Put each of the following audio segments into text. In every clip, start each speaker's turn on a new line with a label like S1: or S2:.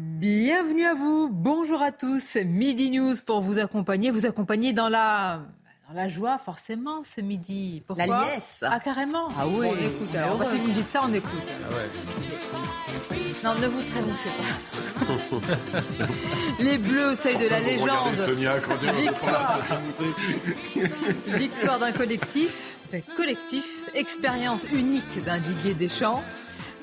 S1: Bienvenue à vous, bonjour à tous, Midi News pour vous accompagner, vous accompagner dans la dans la joie, forcément, ce midi. Pourquoi
S2: La liesse.
S1: Ah, carrément
S2: Ah oui.
S1: Bon, on écoute. Alors, on va vous dites ça, on écoute. Non, ne vous trémoussez pas. Les Bleus au seuil de la légende. Victoire. Victoire d'un collectif. Collectif. Expérience unique d'un Didier Deschamps.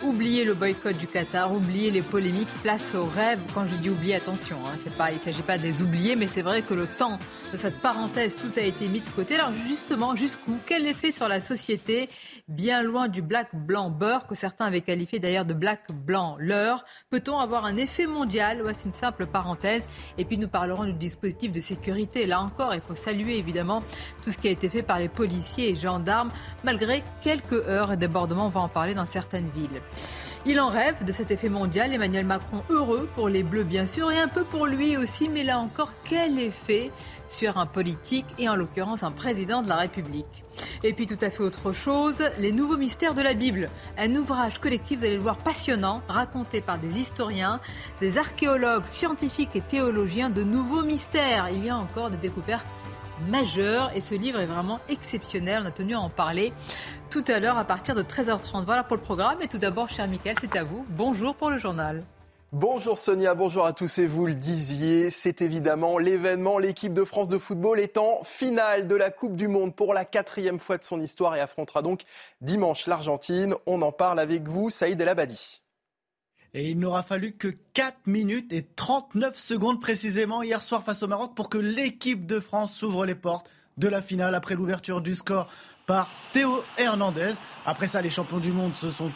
S1: Oubliez le boycott du Qatar, oubliez les polémiques, place aux rêves. Quand je dis oublier, attention, hein, pas, il ne s'agit pas de les oublier, mais c'est vrai que le temps de cette parenthèse, tout a été mis de côté. Alors justement, jusqu'où? Quel effet sur la société? Bien loin du black blanc beurre, que certains avaient qualifié d'ailleurs de black blanc leurre. Peut-on avoir un effet mondial? Voici une simple parenthèse. Et puis nous parlerons du dispositif de sécurité. Là encore, il faut saluer évidemment tout ce qui a été fait par les policiers et gendarmes, malgré quelques heures et débordements, on va en parler dans certaines villes. Il en rêve de cet effet mondial. Emmanuel Macron heureux pour les Bleus bien sûr et un peu pour lui aussi. Mais là encore, quel effet sur un politique et en l'occurrence un président de la République Et puis tout à fait autre chose, les nouveaux mystères de la Bible. Un ouvrage collectif, vous allez le voir, passionnant, raconté par des historiens, des archéologues, scientifiques et théologiens de nouveaux mystères. Il y a encore des découvertes majeures et ce livre est vraiment exceptionnel. On a tenu à en parler tout à l'heure à partir de 13h30. Voilà pour le programme. Et tout d'abord, cher Mickaël, c'est à vous. Bonjour pour le journal.
S3: Bonjour Sonia, bonjour à tous et vous le disiez, c'est évidemment l'événement. L'équipe de France de football est en finale de la Coupe du Monde pour la quatrième fois de son histoire et affrontera donc dimanche l'Argentine. On en parle avec vous, Saïd El Abadi.
S4: Et il n'aura fallu que 4 minutes et 39 secondes précisément hier soir face au Maroc pour que l'équipe de France s'ouvre les portes de la finale après l'ouverture du score par Théo Hernandez. Après ça, les champions du monde se sont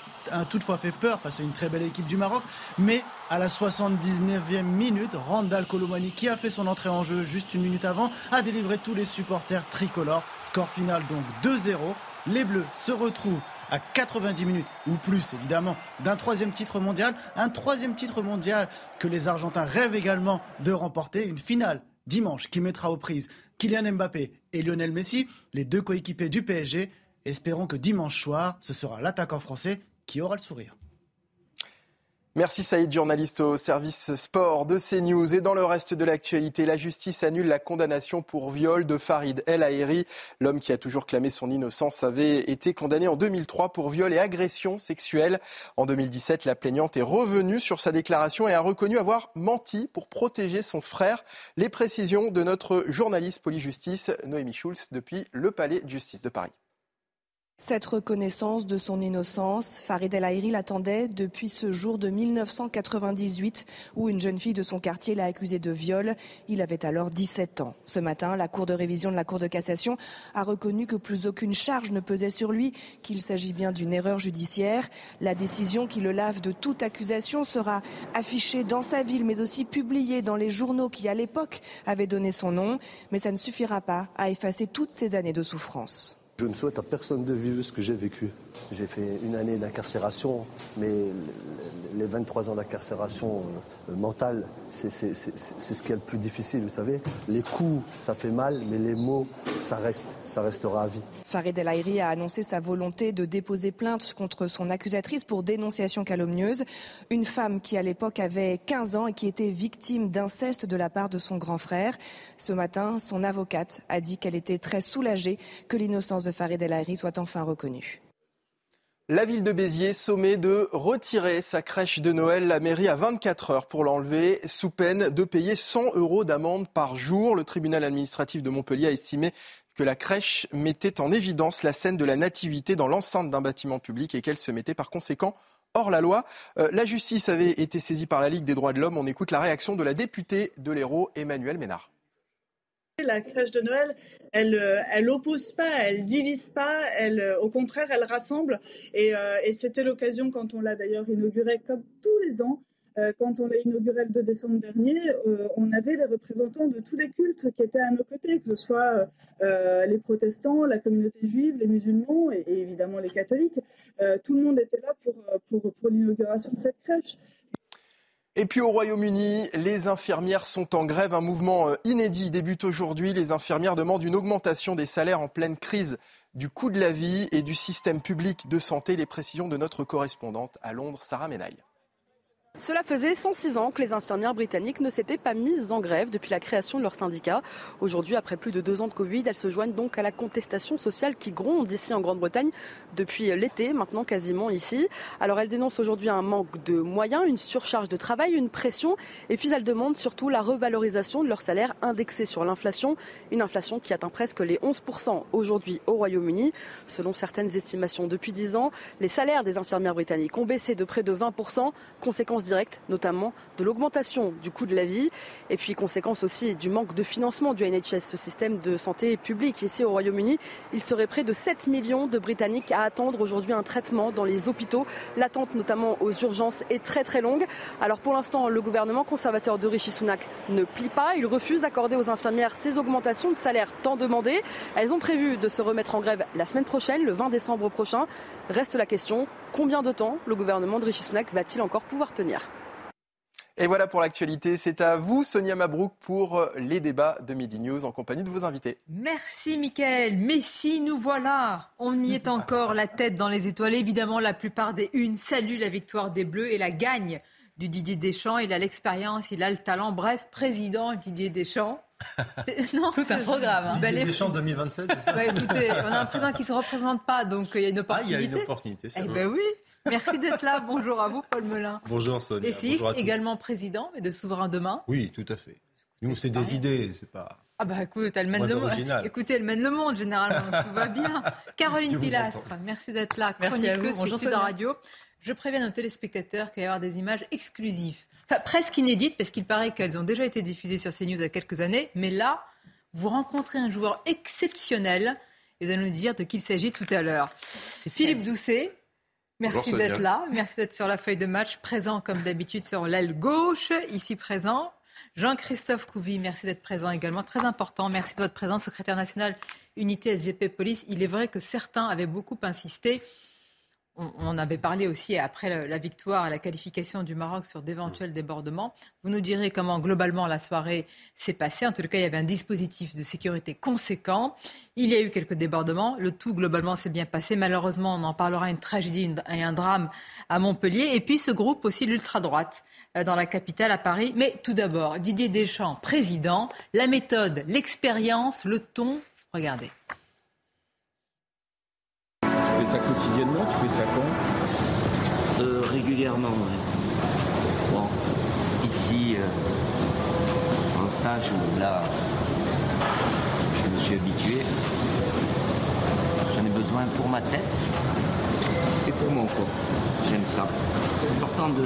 S4: toutefois fait peur face à une très belle équipe du Maroc. À la 79e minute, Randall Colomani, qui a fait son entrée en jeu juste une minute avant, a délivré tous les supporters tricolores. Score final donc 2-0. Les Bleus se retrouvent à 90 minutes ou plus évidemment d'un troisième titre mondial. Un troisième titre mondial que les Argentins rêvent également de remporter. Une finale dimanche qui mettra aux prises Kylian Mbappé et Lionel Messi, les deux coéquipiers du PSG. Espérons que dimanche soir, ce sera l'attaquant français qui aura le sourire.
S3: Merci Saïd, journaliste au service sport de CNews. Et dans le reste de l'actualité, la justice annule la condamnation pour viol de Farid El Aeri. L'homme qui a toujours clamé son innocence avait été condamné en 2003 pour viol et agression sexuelle. En 2017, la plaignante est revenue sur sa déclaration et a reconnu avoir menti pour protéger son frère. Les précisions de notre journaliste police-justice, Noémie Schulz, depuis le palais de justice de Paris.
S5: Cette reconnaissance de son innocence, Farid El Airi l'attendait depuis ce jour de 1998 où une jeune fille de son quartier l'a accusé de viol. Il avait alors 17 ans. Ce matin, la Cour de révision de la Cour de cassation a reconnu que plus aucune charge ne pesait sur lui, qu'il s'agit bien d'une erreur judiciaire. La décision qui le lave de toute accusation sera affichée dans sa ville mais aussi publiée dans les journaux qui à l'époque avaient donné son nom. Mais ça ne suffira pas à effacer toutes ces années de souffrance.
S6: Je ne souhaite à personne de vivre ce que j'ai vécu. J'ai fait une année d'incarcération, mais les 23 ans d'incarcération euh, mentale, c'est ce qui est le plus difficile, vous savez. Les coups, ça fait mal, mais les mots, ça reste, ça restera à vie.
S5: Farid El Airi a annoncé sa volonté de déposer plainte contre son accusatrice pour dénonciation calomnieuse. Une femme qui, à l'époque, avait 15 ans et qui était victime d'inceste de la part de son grand frère. Ce matin, son avocate a dit qu'elle était très soulagée que l'innocence de Farid El Airi soit enfin reconnue.
S3: La ville de Béziers sommet de retirer sa crèche de Noël. La mairie a 24 heures pour l'enlever, sous peine de payer 100 euros d'amende par jour. Le tribunal administratif de Montpellier a estimé que la crèche mettait en évidence la scène de la nativité dans l'enceinte d'un bâtiment public et qu'elle se mettait par conséquent hors la loi. Euh, la justice avait été saisie par la Ligue des droits de l'homme. On écoute la réaction de la députée de l'Hérault, Emmanuel Ménard.
S7: La crèche de Noël, elle, euh, elle oppose pas, elle divise pas, euh, au contraire, elle rassemble. Et, euh, et c'était l'occasion, quand on l'a d'ailleurs inaugurée comme tous les ans, quand on l'a inauguré le 2 décembre dernier, on avait les représentants de tous les cultes qui étaient à nos côtés, que ce soit les protestants, la communauté juive, les musulmans et, évidemment les catholiques. tout le monde était là pour, pour l'inauguration de cette crèche.
S3: Et puis au Royaume-Uni, les infirmières sont en grève. Un mouvement euh, inédit débute aujourd'hui. Les infirmières demandent une augmentation des salaires en pleine crise du coût de la vie et du système public de santé. Les précisions de notre correspondante à Londres, Sarah Menaille.
S8: Cela faisait 106 ans que les infirmières britanniques ne s'étaient pas mises en grève depuis la création de leur syndicat. Aujourd'hui, après plus de deux ans de Covid, elles se joignent donc à la contestation sociale qui gronde ici en Grande-Bretagne depuis l'été, maintenant quasiment ici. Alors elles dénoncent aujourd'hui un manque de moyens, une surcharge de travail, une pression, et puis elles demandent surtout la revalorisation de leur salaire indexé sur l'inflation, une inflation qui atteint presque les 11% aujourd'hui au Royaume-Uni. Selon certaines estimations, depuis 10 ans, les salaires des infirmières britanniques ont baissé de près de 20%, conséquence notamment de l'augmentation du coût de la vie et puis conséquence aussi du manque de financement du NHS, ce système de santé publique. Ici au Royaume-Uni, il serait près de 7 millions de Britanniques à attendre aujourd'hui un traitement dans les hôpitaux. L'attente notamment aux urgences est très très longue. Alors pour l'instant, le gouvernement conservateur de Rishi Sunak ne plie pas. Il refuse d'accorder aux infirmières ces augmentations de salaire tant demandées. Elles ont prévu de se remettre en grève la semaine prochaine, le 20 décembre prochain. Reste la question, combien de temps le gouvernement de Rishi Sunak va-t-il encore pouvoir tenir?
S3: Et voilà pour l'actualité. C'est à vous, Sonia Mabrouk, pour les débats de Midi News en compagnie de vos invités.
S1: Merci, Mickaël. Messi, nous voilà. On y est encore, la tête dans les étoiles. Évidemment, la plupart des unes saluent la victoire des Bleus et la gagne du Didier Deschamps. Il a l'expérience, il a le talent. Bref, président Didier Deschamps.
S2: Non, Tout un programme. Hein.
S9: Didier Deschamps 2027, c'est ça
S1: écoutez, on a un président qui ne se représente pas, donc il y a une opportunité.
S9: Ah, il y a une opportunité,
S1: c'est Eh bien oui. Merci d'être là. Bonjour à vous, Paul Melun.
S9: Bonjour, Sonia.
S1: Essayiste, également président, mais de Souverain Demain.
S9: Oui, tout à fait. Nous, c'est des idées, c'est pas.
S1: Ah bah écoute, elle mène le monde. Écoutez, elle mène le monde généralement, tout va bien. Caroline Pilastre, merci d'être là, chroniqueuse sur Sud Radio. Je préviens nos téléspectateurs qu'il va y avoir des images exclusives, enfin presque inédites, parce qu'il paraît qu'elles ont déjà été diffusées sur CNews il y a quelques années, mais là, vous rencontrez un joueur exceptionnel et vous allez nous dire de qui il s'agit tout à l'heure. Philippe Doucet, Merci d'être là. Merci d'être sur la feuille de match, présent comme d'habitude sur l'aile gauche, ici présent. Jean-Christophe Couvi, merci d'être présent également. Très important, merci de votre présence, secrétaire national unité SGP Police. Il est vrai que certains avaient beaucoup insisté on, en avait parlé aussi après la, victoire et la qualification du Maroc sur d'éventuels débordements. Vous nous direz comment globalement la soirée s'est passée. En tout cas, il y avait un dispositif de sécurité conséquent. Il y a eu quelques débordements. Le tout globalement s'est bien passé. Malheureusement, on en parlera une tragédie et un drame à Montpellier. Et puis ce groupe aussi l'ultra-droite euh, dans la capitale à Paris. Mais tout d'abord, Didier Deschamps, président, la méthode, l'expérience, le ton. Regardez
S10: ça quotidiennement Tu fais ça quand?
S11: Euh, Régulièrement, Bon, ici, euh, en stage, là, je me suis habitué. J'en ai besoin pour ma tête et pour mon corps. J'aime ça. C'est important de.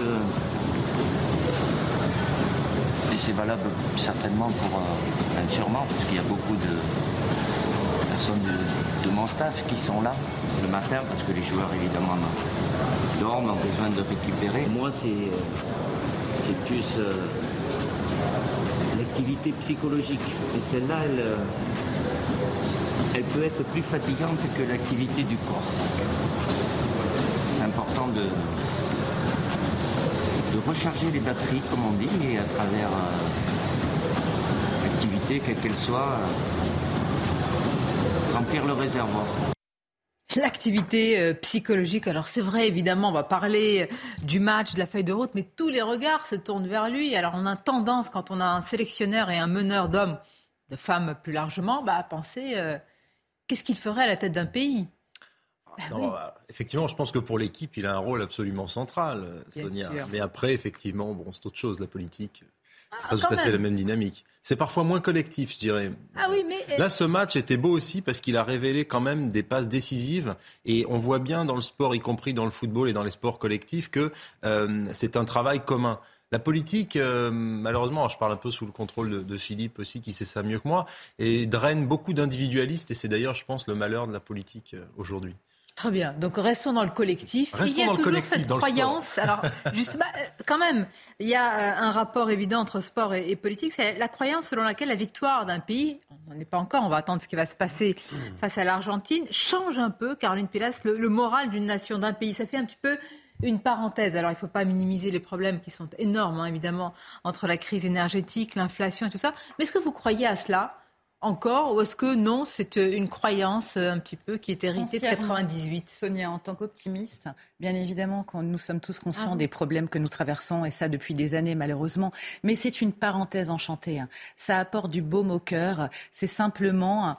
S11: Et c'est valable certainement pour. Euh, sûrement, parce qu'il y a beaucoup de de mon staff qui sont là le matin parce que les joueurs évidemment dorment, ont besoin de récupérer. Moi c'est euh, plus euh, l'activité psychologique. Et celle-là, elle, euh, elle peut être plus fatigante que l'activité du corps. C'est important de, de recharger les batteries, comme on dit, et à travers l'activité, quelle qu'elle soit, remplir le réservoir.
S1: L'activité euh, psychologique, alors c'est vrai évidemment, on va parler euh, du match, de la feuille de route, mais tous les regards se tournent vers lui. Alors on a tendance, quand on a un sélectionneur et un meneur d'hommes, de femmes plus largement, bah, à penser euh, qu'est-ce qu'il ferait à la tête d'un pays?
S9: Bah effectivement, je pense que pour l'équipe, il a un rôle absolument central, Sonia. Mais après, effectivement, bon, c'est autre chose, la politique. C'est pas ah, tout à fait la même dynamique. C'est parfois moins collectif, je dirais.
S1: Ah oui, mais
S9: là, ce match était beau aussi parce qu'il a révélé quand même des passes décisives et on voit bien dans le sport, y compris dans le football et dans les sports collectifs, que euh, c'est un travail commun. La politique, euh, malheureusement, je parle un peu sous le contrôle de, Philippe aussi, qui sait ça mieux que moi, et draine beaucoup d'individualistes, et c'est d'ailleurs, je pense, le malheur de la politique euh, aujourd'hui.
S1: Très bien. Donc restons dans le collectif. il y a toujours cette croyance. Alors justement, euh, quand même, il y a un rapport évident entre sport et, politique. C'est la croyance selon laquelle la victoire d'un pays, on n'en est pas encore, on va attendre ce qui va se passer mmh. face à l'Argentine, change un peu, Caroline Pilas, le moral d'une nation, d'un pays. Ça fait un petit peu une parenthèse. Alors, il ne faut pas minimiser les problèmes qui sont énormes, hein, évidemment, entre la crise énergétique, l'inflation et tout ça. Mais est-ce que vous croyez à cela? Encore ou est-ce que non, c'est euh, une croyance euh, un petit peu qui est héritée de 98
S2: Sonia, en tant qu'optimiste, bien évidemment, quand nous sommes tous conscients ah des problèmes que nous traversons, et ça depuis des années malheureusement, mais c'est une parenthèse enchantée. Hein. Ça apporte du baume au cœur. C'est simplement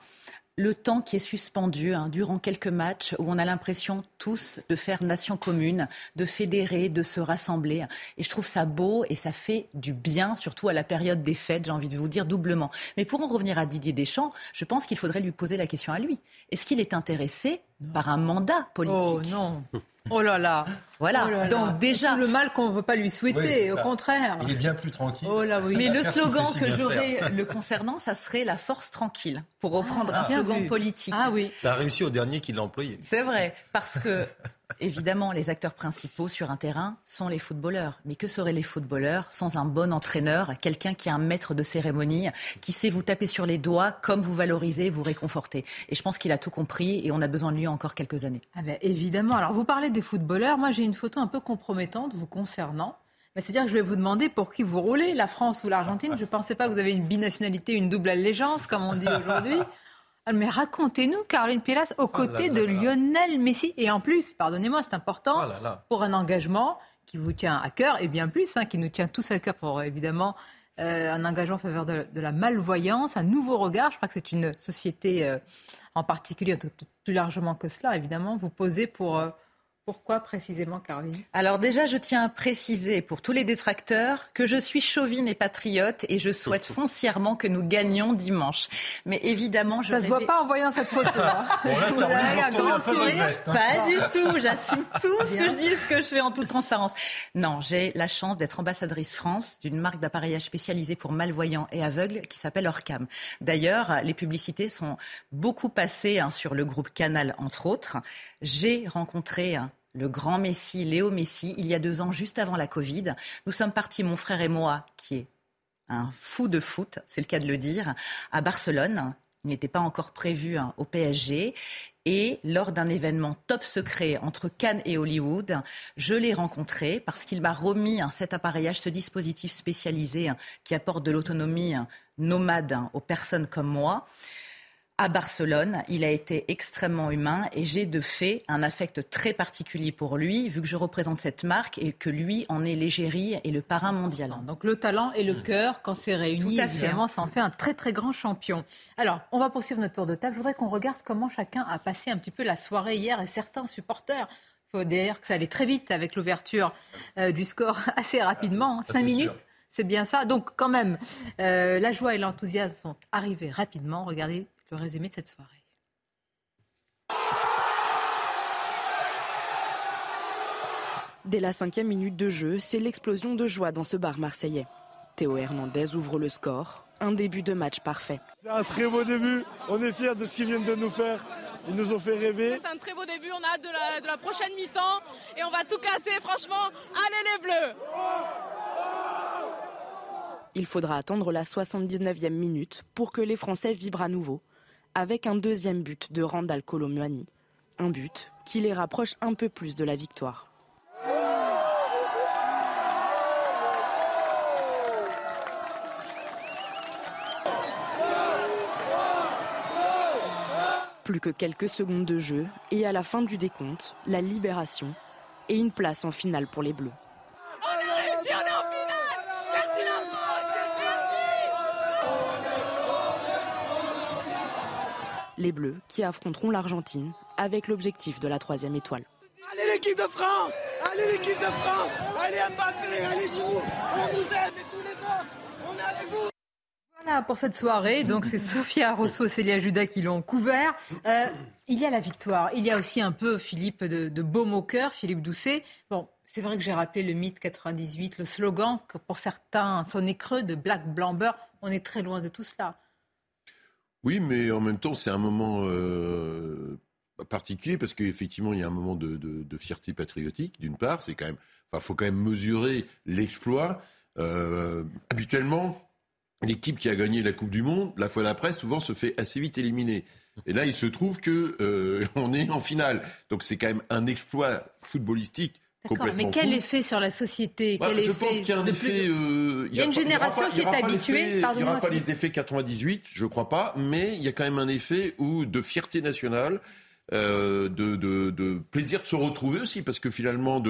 S2: le temps qui est suspendu hein, durant quelques matchs où on a l'impression tous de faire nation commune, de fédérer, de se rassembler. Et je trouve ça beau et ça fait du bien, surtout à la période des fêtes, j'ai envie de vous dire doublement. Mais pour en revenir à Didier Deschamps, je pense qu'il faudrait lui poser la question à lui. Est-ce qu'il est intéressé par un mandat politique
S1: Oh non Oh là là
S2: Voilà,
S1: oh donc déjà... le mal qu'on ne veut pas lui souhaiter, au contraire.
S9: Il est bien plus tranquille.
S2: Oh là, oui. Mais le slogan que j'aurais le concernant, ça serait la force tranquille, pour reprendre ah, un slogan politique.
S1: Ah oui.
S9: Ça a réussi au dernier qui l'a employé.
S2: C'est vrai, parce que Évidemment, les acteurs principaux sur un terrain sont les footballeurs. Mais que seraient les footballeurs sans un bon entraîneur, quelqu'un qui est un maître de cérémonie, qui sait vous taper sur les doigts, comme vous valoriser, vous réconforter Et je pense qu'il a tout compris et on a besoin de lui encore quelques années.
S1: Ah ben, évidemment. Alors, vous parlez des footballeurs. Moi, j'ai une photo un peu compromettante vous concernant. C'est-à-dire que je vais vous demander pour qui vous roulez, la France ou l'Argentine. Je ne pensais pas que vous avez une binationalité, une double allégeance, comme on dit aujourd'hui. Ah, mais racontez-nous, Caroline Pilas, aux oh côtés de Lionel Messi. Et en plus, pardonnez-moi, c'est important oh pour un engagement qui vous tient à cœur, et bien plus, hein, qui nous tient tous à cœur pour évidemment euh, un engagement en faveur de, la malvoyance, un nouveau regard. Je crois que c'est une société euh, en particulier, plus largement que cela, évidemment, vous posez pour. Euh, pourquoi précisément, Caroline?
S2: Alors déjà, je tiens à préciser pour tous les détracteurs que je suis chauvine et patriote et je souhaite foncièrement que nous gagnions dimanche. Mais évidemment, je
S1: ça se voit pas en voyant cette photo. Hein.
S2: Pas du tout. J'assume tout ce que je dis, ce que je fais en toute transparence. Non, j'ai la chance d'être ambassadrice France d'une marque d'appareillage spécialisée pour malvoyants et aveugles qui s'appelle Orcam. D'ailleurs, les publicités sont beaucoup passées hein, sur le groupe Canal, entre autres. J'ai rencontré le grand Messi, Léo Messi, il y a deux ans, juste avant la Covid. Nous sommes partis, mon frère et moi, qui est un fou de foot, c'est le cas de le dire, à Barcelone. Il n'était pas encore prévu hein, au PSG. Et lors d'un événement top secret entre Cannes et Hollywood, je l'ai rencontré parce qu'il m'a remis hein, cet appareillage, ce dispositif spécialisé hein, qui apporte de l'autonomie nomade aux personnes comme moi à Barcelone. Il a été extrêmement humain et j'ai de fait un affect très particulier pour lui, vu que je représente cette marque et que lui en est l'égérie et le parrain mondial.
S1: Donc le talent et le cœur, quand c'est réuni, évidemment, ça en fait un très très grand champion. Alors, on va poursuivre notre tour de table. Je voudrais qu'on regarde comment chacun a passé un petit peu la soirée hier et certains supporters. Il faut d'ailleurs que ça allait très vite avec l'ouverture euh, du score assez rapidement, hein. cinq minutes. C'est bien ça. Donc quand même, euh, la joie et l'enthousiasme sont arrivés rapidement. Regardez le résumé de cette soirée.
S12: Dès la cinquième minute de jeu, c'est l'explosion de joie dans ce bar marseillais. Théo Hernandez ouvre le score, un début de match parfait.
S13: C'est un très beau début, on est fiers de ce qu'ils viennent de nous faire. Ils nous ont fait rêver.
S14: C'est un très beau début, on a hâte de la, de la prochaine mi-temps et on va tout casser, franchement. Allez les Bleus
S12: Il faudra attendre la 79e minute pour que les Français vibrent à nouveau avec un deuxième but de Randall Colomuani. Un but qui les rapproche un peu plus de la victoire. Plus que quelques secondes de jeu et à la fin du décompte, la libération et une place en finale pour les Bleus. Les Bleus qui affronteront l'Argentine avec l'objectif de la troisième étoile.
S13: Allez l'équipe de France Allez l'équipe de France Allez Mbappé, allez Giroud On vous aime et tous les autres On est avec vous
S1: voilà pour cette soirée. Donc c'est Sophia Rosso et Célia Judas qui l'ont couvert. Euh, il y a la victoire. Il y a aussi un peu Philippe de, de baume au cœur, Philippe Doucet. Bon, C'est vrai que j'ai rappelé le mythe 98, le slogan que pour certains sonnait creux de Black Blamber. On est très loin de tout cela.
S15: Oui, mais en même temps, c'est un moment euh, particulier parce qu'effectivement, il y a un moment de, fierté patriotique, d'une part. C'est quand même, enfin, faut quand même mesurer l'exploit. Euh, habituellement, l'équipe qui a gagné la Coupe du Monde, la fois d'après, souvent se fait assez vite éliminer. Et là, il se trouve que euh, on est en finale. Donc c'est quand même un exploit footballistique
S1: mais quel effet sur la société?
S15: Bah, Je pense qu'il y a un effet.
S1: Euh, il y a une génération qui est habituée.
S15: Il n'y aura pas les effets 98, je crois pas, mais il y a quand même un effet où, de fierté nationale. Euh, de, de, de, plaisir de se retrouver aussi, parce que finalement,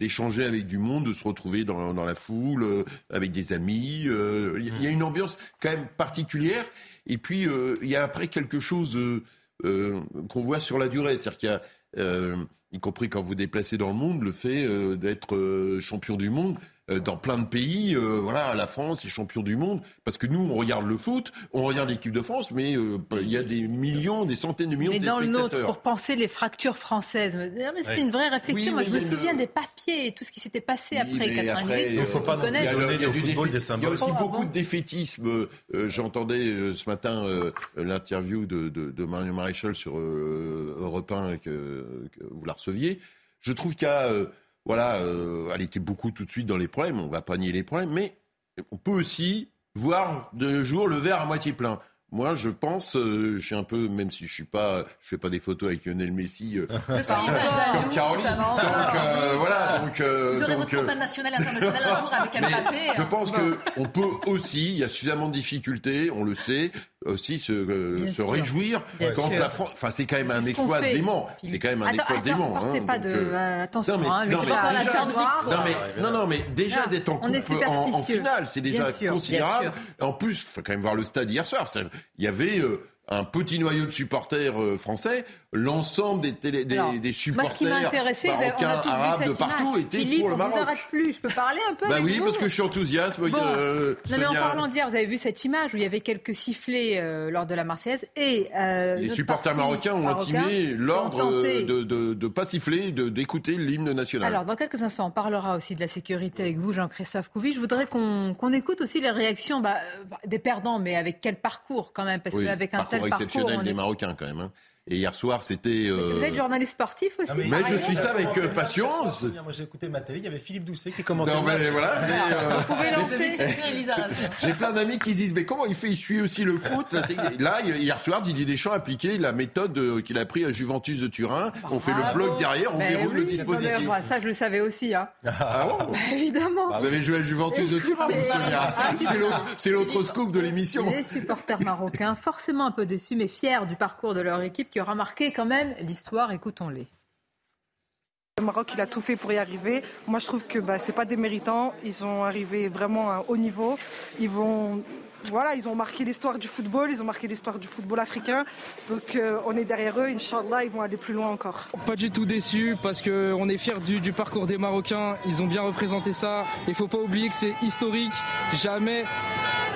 S15: d'échanger avec du monde, de se retrouver dans, dans la foule, euh, avec des amis, euh, il y, y, a une ambiance quand même particulière. Et puis, il y a après quelque chose qu'on voit sur la durée, c'est-à-dire qu'il y a y compris quand vous déplacez dans le monde, le fait euh, d'être euh, champion du monde, euh, dans plein de pays. Euh, voilà, la France est champion du monde. Parce que nous, on regarde le foot, on regarde l'équipe de France, mais euh, il y a des millions, des centaines de millions
S1: mais
S15: de
S1: dans
S15: le
S1: nôtre, pour penser les fractures françaises. Mais c'était une vraie réflexion. Moi, je me souviens des papiers et tout ce qui s'était passé après 98.
S15: il faut pas il y a, il y a aussi oh, beaucoup de défaitisme. J'entendais ce matin l'interview de, de, de, Marion Maréchal sur Europe 1 que, que vous la receviez. Je trouve qu'il y a voilà, euh, elle était beaucoup tout de suite dans les problèmes, on va pas nier les problèmes, mais on peut aussi voir de jour le verre à moitié plein. Moi, je pense, euh, je suis un peu, même si je suis pas, je fais pas des photos avec Lionel Messi euh, comme Caroline. Donc euh, voilà, donc.
S2: Euh, Vous aurez votre campagne nationale internationale un jour avec Mbappé.
S15: Je hein. pense que on peut aussi, il y a suffisamment de difficultés, on le sait, aussi se, euh, se réjouir quand la France. Enfin, c'est quand même un exploit dément. C'est quand même un exploit dément.
S1: Hein, pas de euh, attention. Non, mais,
S15: hein, non, mais, non, mais, non, mais déjà d'être en, en, en, finale, c'est déjà considérable. En plus, il faut quand même voir le stade hier soir. Il y avait euh, un petit noyau de supporters euh, français, l'ensemble des, télé, des, Alors, des supporters marocains, arabes de partout étaient
S1: Philippe,
S15: pour le Maroc.
S1: on vous plus, je peux parler un peu
S15: Bah
S1: avec
S15: oui,
S1: vous
S15: parce que je suis enthousiaste.
S1: Bon. Euh, non, mais en parlant d'hier, vous avez vu cette image où il y avait quelques sifflets euh, lors de la Marseillaise et
S15: euh, les supporters marocains ont intimé l'ordre de, de, de, pas siffler, d'écouter l'hymne national.
S1: Alors, dans quelques instants, on parlera aussi de la sécurité avec vous, Jean-Christophe Couvi. Je voudrais qu'on qu écoute aussi les réactions bah, des perdants, mais avec quel parcours quand même, parce
S15: oui,
S1: qu'avec un parcours,
S15: exceptionnel des Marocains quand même. Hein. Et hier soir, c'était.
S1: Euh... Vous êtes journaliste sportif aussi. Ah,
S15: mais, mais je suis ça avec euh, patience.
S16: Moi, j'ai écouté ma télé. Il y avait Philippe Doucet qui commentait.
S15: Non, mais voilà. Mais,
S1: euh... Vous pouvez lancer.
S15: j'ai plein d'amis qui disent mais comment il fait? Il suit aussi le foot. Là, hier soir, Didier Deschamps a appliqué la méthode euh, qu'il a pris à Juventus de Turin. On fait le bloc derrière, on ben verrouille oui, le dispositif.
S1: Ça, je le savais aussi. Hein.
S15: Ah bon
S1: Évidemment.
S15: Vous avez joué à Juventus de Turin, vous. C'est l'autre scoop de l'émission.
S1: Les supporters marocains, forcément un peu déçus, mais fiers du parcours de leur équipe qui aura marqué quand même l'histoire. Écoutons-les.
S17: Le Maroc, il a tout fait pour y arriver. Moi, je trouve que bah, c'est pas des méritants. Ils sont arrivés vraiment à un haut niveau. Ils vont, voilà, ils ont marqué l'histoire du football. Ils ont marqué l'histoire du football africain. Donc, euh, on est derrière eux. Inch'Allah, ils vont aller plus loin encore.
S18: Pas du tout déçu parce que on est fiers du, du, parcours des Marocains. Ils ont bien représenté ça. Il faut pas oublier que c'est historique. Jamais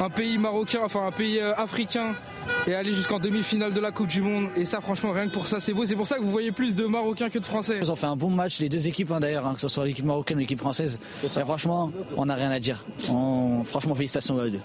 S18: un pays marocain, enfin un pays euh, africain et aller jusqu'en demi-finale de la Coupe du Monde. Et ça, franchement, rien que pour ça, c'est beau. C'est pour ça que vous voyez plus de Marocains que de Français.
S19: Ils ont fait un bon match, les deux équipes hein, d'ailleurs, hein, que ce soit l'équipe marocaine ou l'équipe française. Et franchement, on n'a rien à dire. On... Franchement, félicitations à eux deux.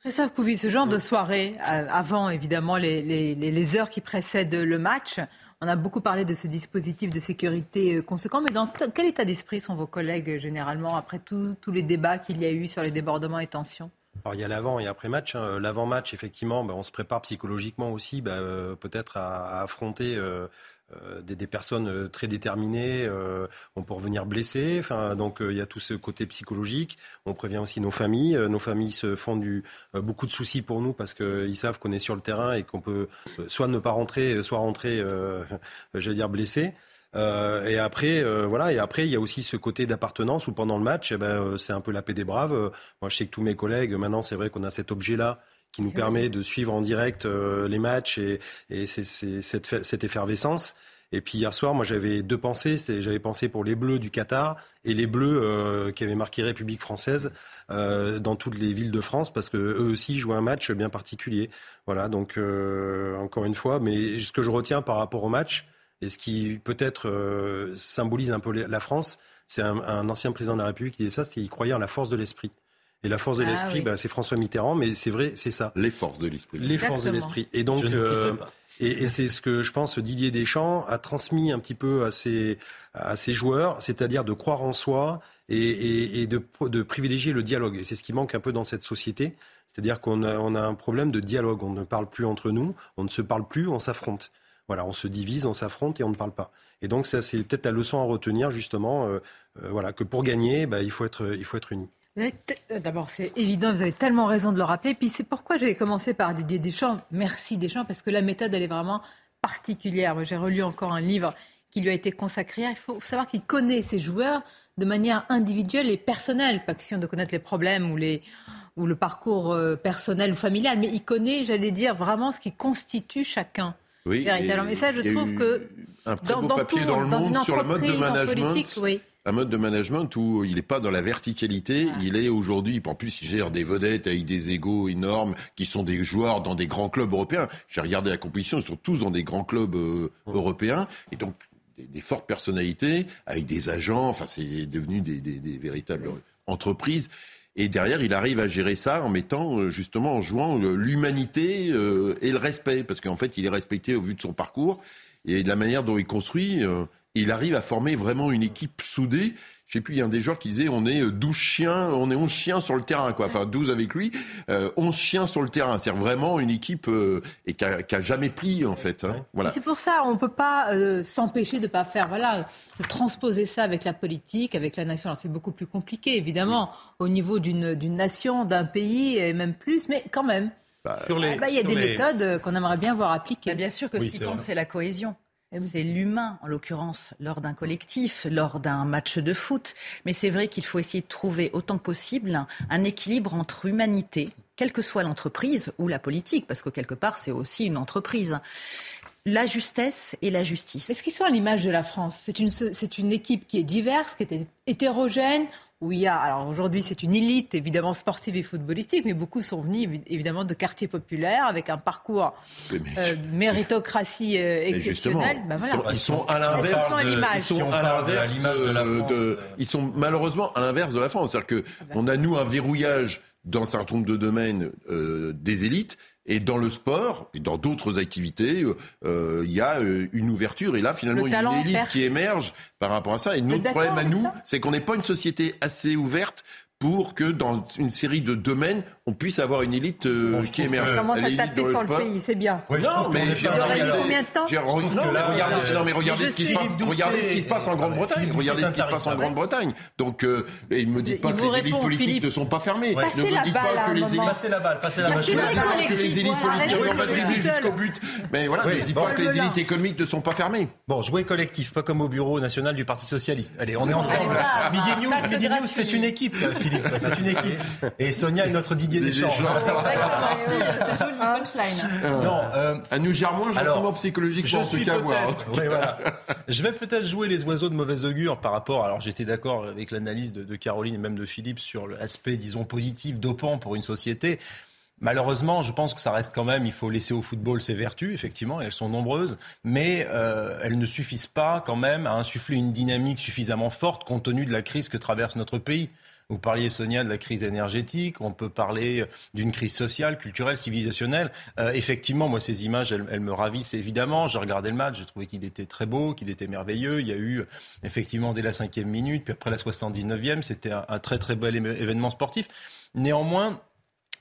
S1: Christophe Couvi, ce genre de soirée, euh, avant évidemment les, les, les, heures qui précèdent le match, on a beaucoup parlé de ce dispositif de sécurité euh, conséquent, mais dans quel état d'esprit sont vos collègues généralement après tous les débats qu'il y a eu sur les débordements et tensions?
S16: Alors il y a l'avant et après-match. Hein. L'avant-match, effectivement, bah, on se prépare psychologiquement aussi, bah, euh, peut-être à, affronter euh, euh, des, personnes euh, très déterminées. Euh, on peut revenir blessé. Donc il y a tout ce côté psychologique. On prévient aussi nos familles. nos familles se font du, beaucoup de soucis pour nous parce qu'ils savent qu'on est sur le terrain et qu'on peut soit ne pas rentrer, soit rentrer, j'allais dire blessé. Euh, et après, euh, voilà. Et après, il y a aussi ce côté d'appartenance où pendant le match, eh ben, euh, c'est un peu la paix des braves. moi, je sais que tous mes collègues, maintenant, c'est vrai qu'on a cet objet-là qui nous permet de suivre en direct les matchs et, et c'est, cette, cette effervescence. Et puis hier soir, moi j'avais deux pensées. J'avais pensé pour les Bleus du Qatar et les Bleus euh, qui avaient marqué République française euh, dans toutes les villes de France parce que eux aussi jouent un match bien particulier. Voilà, donc euh, encore une fois, mais ce que je retiens par rapport au match,
S20: Et ce qui peut-être euh, symbolise un peu la France, c'est un, ancien président de la République qui disait ça, c'est qu'il croyait en la force de l'esprit. Et la force de ah l'esprit, bah, c'est François Mitterrand, mais c'est vrai, c'est ça.
S15: Les forces de l'esprit.
S20: Les forces de l'esprit. Et donc, euh, et, et c'est ce que je pense Didier Deschamps a transmis un petit peu à ses, à ses joueurs, c'est-à-dire de croire en soi et, et, de, de, privilégier le dialogue. Et c'est ce qui manque un peu dans cette société. C'est-à-dire qu'on a, on a un problème de dialogue. On ne parle plus entre nous, on ne se parle plus, on s'affronte. Voilà, on se divise, on s'affronte et on ne parle pas. Et donc ça, c'est peut-être la leçon à retenir justement, euh, euh, voilà, que pour gagner, bah, il faut être, il faut être.
S1: Euh, d'abord, c'est évident, vous avez tellement raison de le rappeler. Puis c'est pourquoi j'avais commencé par Didier Deschamps. Merci Deschamps, parce que la méthode, elle est vraiment particulière. J'ai relu encore un livre qui lui a été consacré. Il faut savoir qu'il connaît ses joueurs de manière individuelle et personnelle. Pas question de connaître les problèmes ou, les, ou le parcours personnel ou familial, mais il connaît, j'allais dire, vraiment ce qui constitue chacun.
S15: Oui,
S1: Mais ça, je trouve que.
S15: Un très beau papier dans, le monde sur le mode de management. oui un mode de management où il n'est pas dans la verticalité, il est aujourd'hui, en plus il gère des vedettes avec des égaux énormes qui sont des joueurs dans des grands clubs européens. J'ai regardé la compétition, ils sont tous dans des grands clubs euh, européens et donc des, fortes personnalités avec des agents, enfin c'est devenu des, véritables entreprises. Et derrière, il arrive à gérer ça en mettant, euh, justement, en jouant euh, l'humanité et le respect. Parce qu'en fait, il est respecté au vu de son parcours et de la manière dont il construit il arrive à former vraiment une équipe soudée. Je sais plus, il y a un des joueurs qui disait on est 12 chiens, on est 11 chiens sur le terrain, quoi. Enfin, 12 avec lui, euh, 11 chiens sur le terrain. C'est vraiment une équipe euh, et qui a, jamais plié, en fait. Hein. Voilà.
S1: C'est pour ça, on peut pas euh, s'empêcher de pas faire, voilà, de transposer ça avec la politique, avec la nation. Alors, c'est beaucoup plus compliqué, évidemment, au niveau d'une nation, d'un pays, et même plus, mais quand même. Bah, bah, il y a des méthodes qu'on aimerait bien voir appliquées.
S2: Bah, bien sûr que ce qui compte, c'est la cohésion. Eh c'est l'humain, en l'occurrence, lors d'un collectif, lors d'un match de foot. Mais c'est vrai qu'il faut essayer de trouver autant que possible un équilibre entre humanité, quelle que soit l'entreprise ou la politique, parce que quelque part, c'est aussi une entreprise la justesse et la justice.
S1: Est-ce qu'ils sont à l'image de la France C'est une, c'est une équipe qui est diverse, qui est hétérogène, où il y a, alors aujourd'hui c'est une élite évidemment sportive et footballistique, mais beaucoup sont venus évidemment de quartiers populaires avec un parcours euh, méritocratie euh, exceptionnelle.
S15: Ben ils, sont, à l'inverse. Ils sont à l'inverse de, Ils sont malheureusement à l'inverse de la France. C'est-à-dire qu'on a nous un verrouillage dans un certain nombre de domaines euh, des élites et dans le sport et dans d'autres activités, euh, il y a euh, une ouverture. Et là, finalement, il y a une élite qui émerge par rapport à ça. Et notre problème à nous, c'est qu'on n'est pas une société assez ouverte pour que dans une série de domaines, on puisse avoir une élite euh, qui émerge.
S1: Comment ça taper sur le pays, c'est bien.
S15: non, mais j'ai
S1: combien de temps
S15: Non, mais regardez ce qui se passe. Regardez ce qui se passe en Grande-Bretagne. Regardez ce qui se passe en Grande-Bretagne. Donc, euh, et ne me dites pas que les élites politiques ne sont pas fermées.
S1: Ne me dites pas que les élites.
S20: Passez la balle, passez la balle.
S15: Que les élites politiques on va dribbler jusqu'au but. Mais voilà, ne dites pas que les élites économiques ne sont pas fermées.
S20: Bon, jouer collectif, pas comme au bureau national du Parti socialiste. Allez, on est ensemble. Midi News, Midi News, c'est une équipe, Philippe. C'est une équipe. Et Sonia est notre Didier Deschamps.
S1: C'est joli, punchline.
S15: Non, euh, elle nous gère moins gentiment psychologiquement ce qu'avoir.
S20: voilà. Je vais peut-être jouer les oiseaux de mauvaise augure par rapport. Alors j'étais d'accord avec l'analyse de, de, Caroline et même de Philippe sur l'aspect, disons, positif, dopant pour une société. Malheureusement, je pense que ça reste quand même, il faut laisser au football ses vertus, effectivement, elles sont nombreuses, mais euh, elles ne suffisent pas quand même à insuffler une dynamique suffisamment forte compte tenu de la crise que traverse notre pays. Vous parliez, Sonia, de la crise énergétique. On peut parler d'une crise sociale, culturelle, civilisationnelle. Euh, effectivement, moi, ces images, elles, me ravissent évidemment. J'ai regardé le match, j'ai trouvé qu'il était très beau, qu'il était merveilleux. Il y a eu effectivement dès la cinquième minute, puis après la 79e, c'était un, un très très bel événement sportif. Néanmoins,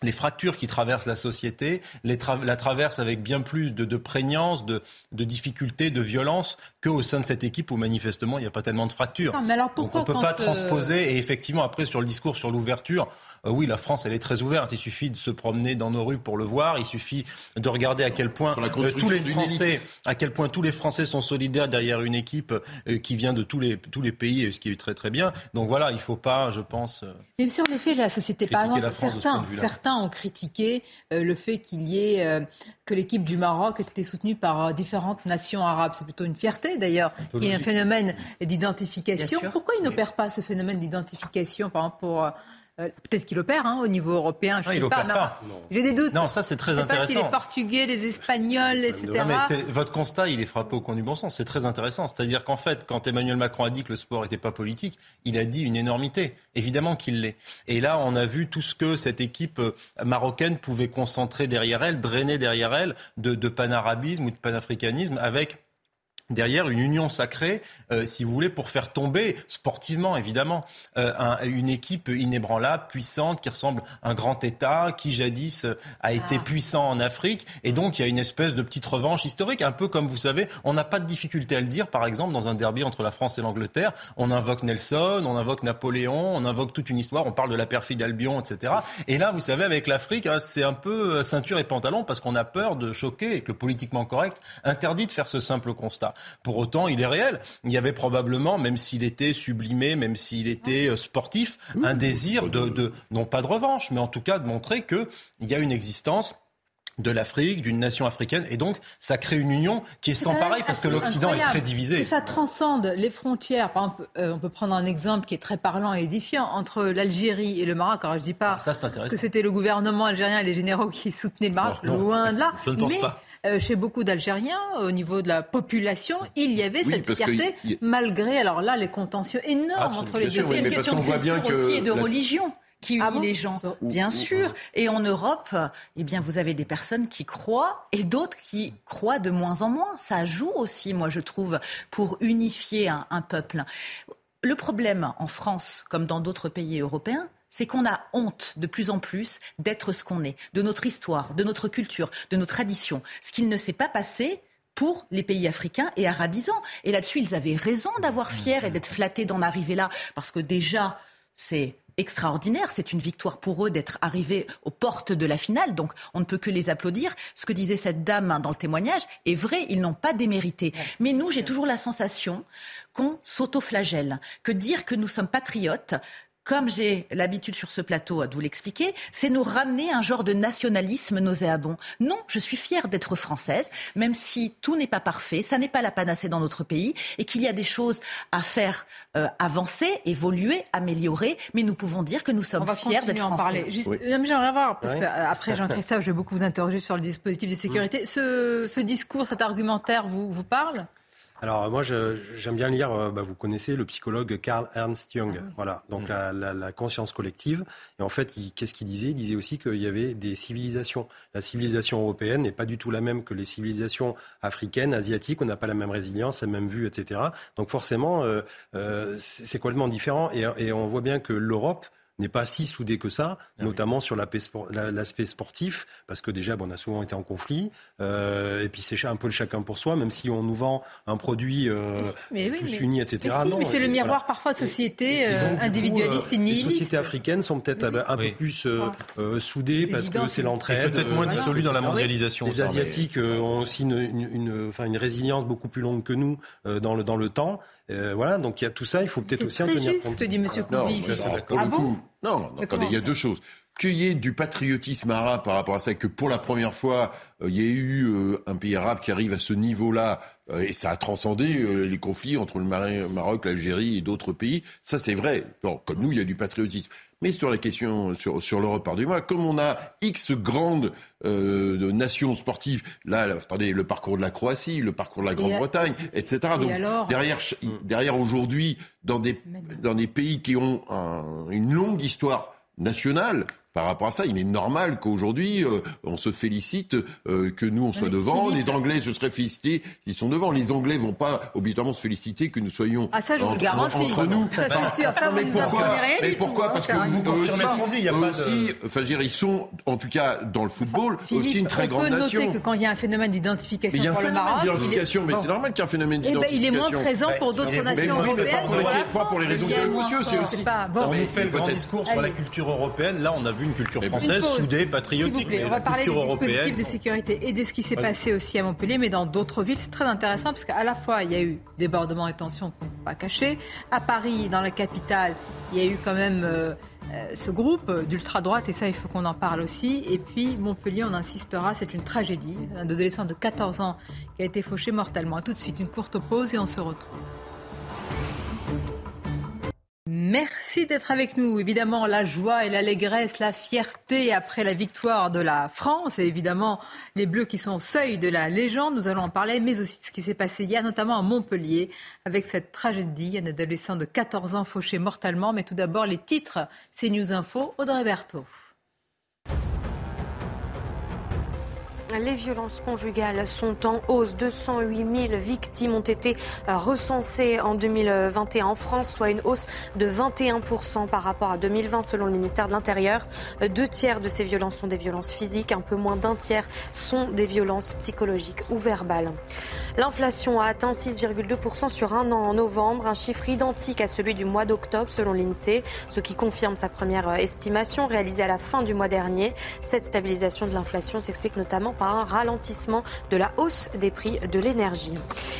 S20: les fractures qui traversent la société les la traversent avec bien plus de, de prégnance, de, de, difficultés, de violence qu'au sein de cette équipe où manifestement il n'y a pas tellement de fractures.
S1: mais alors pourquoi
S20: Donc on ne peut pas euh, transposer. Et effectivement, après, sur le discours sur l'ouverture, euh, oui, la France, elle est très ouverte. Il suffit de se promener dans nos rues pour le voir. Il suffit de regarder à quel point euh, tous les Français, à quel point tous les Français sont solidaires derrière une équipe qui vient de tous les, tous les pays, ce qui est très très bien. Donc voilà, il ne faut pas, je pense.
S1: Même si en effet, la société, par exemple, certains, certains ont critiqué le fait qu'il y ait que l'équipe du Maroc était soutenue par différentes nations arabes. C'est plutôt une fierté d'ailleurs. Il y a un phénomène d'identification. Pourquoi ils n'opèrent pas ce phénomène d'identification, par exemple, pour Euh, peut-être qu'il opère hein, au niveau européen, je ne sais pas. J'ai des doutes.
S20: Non, ça c'est très intéressant. Pas si
S1: les Portugais, les Espagnols, etc. Non,
S20: mais votre constat, il est frappé au coin du bon sens. C'est très intéressant. C'est-à-dire qu'en fait, quand Emmanuel Macron a dit que le sport n'était pas politique, il a dit une énormité. Évidemment qu'il l'est. Et là, on a vu tout ce que cette équipe euh, marocaine pouvait concentrer derrière elle, drainer derrière elle de, de panarabisme ou de panafricanisme avec derrière une union sacrée, euh, si vous voulez, pour faire tomber, sportivement évidemment, euh, une équipe inébranlable, puissante, qui ressemble à un grand État, qui jadis euh, a été ah. puissant en Afrique. Et donc il y a une espèce de petite revanche historique, un peu comme vous savez, on n'a pas de difficulté à le dire, par exemple, dans un derby entre la France et l'Angleterre, on invoque Nelson, on invoque Napoléon, on invoque toute une histoire, on parle de la perfide Albion, etc. Et là, vous savez, avec l'Afrique, hein, c'est un peu ceinture et pantalon, parce qu'on a peur de choquer et que le politiquement correct interdit de faire ce simple constat. Pour autant, il est réel. Il y avait probablement, même s'il était sublimé, même s'il était euh, sportif, un désir de, non pas de revanche, mais en tout cas de montrer qu'il y a une existence de l'Afrique, d'une nation africaine, et donc ça crée une union qui est, sans pareil parce que l'Occident est très divisé.
S1: ça transcende les frontières. Par exemple, euh, on peut prendre un exemple qui est très parlant et édifiant entre l'Algérie et le Maroc. Alors je dis pas
S20: ah,
S1: que c'était le gouvernement algérien et les généraux qui soutenaient le Maroc, loin de là.
S20: Je ne pense pas.
S1: Euh, chez beaucoup d'Algériens, au niveau de la population, il y avait cette fierté, malgré alors là les contentieux énormes entre les deux.
S2: C'est une question de culture aussi et de religion qui ah unit les gens. Bien sûr. Et en Europe, eh bien, vous avez des personnes qui croient et d'autres qui croient de moins en moins. Ça joue aussi, moi, je trouve, pour unifier un peuple. Le problème en France, comme dans d'autres pays européens, c'est qu'on a honte de plus en plus d'être ce qu'on est, de notre histoire, de notre culture, de nos traditions. Ce qu'il ne s'est pas passé pour les pays africains et arabisants. Et là-dessus, ils avaient raison d'avoir fier et d'être flattés d'en arriver là, parce que déjà, c'est extraordinaire. C'est une victoire pour eux d'être arrivés aux portes de la finale. Donc, on ne peut que les applaudir. Ce que disait cette dame dans le témoignage est vrai. Ils n'ont pas démérité. Mais nous, j'ai toujours la sensation qu'on s'autoflagelle, que dire que nous sommes patriotes, comme j'ai l'habitude sur ce plateau de vous l'expliquer, c'est nous ramener un genre de nationalisme nauséabond. Non, je suis fière d'être française, même si tout n'est pas parfait, ça n'est pas la panacée dans notre pays, et qu'il y a des choses à faire euh, avancer, évoluer, améliorer, mais nous pouvons dire que nous sommes fiers d'être français.
S1: Parler. Juste, J'aimerais voir, parce qu'après Jean-Christophe, je vais beaucoup vous interroger sur le dispositif de sécurité. Ce, ce discours, cet argumentaire vous, vous parle?
S16: Alors moi j'aime bien lire, euh, bah, vous connaissez le psychologue Carl Ernst Jung, ah voilà, donc mm. la, la, la, conscience collective. Et en fait, qu'est-ce qu'il disait? Il disait aussi qu'il y avait des civilisations. La civilisation européenne n'est pas du tout la même que les civilisations africaines, asiatiques. On n'a pas la même résilience, la même vue, etc. Donc forcément, euh, euh, c'est complètement différent. Et, et on voit bien que l'Europe n'est pas si soudé que ça, ah notamment sur l'aspect sportif, parce que déjà, bon, on a souvent été en conflit, euh, et puis c'est un peu le chacun pour soi, même si on nous vend un produit euh, tous unis, etc.
S1: Mais, mais c'est le miroir parfois de sociétés euh, individualistes et
S16: Les sociétés africaines sont peut-être un peu plus euh, euh, soudées parce que c'est l'entraide.
S20: Peut-être moins dissolues dans la mondialisation.
S16: Les Asiatiques ont aussi une, une, une, enfin, une résilience beaucoup plus longue que nous dans, le, dans le temps. Euh, voilà, donc il y a tout ça, il faut peut-être aussi en tenir compte.
S1: ce que dit M. Couvi.
S15: Non, ah non, attendez, il y a deux choses. Qu'il y ait du patriotisme arabe par rapport à ça, que pour la première fois, euh, il y ait eu euh, un pays arabe qui arrive à ce niveau-là, et ça a transcendé les conflits entre le Maroc, l'Algérie et d'autres pays, ça c'est vrai. Bon, comme nous, il y a du patriotisme. Mais sur la question, sur, sur l'Europe, pardonnez-moi, comme on a X grandes euh, nations sportives, là, attendez, le parcours de la Croatie, le parcours de la Grande-Bretagne, etc. Donc derrière, derrière aujourd'hui, dans des, dans des pays qui ont une longue histoire nationale, par rapport à ça. Il est normal qu'aujourd'hui, euh, on se félicite euh, que nous, on soit devant. Les Anglais se seraient félicités s'ils sont devant. Les Anglais vont pas obligatoirement se féliciter que nous soyons
S1: ah, ça, je
S15: entre,
S1: entre
S15: nous.
S1: Ça, c'est sûr. Ça,
S15: mais
S1: vous
S15: pourquoi,
S1: rien
S15: mais pourquoi Parce que vous confirmez ce qu'on dit. Il y a pas aussi, enfin, dire, ils sont, en tout cas, dans le football, aussi une très grande nation.
S1: On peut noter que quand il y a un phénomène d'identification
S15: pour
S1: le Maroc,
S15: d'identification, mais c'est normal qu'il y ait un phénomène d'identification.
S1: Il est moins présent pour d'autres nations européennes.
S15: Pas pour les raisons que monsieur, c'est aussi.
S20: On nous fait le grand discours sur la culture européenne. Là, on a vu une culture française soudée, patriotique.
S1: On va parler des dispositifs de sécurité et de ce qui s'est passé aussi à Montpellier, mais dans d'autres villes. C'est très intéressant parce qu'à la fois, il y a eu débordements et tensions qu'on ne peut pas cacher. À Paris, dans la capitale, il y a eu quand même euh, euh, ce groupe d'ultra-droite, et ça, il faut qu'on en parle aussi. Et puis, Montpellier, on insistera, c'est une tragédie. Un adolescent de 14 ans qui a été fauché mortellement. Tout de suite, une courte pause et on se retrouve. Merci d'être avec nous. Évidemment, la joie et l'allégresse, la fierté après la victoire de la France et évidemment les Bleus qui sont au seuil de la légende. Nous allons en parler, mais aussi de ce qui s'est passé hier, notamment à Montpellier, avec cette tragédie. Un adolescent de 14 ans fauché mortellement. Mais tout d'abord, les titres. C'est News Info, Audrey Berthaud.
S21: Les violences conjugales sont en hausse. 208 000 victimes ont été euh, recensées en 2021 en France, soit une hausse de 21% par rapport à 2020 selon le ministère de l'Intérieur. Euh, deux tiers de ces violences sont des violences physiques, un peu moins d'un tiers sont des violences psychologiques ou verbales. L'inflation a atteint 6,2% sur un an en novembre, un chiffre identique à celui du mois d'octobre selon l'INSEE, ce qui confirme sa première euh, estimation réalisée à la fin du mois dernier. Cette stabilisation de l'inflation s'explique notamment par un ralentissement de la hausse des prix de l'énergie.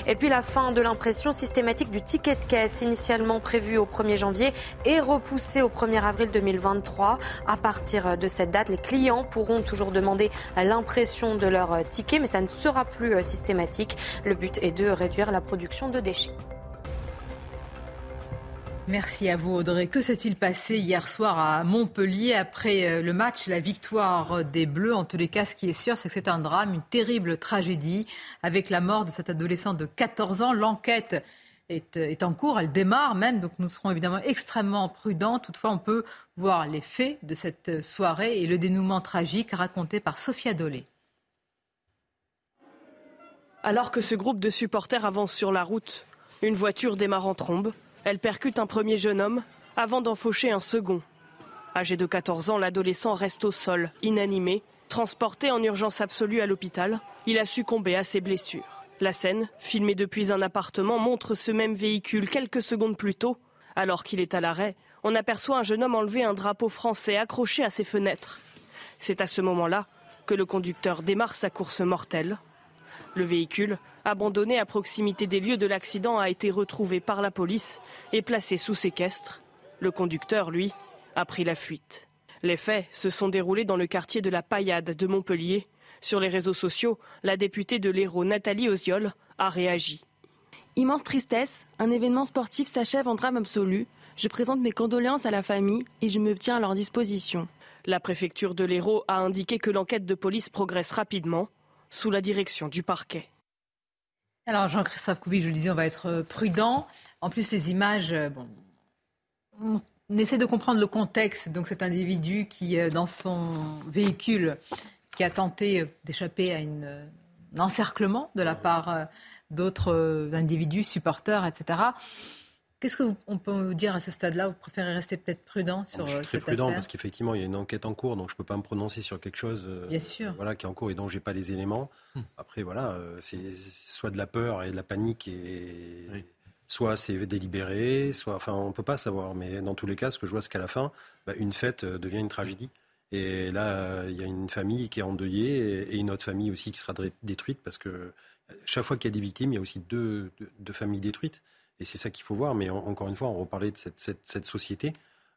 S21: Et puis la fin de l'impression systématique du ticket de caisse initialement prévu au 1er janvier est repoussée au 1er avril 2023. À partir de cette date, les clients pourront toujours demander l'impression de leur ticket, mais ça ne sera plus systématique. Le but est de réduire la production de déchets.
S1: Merci à vous Audrey. Que s'est-il passé hier soir à Montpellier après euh, le match, la victoire des Bleus? En tous les cas, ce qui est sûr, c'est que c'est un drame, une terrible tragédie avec la mort de cet adolescent de 14 ans. L'enquête est, est, en cours, elle démarre même, donc nous serons évidemment extrêmement prudents. Toutefois, on peut voir les faits de cette soirée et le dénouement tragique raconté par Sophia Dolé.
S22: Alors que ce groupe de supporters avance sur la route, une voiture démarre en trombe elle percute un premier jeune homme avant d'en faucher un second. Âgé de 14 ans, l'adolescent reste au sol, inanimé. Transporté en urgence absolue à l'hôpital, il a succombé à ses blessures. La scène, filmée depuis un appartement, montre ce même véhicule quelques secondes plus tôt. Alors qu'il est à l'arrêt, on aperçoit un jeune homme enlever un drapeau français accroché à ses fenêtres. C'est à ce moment-là que le conducteur démarre sa course mortelle. Le véhicule, abandonné à proximité des lieux de l'accident, a été retrouvé par la police et placé sous séquestre. Le conducteur, lui, a pris la fuite. Les faits se sont déroulés dans le quartier de la Paillade de Montpellier. Sur les réseaux sociaux, la députée de l'Hérault, Nathalie Oziol, a réagi.
S8: Immense tristesse, un événement sportif s'achève en drame absolu. Je présente mes condoléances à la famille et je me tiens à leur disposition.
S22: La préfecture de l'Hérault a indiqué que l'enquête de police progresse rapidement sous la direction du parquet.
S1: Alors Jean-Christophe Coubi, je le disais, on va être euh, prudent. En plus, les images, euh, bon, on essaie de comprendre le contexte. Donc cet individu qui, euh, dans son véhicule, qui a tenté d'échapper à un encerclement de la part d'autres individus, supporters, etc. Qu'est-ce qu'on peut vous dire à ce stade-là? Vous préférez rester peut-être prudent sur
S16: Je suis
S1: très
S16: prudent parce qu'effectivement, il y a une enquête en cours, donc je ne peux pas me prononcer sur quelque chose
S1: euh, Bien sûr.
S16: Voilà, qui est en cours et dont je n'ai pas les éléments. Hmm. Après, voilà, euh, c'est soit de la peur et de la panique, et soit c'est délibéré, soit. Enfin, on ne peut pas savoir. Mais dans tous les cas, ce que je vois, c'est qu'à la fin, bah, une fête euh, devient une tragédie. Et là, il y a une famille qui est endeuillée et une autre famille aussi qui sera détruite parce que chaque fois qu'il y a des victimes, il y a aussi deux, deux familles détruites. Et c'est ça qu'il faut voir. Mais encore une fois, on reparlait de cette, cette, société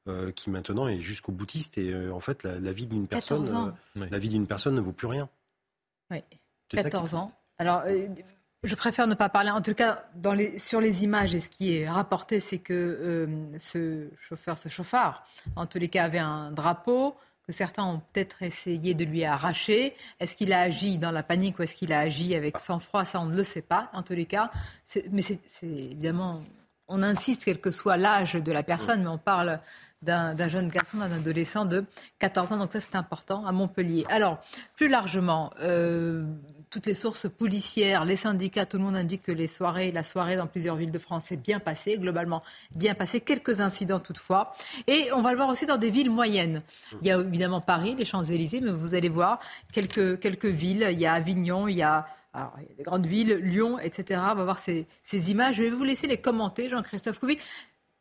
S16: euh, qui maintenant est jusqu'au boutiste. Et euh, en fait, la, vie d'une personne, euh, la vie d'une personne ne vaut plus rien.
S1: Oui, 14 ans. Alors, je préfère ne pas parler. En tout cas, dans les, sur les images, et ce qui est rapporté, c'est que ce chauffeur, ce chauffard, en tous les cas, avait un drapeau certains ont peut-être essayé de lui arracher. Est-ce qu'il a agi dans la panique ou est-ce qu'il a agi avec sang-froid? Ça, on ne le sait pas, en tous les cas. Mais c'est évidemment, on insiste, quel que soit l'âge de la personne, mais on parle d'un jeune garçon, d'un adolescent de 14 ans. Donc ça, c'est important à Montpellier. Alors, plus largement, euh, toutes les sources policières, les syndicats, tout le monde indique que les soirées, la soirée dans plusieurs villes de France s'est bien passée, globalement bien passée. Quelques incidents toutefois. Et on va le voir aussi dans des villes moyennes. Il y a évidemment Paris, les Champs-Élysées, mais vous allez voir quelques, villes. Il y a Avignon, il y a des grandes villes, Lyon, etc. On va voir ces, images. Je vais vous laisser les commenter, Jean-Christophe Couvi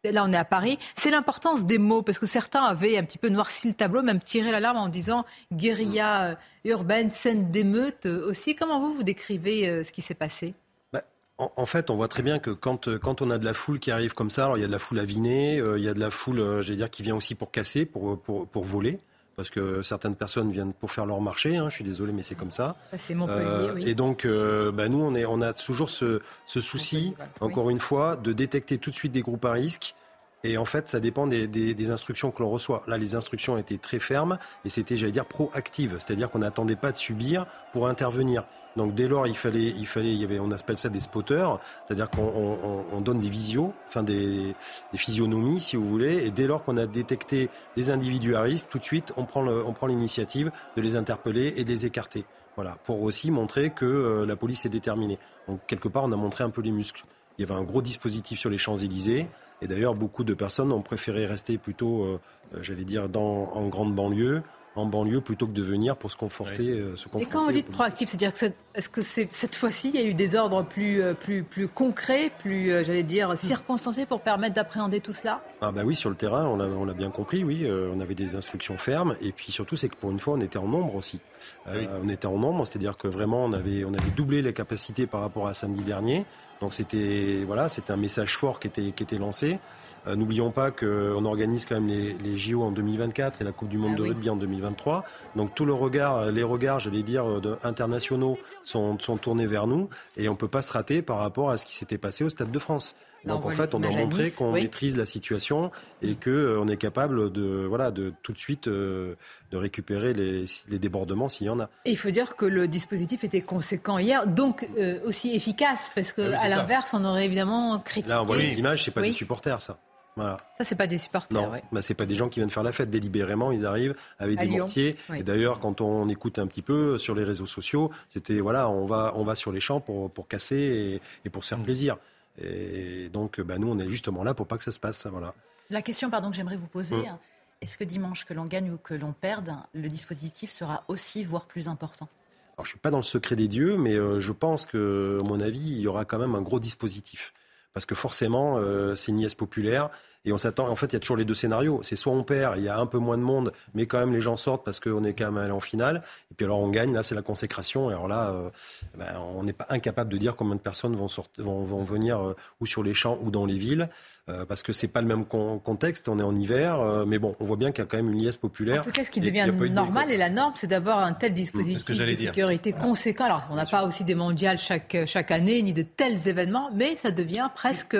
S1: là on est à Paris, c'est l'importance des mots, parce que certains avaient un petit peu noirci le tableau, même tiré l'alarme en disant guérilla euh, urbaine, scène d'émeute euh, aussi. Comment vous, vous décrivez euh, ce qui s'est passé?
S16: Bah, en, fait, on voit très bien que quand, on a de la foule qui arrive comme ça, il y a de la foule avinée, il y a de la foule, j'allais dire, qui vient aussi pour casser, pour voler parce que certaines personnes viennent pour faire leur marché. Hein, je suis désolé, mais c'est comme ça.
S1: C'est Montpellier, oui.
S16: Et donc, bah, nous, on, est, on a toujours ce, ce souci, encore une fois, de détecter tout de suite des groupes à risque Et en fait, ça dépend des, des, instructions que l'on reçoit. Là, les instructions étaient très fermes et c'était, j'allais dire, proactive. C'est-à-dire qu'on n'attendait pas de subir pour intervenir. Donc dès lors, il fallait, il fallait, il y avait, on appelle ça des spotters, c'est-à-dire qu'on on, donne des visios, enfin des, des, physionomies, si vous voulez, et dès lors qu'on a détecté des individuaristes, tout de suite, on prend, le, on prend l'initiative de les interpeller et de les écarter. Voilà, pour aussi montrer que euh, la police est déterminée. Donc quelque part, on a montré un peu les muscles. Il y avait un gros dispositif sur les Champs-Élysées. Et d'ailleurs, beaucoup de personnes ont préféré rester plutôt, euh, j'allais dire, dans, en grande banlieue, en banlieue plutôt que de venir pour se conforter. Euh, se
S1: Et quand vous dites proactif, c'est-à-dire que est-ce que c'est, cette fois-ci, il y a eu des ordres plus, plus, plus concrets, plus, j'allais dire, circonstanciés pour permettre d'appréhender tout cela?
S16: Ah bah oui, sur le terrain, on l'a, on l'a bien compris, oui, on avait des instructions fermes. Et puis surtout, c'est que pour une fois, on était en nombre aussi. On était en nombre, c'est-à-dire que vraiment, on avait, on avait doublé les capacités par rapport à samedi dernier. Donc c'était voilà, c'était un message fort qui était, qui était lancé. Euh, n'oublions pas qu'on organise quand même les, les, JO en 2024 et la Coupe du Monde ah de rugby en 2023. Donc tout le regard, les regards, j'allais dire, internationaux sont, sont tournés vers nous et on peut pas se rater par rapport à ce qui s'était passé au Stade de France. Donc en fait, on doit montrer qu'on maîtrise la situation et que euh, on est capable de voilà de tout de suite euh, de récupérer les, les débordements s'il y en a.
S1: Et il faut dire que le dispositif était conséquent hier, donc euh, aussi efficace parce que ah à l'inverse, on aurait évidemment critiqué.
S16: Là, on voit les images, c'est pas des supporters, ça. Voilà.
S1: Ça, c'est pas des supporters.
S16: Non, bah, c'est pas des gens qui viennent faire la fête. Délibérément, ils arrivent avec des mortiers. Et d'ailleurs, quand on écoute un petit peu sur les réseaux sociaux, c'était voilà, on va, on va sur les champs pour, pour casser et, et pour se faire mm. plaisir. Et donc, bah, nous, on est justement là pour pas que ça se passe. Voilà.
S2: La question pardon, que j'aimerais vous poser, mm. est-ce que dimanche, que l'on gagne ou que l'on perde, le dispositif sera aussi, voire plus important?
S16: Alors, je ne suis pas dans le secret des dieux, mais euh, je pense que, à mon avis, il y aura quand même un gros dispositif. Parce que forcément, euh, c'est une nièce populaire. Et on s'attend. En fait, il y a toujours les deux scénarios. C'est soit on perd, il y a un peu moins de monde, mais quand même les gens sortent parce qu'on est quand même allé en finale. Et puis alors on gagne. Là, c'est la consécration. Et alors là, euh, ben, on n'est pas incapable de dire combien de personnes vont, sortir, vont, vont venir euh, ou sur les champs ou dans les villes, euh, parce que c'est pas le même contexte. On est en hiver, mais bon, on voit bien qu'il y a quand même une liesse populaire.
S1: En tout cas, ce qui devient normal et la norme, c'est d'avoir un tel dispositif de sécurité conséquent. Alors, on n'a pas aussi des mondiales chaque chaque année ni de tels événements, mais ça devient presque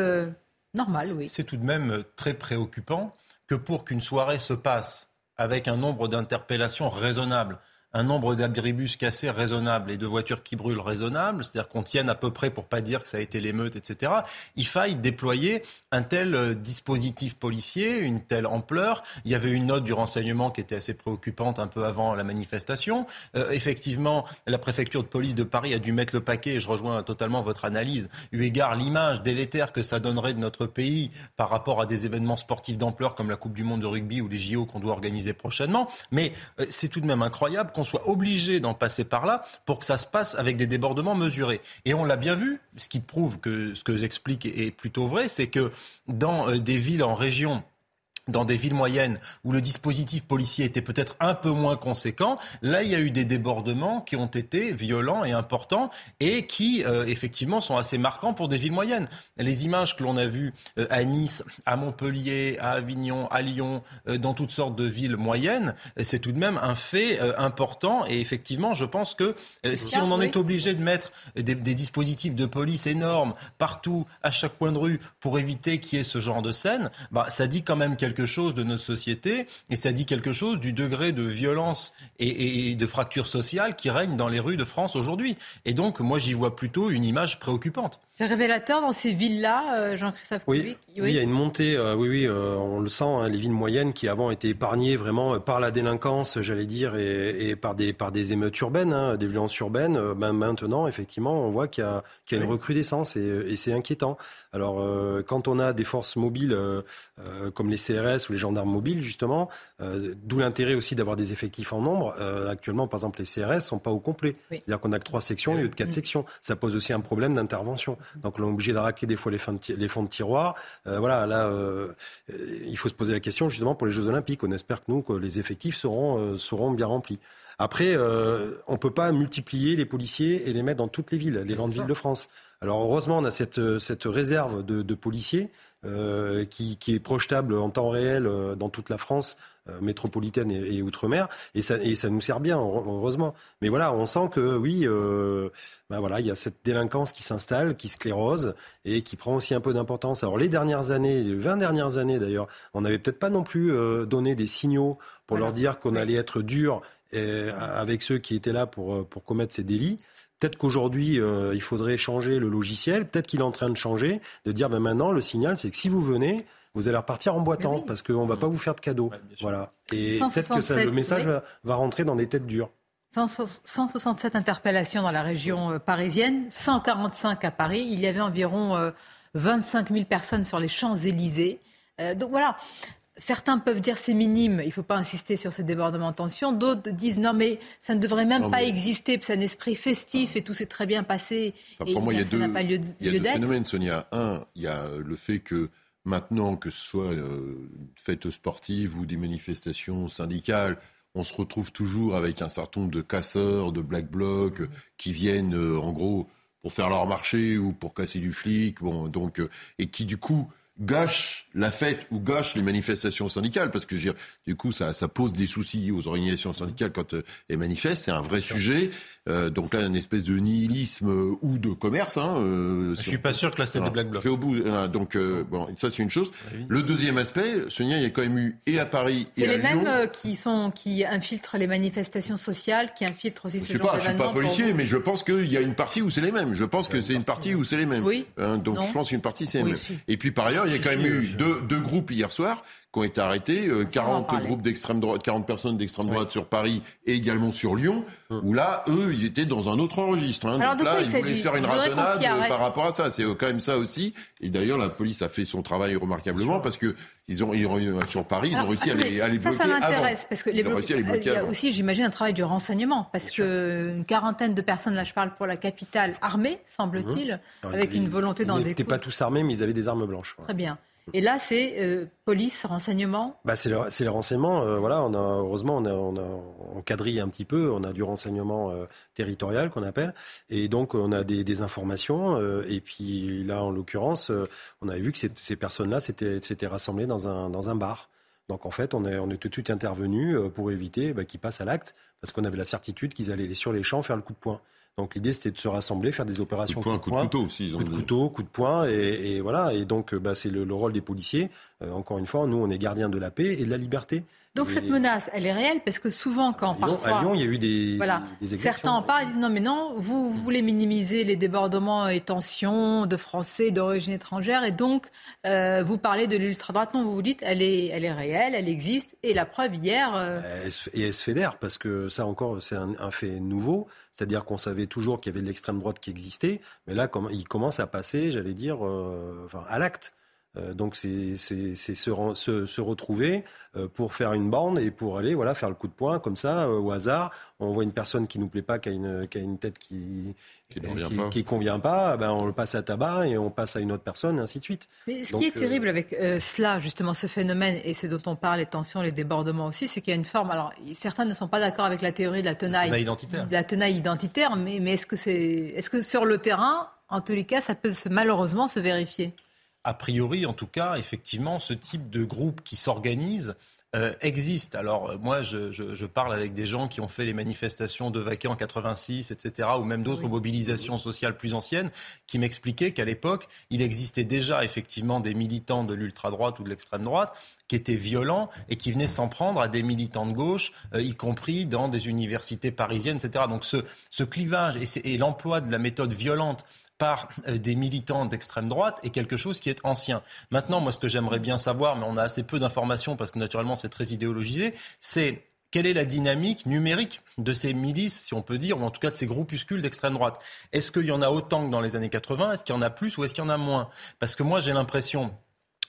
S1: Normal, oui.
S20: C'est tout de même très préoccupant que pour qu'une soirée se passe avec un nombre d'interpellations raisonnable, un nombre d'abribus cassés raisonnable et de voitures qui brûlent raisonnable, c'est-à-dire qu'on tienne à peu près pour pas dire que ça a été l'émeute, etc., il faille déployer un tel euh, dispositif policier, une telle ampleur. Il y avait une note du renseignement qui était assez préoccupante un peu avant la manifestation. Euh, effectivement, la préfecture de police de Paris a dû mettre le paquet, et je rejoins totalement votre analyse, eu égard l'image délétère que ça donnerait de notre pays par rapport à des événements sportifs d'ampleur comme la Coupe du Monde de rugby ou les JO qu'on doit organiser prochainement. Mais euh, c'est tout de même incroyable qu'on soit obligé d'en passer par là pour que ça se passe avec des débordements mesurés. Et on l'a bien vu, ce qui prouve que ce que j'explique est plutôt vrai, c'est que dans euh, des villes en région dans des villes moyennes où le dispositif policier était peut-être un peu moins conséquent, là il y a eu des débordements qui ont été violents et importants et qui euh, effectivement sont assez marquants pour des villes moyennes. Les images que l'on a vues euh, à Nice, à Montpellier, à Avignon, à Lyon, euh, dans toutes sortes de villes moyennes, c'est tout de même un fait important et effectivement je pense que si on en est obligé de mettre des, des dispositifs de police énormes partout, à chaque coin de rue, pour éviter qu'il y ait ce genre de scène, bah, ça dit quand même quelque chose de notre société et ça dit quelque chose du degré de violence et, de fracture sociale qui règne dans les rues de France aujourd'hui. Et donc, moi, j'y vois plutôt une image préoccupante.
S1: C'est révélateur dans ces villes-là, euh, Jean-Christophe
S16: oui. oui. il y a une montée, euh, oui, oui, euh, on le sent, hein, les villes moyennes qui avant étaient épargnées vraiment par la délinquance, j'allais dire, et, par, des, par des émeutes urbaines, hein, des violences urbaines. Ben, maintenant, effectivement, on voit qu'il y a, qu'il y a une recrudescence et, et c'est inquiétant. Alors, quand on a des forces mobiles comme les CRS ou les gendarmes mobiles, justement, d'où l'intérêt aussi d'avoir des effectifs en nombre. actuellement, par exemple, les CRS sont pas au complet. C'est-à-dire qu'on a que trois sections au lieu de quatre sections. Ça pose aussi un problème d'intervention. Donc on est obligé de racler des fois les fonds de, tiroir. Euh, voilà, là, euh, il faut se poser la question justement pour les Jeux Olympiques. On espère que nous, que les effectifs seront, euh, seront bien remplis. Après, on ne peut pas multiplier les policiers et les mettre dans toutes les villes, les grandes villes de France. Alors heureusement, on a cette, cette réserve de, de policiers euh, qui, qui, est projetable en temps réel euh, dans toute la France euh, métropolitaine et, et outre-mer, et ça, et ça nous sert bien, heureusement. Mais voilà, on sent que oui, euh, ben voilà, il y a cette délinquance qui s'installe, qui sclérose et qui prend aussi un peu d'importance. Alors les dernières années, les 20 dernières années d'ailleurs, on n'avait peut-être pas non plus euh, donné des signaux pour voilà. leur dire qu'on allait être dur avec ceux qui étaient là pour, pour commettre ces délits. Peut-être qu'aujourd'hui, euh, il faudrait changer le logiciel. Peut-être qu'il est en train de changer, de dire ben maintenant, le signal, c'est que si vous venez, vous allez repartir en boitant oui. parce qu'on ne va pas vous faire de cadeaux. Ouais, voilà. Et peut-être que ça, le message oui. va, va, rentrer dans des têtes dures.
S1: 167 interpellations dans la région euh, parisienne, 145 à Paris. Il y avait environ euh, 25 000 personnes sur les Champs-Élysées. Euh, donc voilà, Certains peuvent dire c'est minime, il ne faut pas insister sur ce débordement de tension. D'autres disent non mais ça ne devrait même non, pas mais... exister, c'est un esprit festif et tout s'est très bien passé.
S15: Enfin, pour moi, il y a deux, lieu, il y a deux phénomènes, Sonia. Un, il y a le fait que maintenant, que ce soit euh, une fête sportive ou des manifestations syndicales, on se retrouve toujours avec un certain nombre de casseurs, de black blocs, euh, qui viennent euh, en gros pour faire leur marché ou pour casser du flic, bon, donc, euh, et qui du coup gâche la fête ou gâche les manifestations syndicales, parce que je veux dire, du coup, ça, ça, pose des soucis aux organisations syndicales quand euh, elles manifestent. C'est un vrai sujet. Euh, donc là, une espèce de nihilisme euh, ou de commerce. Hein,
S20: euh, je suis pas sûr que là, c'était des black blocs.
S15: au bout. donc, euh, bon, ça, c'est une chose. Oui. Le deuxième aspect, Sonia, il y a quand même eu, et à Paris et à
S1: Lyon...
S15: C'est les
S1: mêmes qui, sont, qui infiltrent les manifestations sociales, qui infiltrent aussi
S15: je
S1: ce
S15: sais
S1: genre
S15: pas, Je suis pas policier, mais je pense qu'il y a une partie où c'est les mêmes. Je pense que c'est une partie où c'est les mêmes.
S1: Oui.
S15: Hein, donc,
S1: non.
S15: je pense qu'une partie, c'est les mêmes. Oui, et puis, par ailleurs, il y a quand même eu deux, groupes hier soir qui ont été arrêtés, euh, 40 groupes d'extrême droite, 40 personnes d'extrême droite oui. sur Paris et également sur Lyon, mmh. où là, eux, ils étaient dans un autre registre. Hein.
S1: Alors,
S15: Donc là, ils voulaient
S1: se
S15: faire une ratonnade par rapport à ça. C'est quand même ça aussi. Et d'ailleurs, la police a fait son travail remarquablement parce que ils ont, ils ont sur Paris, ils
S1: Alors,
S15: ont réussi
S1: attendez,
S15: à les, à les
S1: ça,
S15: bloquer
S1: ça m'intéresse parce que les
S15: bloquer
S1: il y a
S15: avant.
S1: aussi, j'imagine, un travail du renseignement parce que une quarantaine de personnes, là, je parle pour la capitale, armée, semble-t-il, mmh. avec une volonté d'en
S16: Ils n'étaient pas tous armés, mais ils avaient des armes blanches.
S1: Très bien. Et là, c'est euh, police, renseignement
S16: bah, C'est le, le, renseignement. Euh, voilà, on a, heureusement, on a, on on quadrille un petit peu. On a du renseignement euh, territorial qu'on appelle. Et donc, on a des, des informations. Et puis là, en l'occurrence, on avait vu que ces personnes-là s'étaient rassemblées dans un, dans un bar. Donc en fait, on est, on est tout de suite intervenu pour éviter bah, qu'ils passent à l'acte, parce qu'on avait la certitude qu'ils allaient sur les champs faire le coup de poing. Donc l'idée c'était de se rassembler, faire des opérations.
S15: Coup de, poing, coup de, couteau aussi. Ils
S16: ont coup de couteau, coup de poing, et, et voilà. Et donc bah, c'est le, le, rôle des policiers. Euh, encore une fois, nous on est gardiens de la paix et de la liberté.
S1: Donc
S16: et...
S1: cette menace, elle est réelle parce que souvent quand
S16: à Lyon,
S1: parfois,
S16: à Lyon, il y a eu des,
S1: voilà,
S16: des
S1: certains en parlent, ils disent non mais non, vous, vous voulez minimiser les débordements et tensions de Français d'origine étrangère et donc euh, vous parlez de l'ultra droite. Non, vous vous dites elle est, elle est réelle, elle existe et la preuve hier. Euh...
S16: Et elle se fédère parce que ça encore c'est un, un, fait nouveau, c'est-à-dire qu'on savait toujours qu'il y avait de l'extrême droite qui existait, mais là comme, il commence à passer, j'allais dire, euh, enfin, à l'acte. Euh, donc c'est se, se, se, retrouver euh, pour faire une bande et pour aller voilà faire le coup de poing comme ça euh, au hasard. On voit une personne qui nous plaît pas, qui a une, qui a une tête qui
S15: qui,
S16: qui,
S15: pas.
S16: qui convient pas, ben on le passe à tabac et on passe à une autre personne, et ainsi de suite.
S1: Mais ce donc, qui est terrible avec euh, cela, justement, ce phénomène et ce dont on parle, les tensions, les débordements aussi, c'est qu'il y a une forme. Alors certains ne sont pas d'accord avec la théorie de la tenaille,
S20: la tenaille identitaire,
S1: de la tenaille identitaire, mais, mais est-ce que c'est, est-ce que sur le terrain, en tous les cas, ça peut malheureusement se vérifier?
S20: A priori, en tout cas, effectivement, ce type de groupe qui s'organise euh, existe. Alors moi, je, je, je, parle avec des gens qui ont fait les manifestations de Vaquet en 86, etc., ou même d'autres oui. mobilisations sociales plus anciennes, qui m'expliquaient qu'à l'époque, il existait déjà effectivement des militants de l'ultra-droite ou de l'extrême-droite qui étaient violents et qui venaient s'en prendre à des militants de gauche, euh, y compris dans des universités parisiennes, etc. Donc ce, ce clivage et, et l'emploi de la méthode violente par euh, des militants d'extrême droite est quelque chose qui est ancien. Maintenant, moi, ce que j'aimerais bien savoir, mais on a assez peu d'informations parce que naturellement c'est très idéologisé, c'est quelle est la dynamique numérique de ces milices, si on peut dire, ou en tout cas de ces groupuscules d'extrême droite? Est-ce qu'il y en a autant que dans les années 80 Est-ce qu'il y en a plus ou est-ce qu'il y en a moins? Parce que moi, j'ai l'impression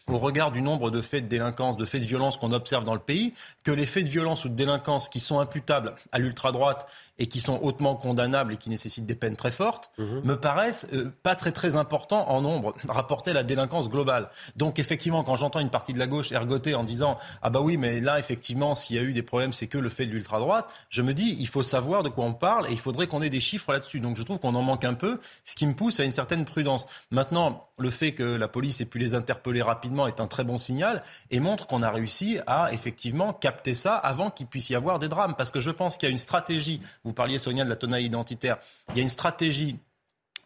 S20: au regard du nombre de faits de délinquance, de faits de violence qu'on observe dans le pays, que les faits de violence ou de délinquance qui sont imputables à l'ultra-droite et qui sont hautement condamnables et qui nécessitent des peines très fortes,
S16: Mhm.
S20: me paraissent euh, pas très très importants en nombre rapportés à la délinquance globale. Donc effectivement, quand j'entends une partie de la gauche ergoter en disant ah bah oui mais là effectivement s'il y a eu des problèmes c'est que le fait de l'ultra droite, je me dis il faut savoir de quoi on parle et il faudrait qu'on ait des chiffres là-dessus. Donc je trouve qu'on en manque un peu, ce qui me pousse à une certaine prudence. Maintenant, le fait que la police ait pu les interpeller rapidement est un très bon signal et montre qu'on a réussi à effectivement capter ça avant qu'il puisse y avoir des drames. Parce que je pense qu'il y a une stratégie. Vous parliez Sonia de la tonalité identitaire. Il y a une stratégie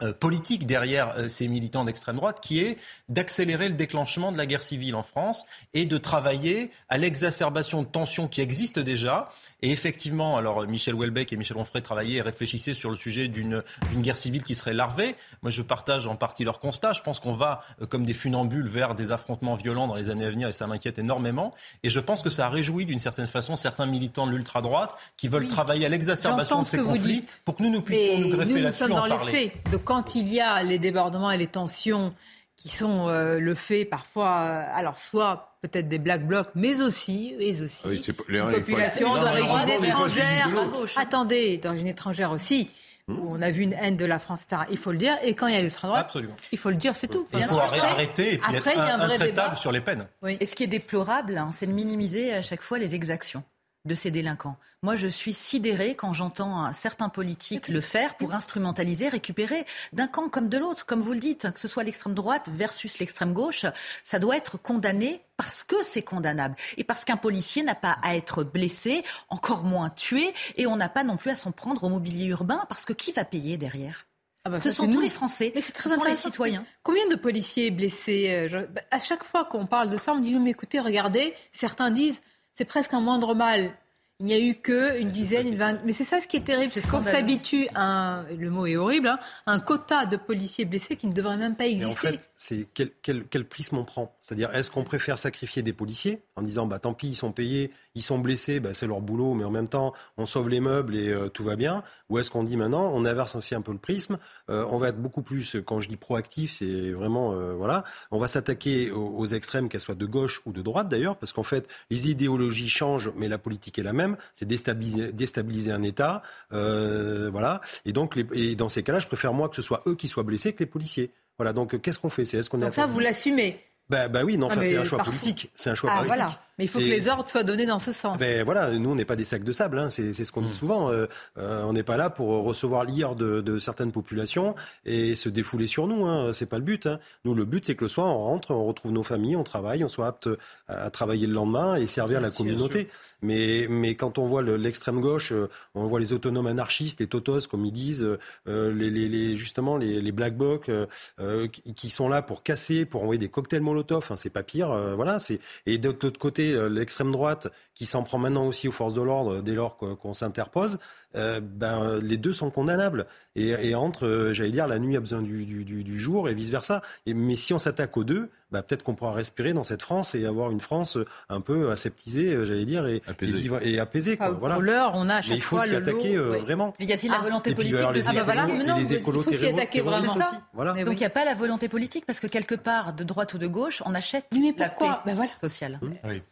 S20: euh, politique derrière euh, ces militants d'extrême droite qui est d'accélérer le déclenchement de la guerre civile en France et de travailler à l'exacerbation de tensions qui existent déjà. Et effectivement, alors Michel Houellebecq et Michel Onfray travaillaient et réfléchissaient sur le sujet d'une guerre civile qui serait larvée. Moi, je partage en partie leur constat. Je pense qu'on va euh, comme des funambules vers des affrontements violents dans les années à venir et ça m'inquiète énormément. Et je pense que ça a réjoui d'une certaine façon certains militants de l'ultra-droite qui veulent
S1: Oui.
S20: travailler à l'exacerbation de
S1: ce
S20: ces
S1: vous
S20: conflits
S1: dites.
S20: pour que nous, nous puissions nous greffer là-dessus
S1: sommes
S20: en
S1: dans les
S20: parler.
S1: faits. Donc quand il y a les débordements et les tensions qui sont euh, le fait parfois, euh, alors soit peut-être des black blocs, mais aussi, mais aussi
S15: Ah oui, c'est pas- les-
S1: une
S15: les-
S1: population d'origine étrangère. Attendez, d'origine étrangère aussi.
S20: Hmm.
S1: où On a vu une haine de la France, etc. Il faut le dire. Et quand il y a l'ultra-droite,
S20: Absolument.
S1: il faut le dire, c'est tout.
S20: Il faut arrêter, arrêter et puis
S1: Après,
S20: être
S1: il y a un vrai
S20: intraitable
S1: débat.
S20: sur les peines.
S2: Et ce qui est déplorable, hein, c'est de minimiser à chaque fois les exactions de ces délinquants. Moi, je suis sidérée quand j'entends un certain politique le faire pour instrumentaliser, récupérer d'un camp comme de l'autre. Comme vous le dites, que ce soit l'extrême droite versus l'extrême gauche, ça doit être condamné parce que c'est condamnable. Et parce qu'un policier n'a pas à être blessé, encore moins tué, et on n'a pas non plus à s'en prendre au mobilier urbain, parce que qui va payer derrière?
S1: Ah bah
S2: Ce sont tous
S1: nous.
S2: les Français,
S1: Mais c'est
S2: ce
S1: très
S2: sont les citoyens.
S1: Combien de policiers blessés euh, je- bah, À chaque fois qu'on parle de ça, on me dit mais écoutez, regardez, certains disent c'est presque un moindre mal. Il n'y a eu que une dizaine, une vingtaine. Mais c'est ça ce qui est terrible, c'est qu'on s'habitue à un, le mot est horrible, hein, un quota de policiers blessés qui ne devrait même pas
S16: Et
S1: exister.
S16: en fait, c'est quel, quel, quel prisme on prend? C'est-à-dire, est-ce qu'on préfère sacrifier des policiers en disant, bah tant pis, ils sont payés, ils sont blessés, bah, c'est leur boulot, mais en même temps, on sauve les meubles et euh, tout va bien Ou est-ce qu'on dit maintenant, on inverse aussi un peu le prisme, euh, on va être beaucoup plus, quand je dis proactif, c'est vraiment, euh, voilà, on va s'attaquer aux, aux extrêmes, qu'elles soient de gauche ou de droite d'ailleurs, parce qu'en fait, les idéologies changent, mais la politique est la même, c'est déstabiliser, déstabiliser un État, euh, voilà, et donc, les, et dans ces cas-là, je préfère moi que ce soit eux qui soient blessés que les policiers. Voilà, donc euh, qu'est-ce qu'on fait? C'est est-ce qu'on est
S1: Donc ça, vous l'assumez?
S16: Bah, bah oui, non,
S1: Ah,
S16: c'est un choix
S1: parfois-
S16: politique. C'est un choix
S1: Ah
S16: politique.
S1: voilà. Mais il faut que les ordres soient donnés dans ce sens.
S16: Ben voilà, nous on n'est pas des sacs de sable, hein, c'est c'est ce qu'on
S20: Hmm.
S16: dit souvent. Euh, euh, on n'est pas là pour recevoir l'ire de, de certaines populations et se défouler sur nous. Hein, c'est pas le but. Hein. Nous, le but c'est que le soir on rentre, on retrouve nos familles, on travaille, on soit apte à, à travailler le lendemain et servir la communauté. Mais, mais quand on voit le- l'extrême gauche, euh, on voit les autonomes anarchistes, les totos comme ils disent, euh, les, justement les, black blocs euh, euh, qui, sont là pour casser, pour envoyer des cocktails Molotov. Hein, c'est pas pire. euh, voilà. Et de l'autre côté l'extrême droite qui s'en prend maintenant aussi aux forces de l'ordre dès lors qu'on s'interpose. Euh, ben, euh, les deux sont condamnables. Et, et entre, euh, j'allais dire, la nuit a besoin du, du, du, du jour et vice versa. Et, mais si on s'attaque aux deux, bah, peut-être qu'on pourra respirer dans cette France et avoir une France un peu aseptisée, j'allais dire, et
S15: Apaisée.
S16: et, vivre- et apaisée. Quoi.
S1: Ah,
S16: voilà.
S1: pour l'heure, on a à chaque
S16: Mais il faut s'y attaquer euh,
S1: oui.
S16: vraiment.
S2: Mais y a-t-il la
S1: Ah.
S2: volonté politique de
S16: les
S1: Ah bah voilà, non,
S16: les
S1: il faut s'y attaquer vraiment ça.
S16: Voilà.
S2: Donc il
S1: oui.
S2: n'y a pas la volonté politique parce que quelque part, de droite ou de gauche, on achète
S1: Mais
S2: la
S1: pourquoi
S2: paix?
S1: Ben voilà.
S2: sociale.
S20: Oui.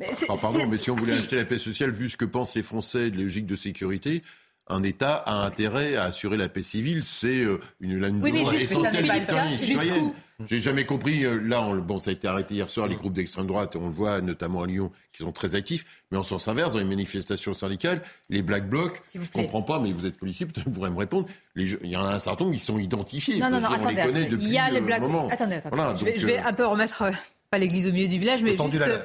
S1: Mais
S15: pardon, mais si on voulait
S1: si.
S15: acheter la paix sociale, vu ce que pensent les Français de la logique de sécurité, un État a intérêt à assurer la paix civile. C'est euh, une, une
S1: Oui, mais juste-
S15: essentielle
S1: le.
S15: J'ai jamais compris. euh, Là, on, bon, ça a été arrêté hier soir, les groupes d'extrême droite, on le voit notamment à Lyon, qui sont très actifs. Mais en sens inverse, dans les manifestations syndicales, les black blocs, je
S1: plaît.
S15: comprends pas, mais vous êtes policier, peut-être vous pourrez me répondre. Il y en a un certain nombre qui sont identifiés.
S1: Non, non, non,
S15: dire, on
S1: attendez,
S15: les connaît
S1: attendez.
S15: depuis
S1: Il y a les
S15: euh,
S1: blagues.
S15: un moment.
S1: Attendez, attendez.
S15: Voilà,
S1: je, vais,
S15: donc,
S1: je vais un peu remettre, pas l'église au milieu du village, mais juste euh,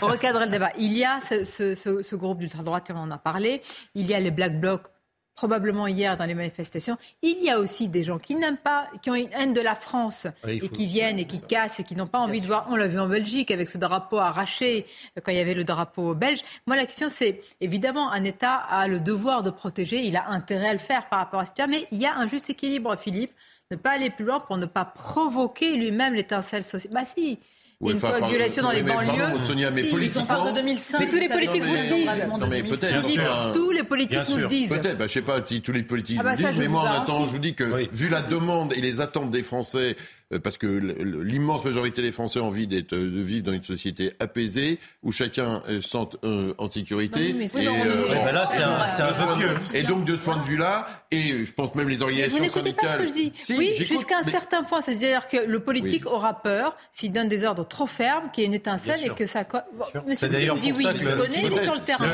S1: recadrer le débat. Il y a ce, ce- ce- ce groupe d'ultra-droite, on en a parlé. Il y a les black blocs, probablement hier dans les manifestations. Il y a aussi des gens qui n'aiment pas, qui ont une haine de la France
S20: il
S1: et
S20: faut-
S1: qui viennent et qui cassent et qui n'ont pas envie de voir. On l'a vu en Belgique avec ce drapeau arraché euh, quand il y avait le drapeau belge. Moi, la question, c'est évidemment, un État a le devoir de protéger. Il a intérêt à le faire par rapport à ce Mais il y a un juste équilibre, Philippe. Ne pas aller plus loin pour ne pas provoquer lui-même l'étincelle sociale. Bah si.
S15: Ouais,
S1: une
S15: enfin,
S1: coagulation dans les
S15: mais pardon,
S1: banlieues.
S15: Sonia, mais
S1: Si.
S15: politiquement-
S2: de 2005.
S1: Mais tous les politiques vous le disent.
S15: Non, mais
S2: 2005.
S15: peut-être,
S1: tous les politiques nous le disent.
S15: Peut-être, bah, je sais pas si tous les politiques
S1: Ah bah
S15: le
S1: ça,
S15: disent, mais
S1: vous
S15: moi en temps, je vous dis que
S20: Oui.
S15: vu la demande et les attentes des Français euh, parce que l'immense majorité des Français ont envie d'être, euh, de vivre dans une société apaisée où chacun se sente en sécurité.
S20: mais et, ben là, c'est un, c'est un pieux.
S15: Et donc de ce point de vue-là, et je pense même les organisations
S1: vous
S15: syndicales.
S1: Pas ce que je dis. oui, jusqu'à un certain point, c'est-à-dire que le politique aura peur s'il donne des ordres trop fermes, qu'il y ait une étincelle et que ça. Bon, monsieur
S20: vous
S1: dit oui, il connaît, il est sur le terrain.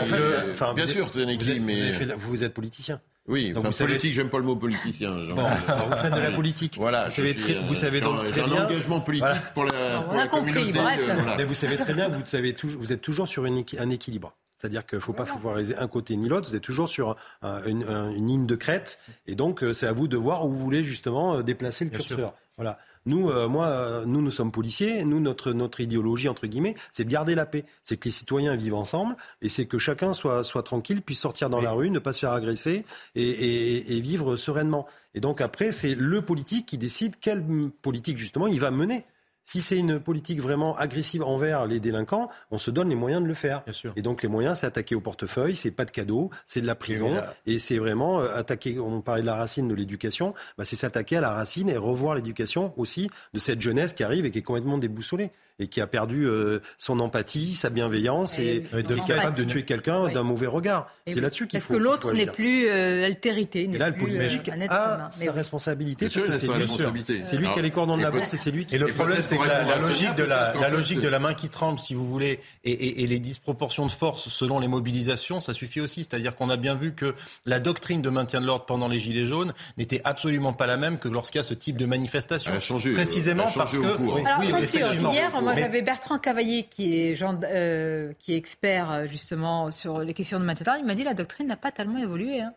S15: Bien sûr, c'est mais
S16: vous êtes politicien.
S15: Oui, enfin, vous politique, j'aime pas le mot politicien.
S16: Bon, vous faites de la politique.
S15: Voilà,
S16: vous savez, très, vous savez donc très bien.
S15: un engagement politique pour la, pour
S1: on
S15: a
S1: compris, bref.
S16: Mais vous savez très bien que vous, savez, vous êtes toujours sur une, un équilibre. C'est-à-dire qu'il ne faut pas favoriser un côté ni l'autre. Vous êtes toujours sur une, une, ligne de crête. Et donc, euh, c'est à vous de voir où vous voulez justement euh, déplacer le curseur. Voilà. Nous, euh, moi, euh, nous, nous sommes policiers. Nous, notre, notre idéologie, entre guillemets, c'est de garder la paix. C'est que les citoyens vivent ensemble et c'est que chacun soit, soit tranquille, puisse sortir dans la rue, ne pas se faire agresser et, et, et vivre sereinement. Et donc après, c'est le politique qui décide quelle politique, justement, il va mener. Si c'est une politique vraiment agressive envers les délinquants, on se donne les moyens de le faire. Et donc les moyens, c'est attaquer au portefeuille, c'est pas de cadeaux, c'est de la prison, et, c'est vraiment euh, attaquer. On parlait de la racine de l'éducation, bah, c'est s'attaquer à la racine et revoir l'éducation aussi de cette jeunesse qui arrive et qui est complètement déboussolée et qui a perdu euh, son empathie, sa bienveillance et, et est capable de tuer quelqu'un d'un mauvais regard. C'est là-dessus qu'il faut.
S1: Parce que l'autre n'est plus euh, altérité.
S16: Et là, le politique euh, a sa responsabilité. C'est lui qui a les cordons de la bourse et c'est lui qui.
S20: Et le problème, c'est que la, logique de la, la logique de la main qui tremble, si vous voulez, et, et les disproportions de force selon les mobilisations, ça suffit aussi. C'est-à-dire qu'on a bien vu que la doctrine de maintien de l'ordre pendant les gilets jaunes n'était absolument pas la même que lorsqu'il y a ce type de manifestation.
S15: Elle a changé.
S20: Précisément parce que.
S1: Oui, effectivement moi, j'avais Bertrand Cavaillé, qui est, euh, qui est expert euh, justement sur les questions de maintien Il m'a dit la doctrine n'a pas tellement évolué. Hein.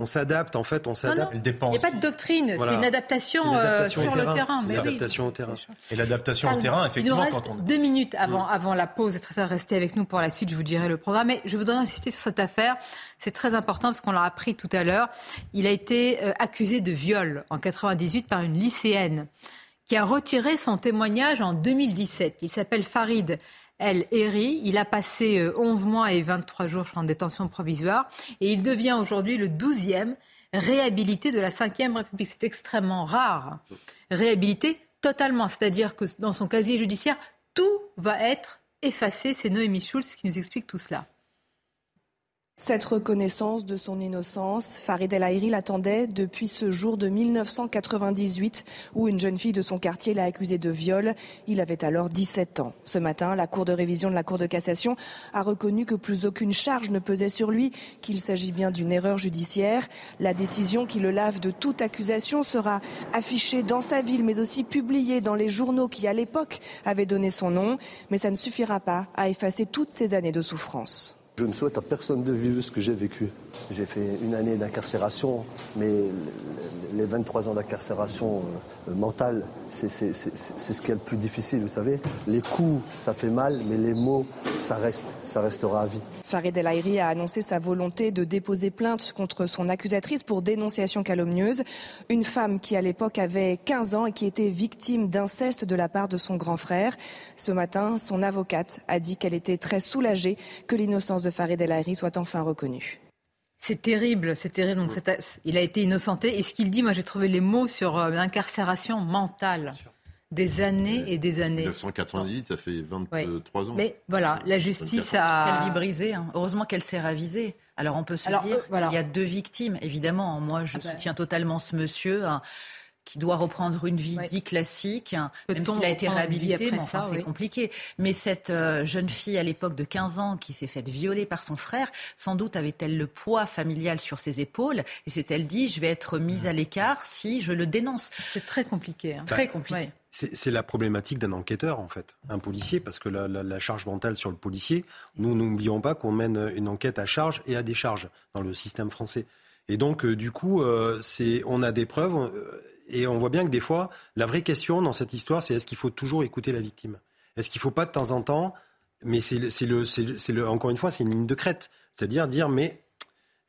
S16: On s'adapte, en fait, on s'adapte.
S1: Il n'y a pas de doctrine, c'est une adaptation, euh, sur le terrain.
S16: C'est l'adaptation au terrain.
S20: Et l'adaptation au terrain, effectivement,
S1: il nous reste deux minutes avant, avant la pause. Et très restez avec nous pour la suite, je vous dirai le programme. Mais je voudrais insister sur cette affaire. C'est très important parce qu'on l'a appris tout à l'heure. Il a été accusé de viol en 98 par une lycéenne qui a retiré son témoignage en 2017. Il s'appelle Farid El Eri. Il a passé 11 euh, mois et 23 jours en détention provisoire et il devient aujourd'hui le 12e réhabilité de la 5e République. C'est extrêmement rare. Réhabilité totalement, c'est-à-dire que dans son casier judiciaire, tout va être effacé. C'est Noémie Schulz qui nous explique tout cela.
S5: Cette reconnaissance de son innocence, Farid El Aïri l'attendait depuis ce jour de 1998 où une jeune fille de son quartier l'a accusé de viol. Il avait alors 17 ans. Ce matin, la Cour de révision de la Cour de cassation a reconnu que plus aucune charge ne pesait sur lui, qu'il s'agit bien d'une erreur judiciaire. La décision qui le lave de toute accusation sera affichée dans sa ville mais aussi publiée dans les journaux qui à l'époque avaient donné son nom. Mais ça ne suffira pas à effacer toutes ces années de souffrance.
S6: Je ne souhaite à personne de vivre ce que j'ai vécu. J'ai fait une année d'incarcération, mais les 23 ans d'incarcération euh, mentale, c'est ce qui est le plus difficile, vous savez. Les coups, ça fait mal, mais les mots, ça reste, ça restera à vie.
S5: Farid El Aïri a annoncé sa volonté de déposer plainte contre son accusatrice pour dénonciation calomnieuse. Une femme qui, à l'époque, avait 15 ans et qui était victime d'inceste de la part de son grand frère. Ce matin, son avocate a dit qu'elle était très soulagée que l'innocence de Farid El soit enfin reconnue.
S1: C'est terrible, c'est terrible. Donc, il a été innocenté. Et ce qu'il dit, moi j'ai trouvé les mots sur euh, l'incarcération mentale. Des années et des années.
S15: 1998, ça fait 23 ans.
S1: Mais voilà, la justice a.
S2: Quelle vie brisée. Hein. Heureusement qu'elle s'est ravisée. Alors on peut se dire, euh, il y a deux victimes. Évidemment, moi je ah ben. soutiens totalement ce monsieur. Hein qui doit reprendre une vie dite classique, même s'il a été réhabilité, mais enfin, c'est compliqué. Mais cette euh, jeune fille à l'époque de 15 ans qui s'est faite violer par son frère, sans doute avait-elle le poids familial sur ses épaules et s'est-elle dit je vais être mise à l'écart si je le dénonce.
S1: C'est très compliqué. Hein.
S2: Très compliqué.
S16: C'est la problématique d'un enquêteur, en fait, un policier, parce que la, la charge mentale sur le policier, nous n'oublions pas qu'on mène une enquête à charge et à décharge dans le système français. Et donc, euh, du coup, euh, c'est, on a des preuves, euh, et on voit bien que des fois, la vraie question dans cette histoire, c'est est-ce qu'il faut toujours écouter la victime? Est-ce qu'il ne faut pas de temps en temps, mais c'est le, le, encore une fois, c'est une ligne de crête, c'est-à-dire dire, mais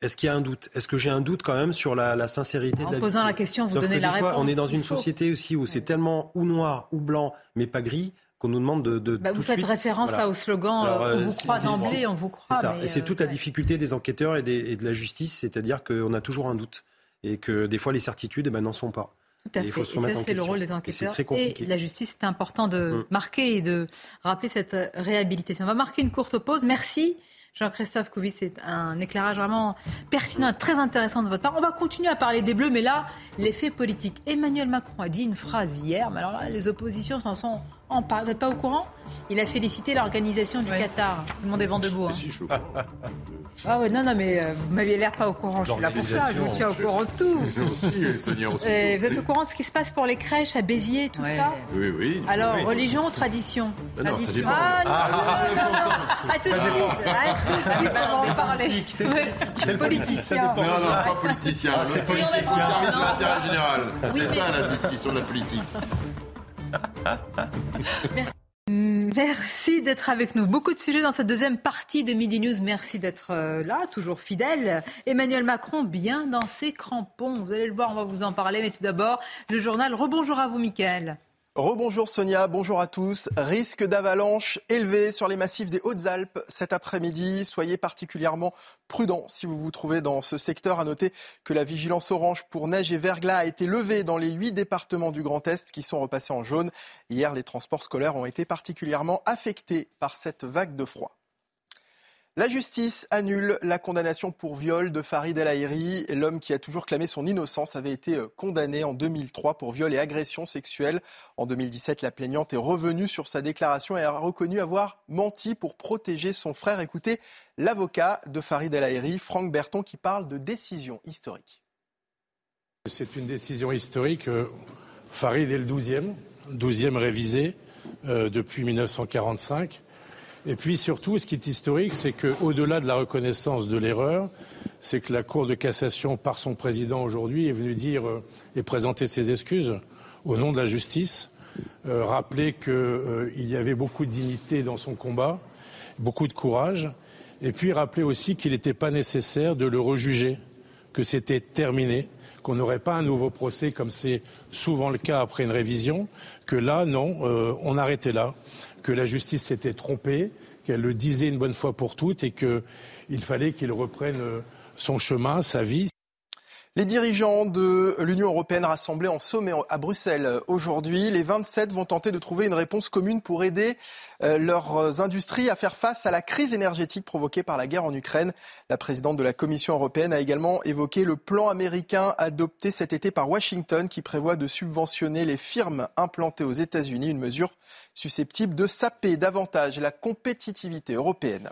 S16: est-ce qu'il y a un doute? Est-ce que j'ai un doute quand même sur la, sincérité
S1: en
S16: de la
S1: posant la question, vous donnez la réponse.
S16: on est dans une société aussi où c'est tellement ou noir ou blanc, mais pas gris, qu'on nous demande de. de
S1: bah, vous faites référence là au slogan euh, on vous croit d'emblée, on vous croit.
S16: et c'est toute la euh, difficulté des enquêteurs et, de la justice, c'est-à-dire qu'on a toujours un doute et que des fois les certitudes eh ben, n'en sont pas.
S1: Tout à fait. Et, ça, c'est le rôle des enquêteurs. Et, la justice, c'est important de mm. marquer et de rappeler cette réhabilitation. On va marquer une courte pause. Merci. Jean-Christophe Couvi, c'est un éclairage vraiment pertinent et très intéressant de votre part. On va continuer à parler des Bleus, mais là, l'effet politique. Emmanuel Macron a dit une phrase hier, mais alors là, les oppositions s'en sont vous n'êtes pas au courant? Il a félicité l'organisation du Qatar.
S2: Tout le monde est vent debout.
S1: Hein. ah ouais, non, non, mais euh, vous m'aviez l'air pas au courant. Je suis là pour ça, je vous tiens au courant de tout. vous êtes au courant de ce qui se passe pour les crèches à Béziers, tout ça?
S15: Oui, oui.
S1: Alors, religion ou tradition?
S15: Ah non,
S1: tradition.
S15: Ah,
S1: non, ah, non, À tout de suite, à tout de suite, on va en parler.
S15: C'est politicien. Non, non, pas politicien. C'est politicien. Service de l'intérêt général. C'est ça la définition de la politique.
S1: Merci d'être avec nous. Beaucoup de sujets dans cette deuxième partie de Midi News. Merci d'être euh, là, toujours fidèle. Emmanuel Macron, bien dans ses crampons. Vous allez le voir, on va vous en parler. Mais tout d'abord, le journal. Rebonjour à vous, Mickaël.
S3: Rebonjour Sonia, bonjour à tous. Risque d'avalanche élevé sur les massifs des Hautes-Alpes cet après-midi. Soyez particulièrement prudents si vous vous trouvez dans ce secteur. À noter que la vigilance orange pour neige et verglas a été levée dans les huit départements du Grand Est qui sont repassés en jaune. Hier, les transports scolaires ont été particulièrement affectés par cette vague de froid. La justice annule la condamnation pour viol de Farid El Haïri. L'homme qui a toujours clamé son innocence avait été euh, condamné en 2003 pour viol et agression sexuelle. En 2017, la plaignante est revenue sur sa déclaration et a reconnu avoir menti pour protéger son frère. Écoutez l'avocat de Farid El Haïri, Franck Berton, qui parle de décision historique.
S23: C'est une décision historique. Euh, Farid est le 12e, 12e révisé euh, depuis 1945. Et puis surtout, ce qui est historique, c'est qu'au-delà de la reconnaissance de l'erreur, c'est que la Cour de cassation, par son président aujourd'hui, est venue dire euh, et présenter ses excuses au nom de la justice, euh, rappeler qu'il euh, y avait beaucoup de dignité dans son combat, beaucoup de courage, et puis rappeler aussi qu'il n'était pas nécessaire de le rejuger, que c'était terminé, qu'on n'aurait pas un nouveau procès comme c'est souvent le cas après une révision, que là, non, on arrêtait là que la justice s'était trompée, qu'elle le disait une bonne fois pour toutes et qu'il fallait qu'il reprenne euh, son chemin, sa vie.
S3: Les dirigeants de l'Union européenne rassemblés en sommet à Bruxelles aujourd'hui, les 27 vont tenter de trouver une réponse commune pour aider euh, leurs industries à faire face à la crise énergétique provoquée par la guerre en Ukraine. La présidente de la Commission européenne a également évoqué le plan américain adopté cet été par Washington qui prévoit de subventionner les firmes implantées aux États-Unis, une mesure susceptible de saper davantage la compétitivité européenne.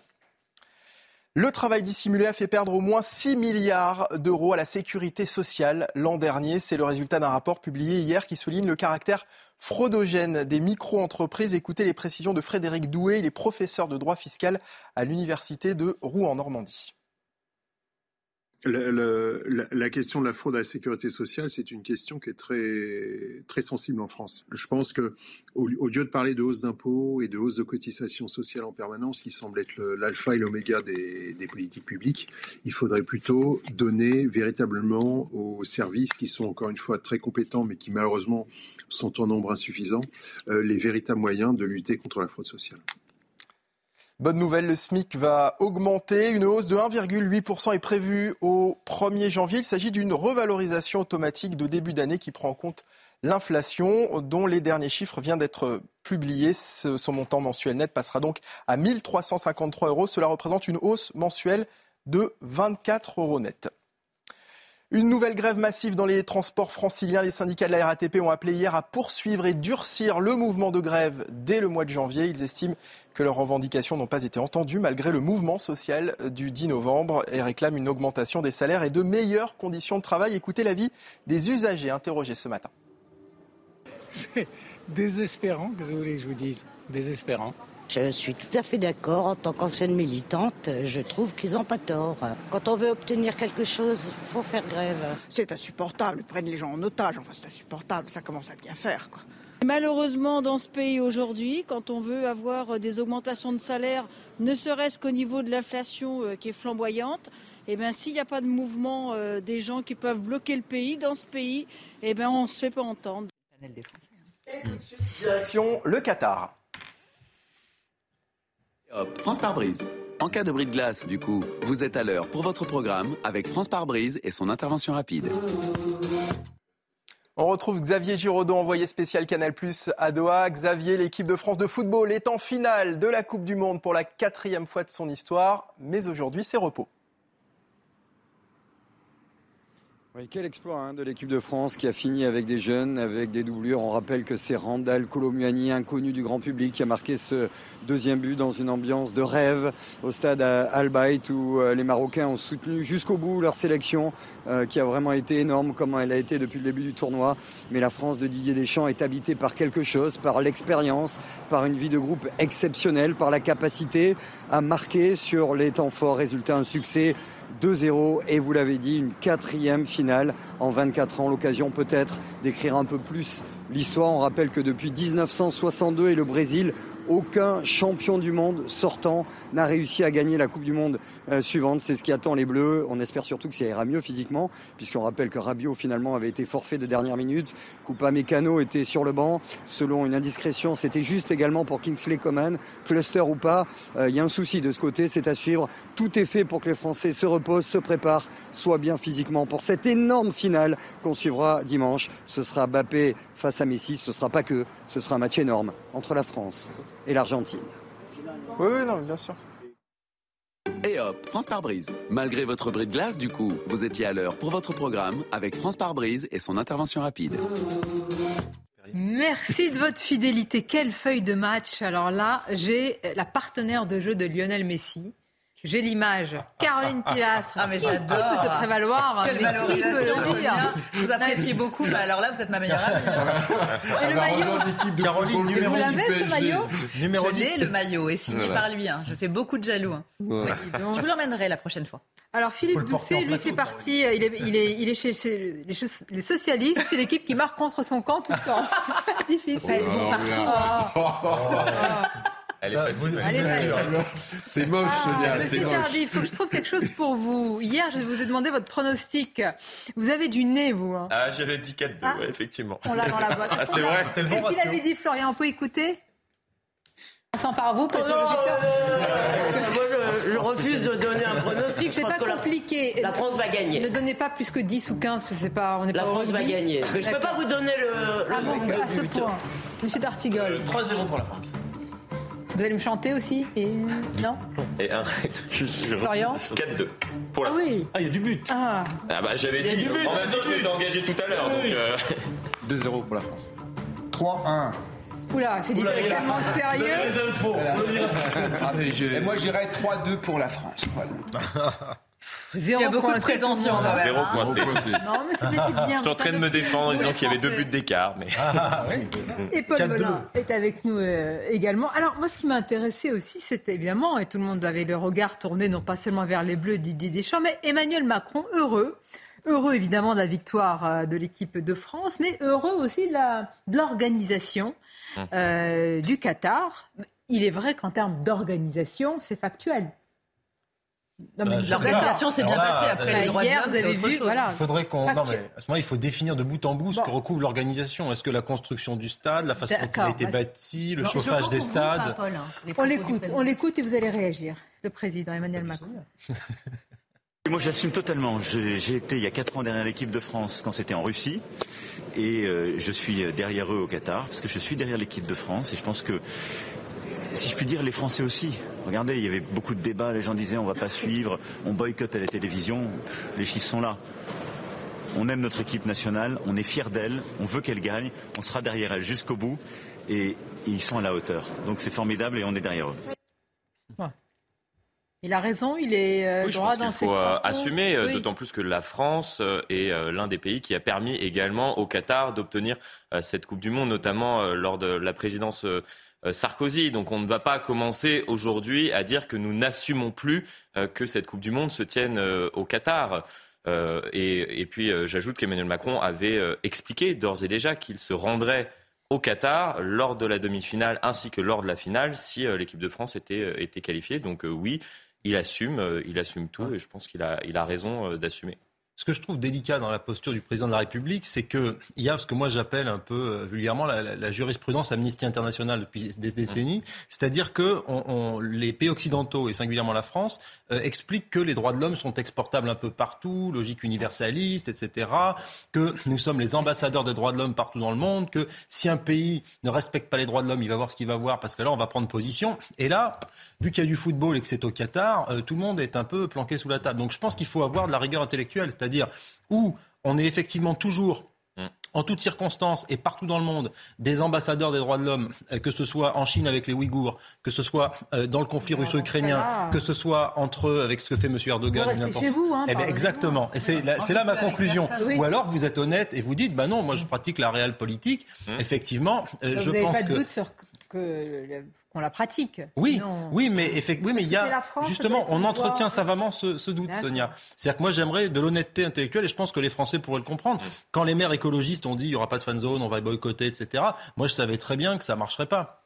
S3: Le travail dissimulé a fait perdre au moins 6 milliards d'euros à la sécurité sociale l'an dernier. C'est le résultat d'un rapport publié hier qui souligne le caractère fraudogène des micro-entreprises. Écoutez les précisions de Frédéric Doué, il est professeur de droit fiscal à l'université de Rouen
S24: La, question de la fraude à la sécurité sociale, c'est une question qui est très, très sensible en France. Je pense que, au, lieu de parler de hausse d'impôts et de hausse de cotisations sociales en permanence, qui semble être l'alpha et l'oméga des, des, politiques publiques, il faudrait plutôt donner véritablement aux services qui sont encore une fois très compétents, mais qui malheureusement sont en nombre insuffisant, euh, les véritables moyens de lutter contre la fraude sociale.
S3: Bonne nouvelle, le SMIC va augmenter. Une hausse de 1,8% est prévue au 1er janvier. Il s'agit d'une revalorisation automatique de début d'année qui prend en compte l'inflation dont les derniers chiffres viennent d'être publiés. Son montant mensuel net passera donc à 1353 euros. Cela représente une hausse mensuelle de 24 euros net. Une nouvelle grève massive dans les transports franciliens. Les syndicats de la RATP ont appelé hier à poursuivre et durcir le mouvement de grève dès le mois de janvier. Ils estiment que leurs revendications n'ont pas été entendues malgré le mouvement social du 10 novembre et réclament une augmentation des salaires et de meilleures conditions de travail. Écoutez l'avis des usagers interrogés ce matin.
S25: C'est désespérant, que vous voulez que je vous dise Désespérant.
S26: Je suis tout à fait d'accord. En tant qu'ancienne militante, je trouve qu'ils n'ont pas tort. Quand on veut obtenir quelque chose, il faut faire grève.
S27: C'est insupportable. Ils prennent les gens en otage. Enfin, c'est insupportable. Ça commence à bien faire. Quoi.
S28: Malheureusement, dans ce pays aujourd'hui, quand on veut avoir des augmentations de salaire, ne serait-ce qu'au niveau de l'inflation euh, qui est flamboyante, eh ben, s'il n'y a pas de mouvement euh, des gens qui peuvent bloquer le pays, dans ce pays, eh ben, on ne se fait pas entendre.
S3: direction le Qatar.
S29: France par brise. En cas de bris de glace, du coup, vous êtes à l'heure pour votre programme avec France par brise et son intervention rapide.
S3: On retrouve Xavier Giraudot, envoyé spécial Canal Plus à Doha. Xavier, l'équipe de France de football est en finale de la Coupe du Monde pour la quatrième fois de son histoire, mais aujourd'hui c'est repos.
S30: Quel exploit hein, de l'équipe de France qui a fini avec des jeunes, avec des doublures. On rappelle que c'est Randall Colomuani, inconnu du grand public, qui a marqué ce deuxième but dans une ambiance de rêve au stade Al Bayt où euh, les Marocains ont soutenu jusqu'au bout leur sélection euh, qui a vraiment été énorme, comme elle a été depuis le début du tournoi. Mais la France de Didier Deschamps est habitée par quelque chose, par l'expérience, par une vie de groupe exceptionnelle, par la capacité à marquer sur les temps forts. Résultat, un succès 2-0 et vous l'avez dit, une quatrième finale en 24 ans. L'occasion peut-être d'écrire un peu plus l'histoire. On rappelle que depuis 1962 et le Brésil aucun champion du monde sortant n'a réussi à gagner la Coupe du Monde euh, suivante. C'est ce qui attend les Bleus. On espère surtout que ça ira mieux physiquement, puisqu'on rappelle que Rabiot finalement avait été forfait de dernière minute. Coupa Mécano était sur le banc. Selon une indiscrétion, c'était juste également pour Kingsley Coman. Cluster ou pas, euh, il y a un souci de ce côté, c'est à suivre. Tout est fait pour que les Français se reposent, se préparent, soient bien physiquement pour cette énorme finale qu'on suivra dimanche. Ce sera Bappé face à Messi. Ce ne sera pas que, ce sera un match énorme entre la France et l'Argentine.
S3: Oui, oui, non, bien sûr.
S29: Et hop, France par brise. Malgré votre bris de glace, du coup, vous étiez à l'heure pour votre programme avec France par brise et son intervention rapide.
S1: Merci de votre fidélité. Quelle feuille de match. Alors là, j'ai la partenaire de jeu de Lionel Messi. J'ai l'image. Caroline Pilastre.
S2: Ah, mais j'adore.
S1: Qui peut se prévaloir
S2: Quelle valorisation, Vous appréciez beaucoup. Bah, alors là, vous êtes ma meilleure amie.
S1: Et le maillot
S20: Caroline, numéro
S1: Vous l'avez, ce maillot
S20: Numéro
S2: Je
S20: 10.
S2: l'ai, le maillot est signé
S20: Voilà.
S2: par lui. hein. Je fais beaucoup de jaloux. hein. Je vous l'emmènerai la prochaine fois.
S1: Alors Philippe Doucet, lui fait partie, euh, il est, il est, il est chez, chez les, socialistes, c'est l'équipe qui marque contre son camp tout le temps. Difficile.
S15: Oh,
S1: Ah.
S15: Elle
S20: Ça,
S15: est facile. C'est moche, Sonia,
S1: Monsieur
S15: c'est moche.
S1: Il faut que je trouve quelque chose pour vous. Hier, je vous ai demandé votre pronostic. Vous avez du nez, vous. hein.
S31: Ah, j'avais dit 4-2,
S1: Ah.
S31: ouais, effectivement.
S1: On l'a dans la boîte.
S31: Ah, c'est vrai
S1: Qu'est-ce qu'il avait dit, Florian On peut écouter Sans par vous, parce que
S32: Oh non,
S1: je
S32: euh, je, je refuse de donner un pronostic.
S1: C'est pas
S32: que la-
S1: compliqué.
S32: La, France va gagner.
S1: Ne donnez pas plus que 10 ou 15, parce que c'est pas, on n'est
S32: La
S1: pas
S32: France va gagner. Mais je peux pas vous donner le, le
S1: Ah bon, à ce point. Monsieur D'Artigol.
S31: 3-0 pour la France.
S1: Vous allez me chanter aussi Et non
S31: Et un.
S1: Florian
S31: 4-2 pour la
S1: Ah oui.
S31: Ah, il y a du but.
S1: Ah.
S31: Ah, bah, j'avais
S32: Il y a
S31: dit.
S32: du but,
S31: en même temps,
S32: a
S31: je m'étais engagé tout à l'heure. donc, euh,
S33: 2-0 pour la France. 3-1.
S1: Oula, c'est dit
S33: Oula,
S1: avec
S33: oula.
S1: tellement de sérieux.
S32: infos.
S33: Et moi, je dirais 3-2 pour la France. Voilà.
S1: Zéro
S2: Il y a beaucoup de
S1: pointé pour
S2: prétention,
S1: moi.
S2: quand même.
S31: Zéro
S2: hein.
S31: pointé.
S1: Non, mais c'est bien.
S31: Je suis en train de me défendre en disant qu'il y avait deux buts d'écart. Mais...
S1: Et Paul
S31: 4-2.
S1: Melun est avec nous euh, également. Alors moi, ce qui m'a intéressé aussi, c'était évidemment, et tout le monde avait le regard tourné non pas seulement vers les Bleus Didier Deschamps, mais Emmanuel Macron, heureux. Heureux évidemment de la victoire euh, de l'équipe de France, mais heureux aussi de l'organisation
S31: Hum.
S1: euh, du Qatar. Il est vrai qu'en termes d'organisation, c'est factuel. Non, mais
S20: Bah, sais
S1: s'est bien passée après
S20: euh,
S1: les droits de
S20: hier,
S1: l'homme,
S20: vous
S1: c'est
S20: avez
S1: autre
S20: vu,
S1: chose.
S20: voilà. Il faudrait qu'on. Non, mais à ce moment, il faut définir de bout en bout ce
S1: Bon.
S20: que recouvre l'organisation. Est-ce que la construction du stade, la façon dont il a été
S1: vas-y.
S20: bâti, le
S1: Non,
S20: chauffage des stades.
S1: On l'écoute, on l'écoute et vous allez réagir. Le président Emmanuel Macron.
S34: Moi, j'assume totalement. J'ai été il y a 4 ans derrière l'équipe de France quand c'était en Russie. Et euh, je suis derrière eux au Qatar, parce que je suis derrière l'équipe de France. Et je pense que, si je puis dire, les Français aussi. Regardez, il y avait beaucoup de débats. Les gens disaient on va pas suivre, on boycotte à la télévision. Les chiffres sont là. On aime notre équipe nationale, on est fiers d'elle, on veut qu'elle gagne, on sera derrière elle jusqu'au bout. Et, et ils sont à la hauteur. Donc c'est formidable et on est derrière eux.
S1: Il a raison, il est euh,
S31: Oui, je
S1: droit
S31: pense
S1: dans ses
S31: faut euh, assumer, euh,
S1: Oui.
S31: d'autant plus que la France euh, est euh, l'un des pays qui a permis également au Qatar d'obtenir euh, cette Coupe du Monde, notamment euh, lors de la présidence Sarkozy. Donc on ne va pas commencer aujourd'hui à dire que nous n'assumons plus euh, que cette Coupe du Monde se tienne euh, au Qatar. Euh, et, et puis euh, j'ajoute qu'Emmanuel Macron avait euh, expliqué d'ores et déjà qu'il se rendrait au Qatar lors de la demi-finale ainsi que lors de la finale si euh, l'équipe de France était, euh, était qualifiée. Donc euh, oui, il assume, euh, il assume tout et je pense qu'il a, il a raison euh, d'assumer.
S20: Ce que je trouve délicat dans la posture du président de la République, c'est qu'il y a ce que moi j'appelle un peu euh, vulgairement la, jurisprudence Amnesty International depuis des décennies, c'est-à-dire que les pays occidentaux et singulièrement la France euh, expliquent que les droits de l'homme sont exportables un peu partout, logique universaliste, etc., que nous sommes les ambassadeurs des droits de l'homme partout dans le monde, que si un pays ne respecte pas les droits de l'homme, il va voir ce qu'il va voir parce que là on va prendre position. Et là, vu qu'il y a du football et que c'est au Qatar, euh, tout le monde est un peu planqué sous la table. Donc je pense qu'il faut avoir de la rigueur intellectuelle, c'est-à-dire c'est-à-dire où on est effectivement toujours mm. en toutes circonstances et partout dans le monde, des ambassadeurs des droits de l'homme, euh, que ce soit en Chine avec les Ouïghours, que ce soit euh, dans le conflit russo-ukrainien, que ce soit entre eux avec ce que fait M. Erdogan.
S1: Vous restez chez vous, hein,
S20: eh ben, Exactement. Et c'est là, ma conclusion. Ou alors vous êtes honnête et vous dites, bah non, moi je pratique la réelle politique. Mm. Effectivement,
S1: euh,
S20: je
S1: vous
S20: pense
S1: pas
S20: de
S1: doute sur que qu'on la pratique.
S20: Oui, oui, mais effectivement, oui, mais il y a justement, on entretient savamment ce, doute, Sonia. C'est-à-dire que moi, j'aimerais de l'honnêteté intellectuelle, et je pense que les Français pourraient le comprendre. Quand les maires écologistes ont dit il y aura pas de fan zone, on va boycotter, etc. Moi, je savais très bien que ça marcherait pas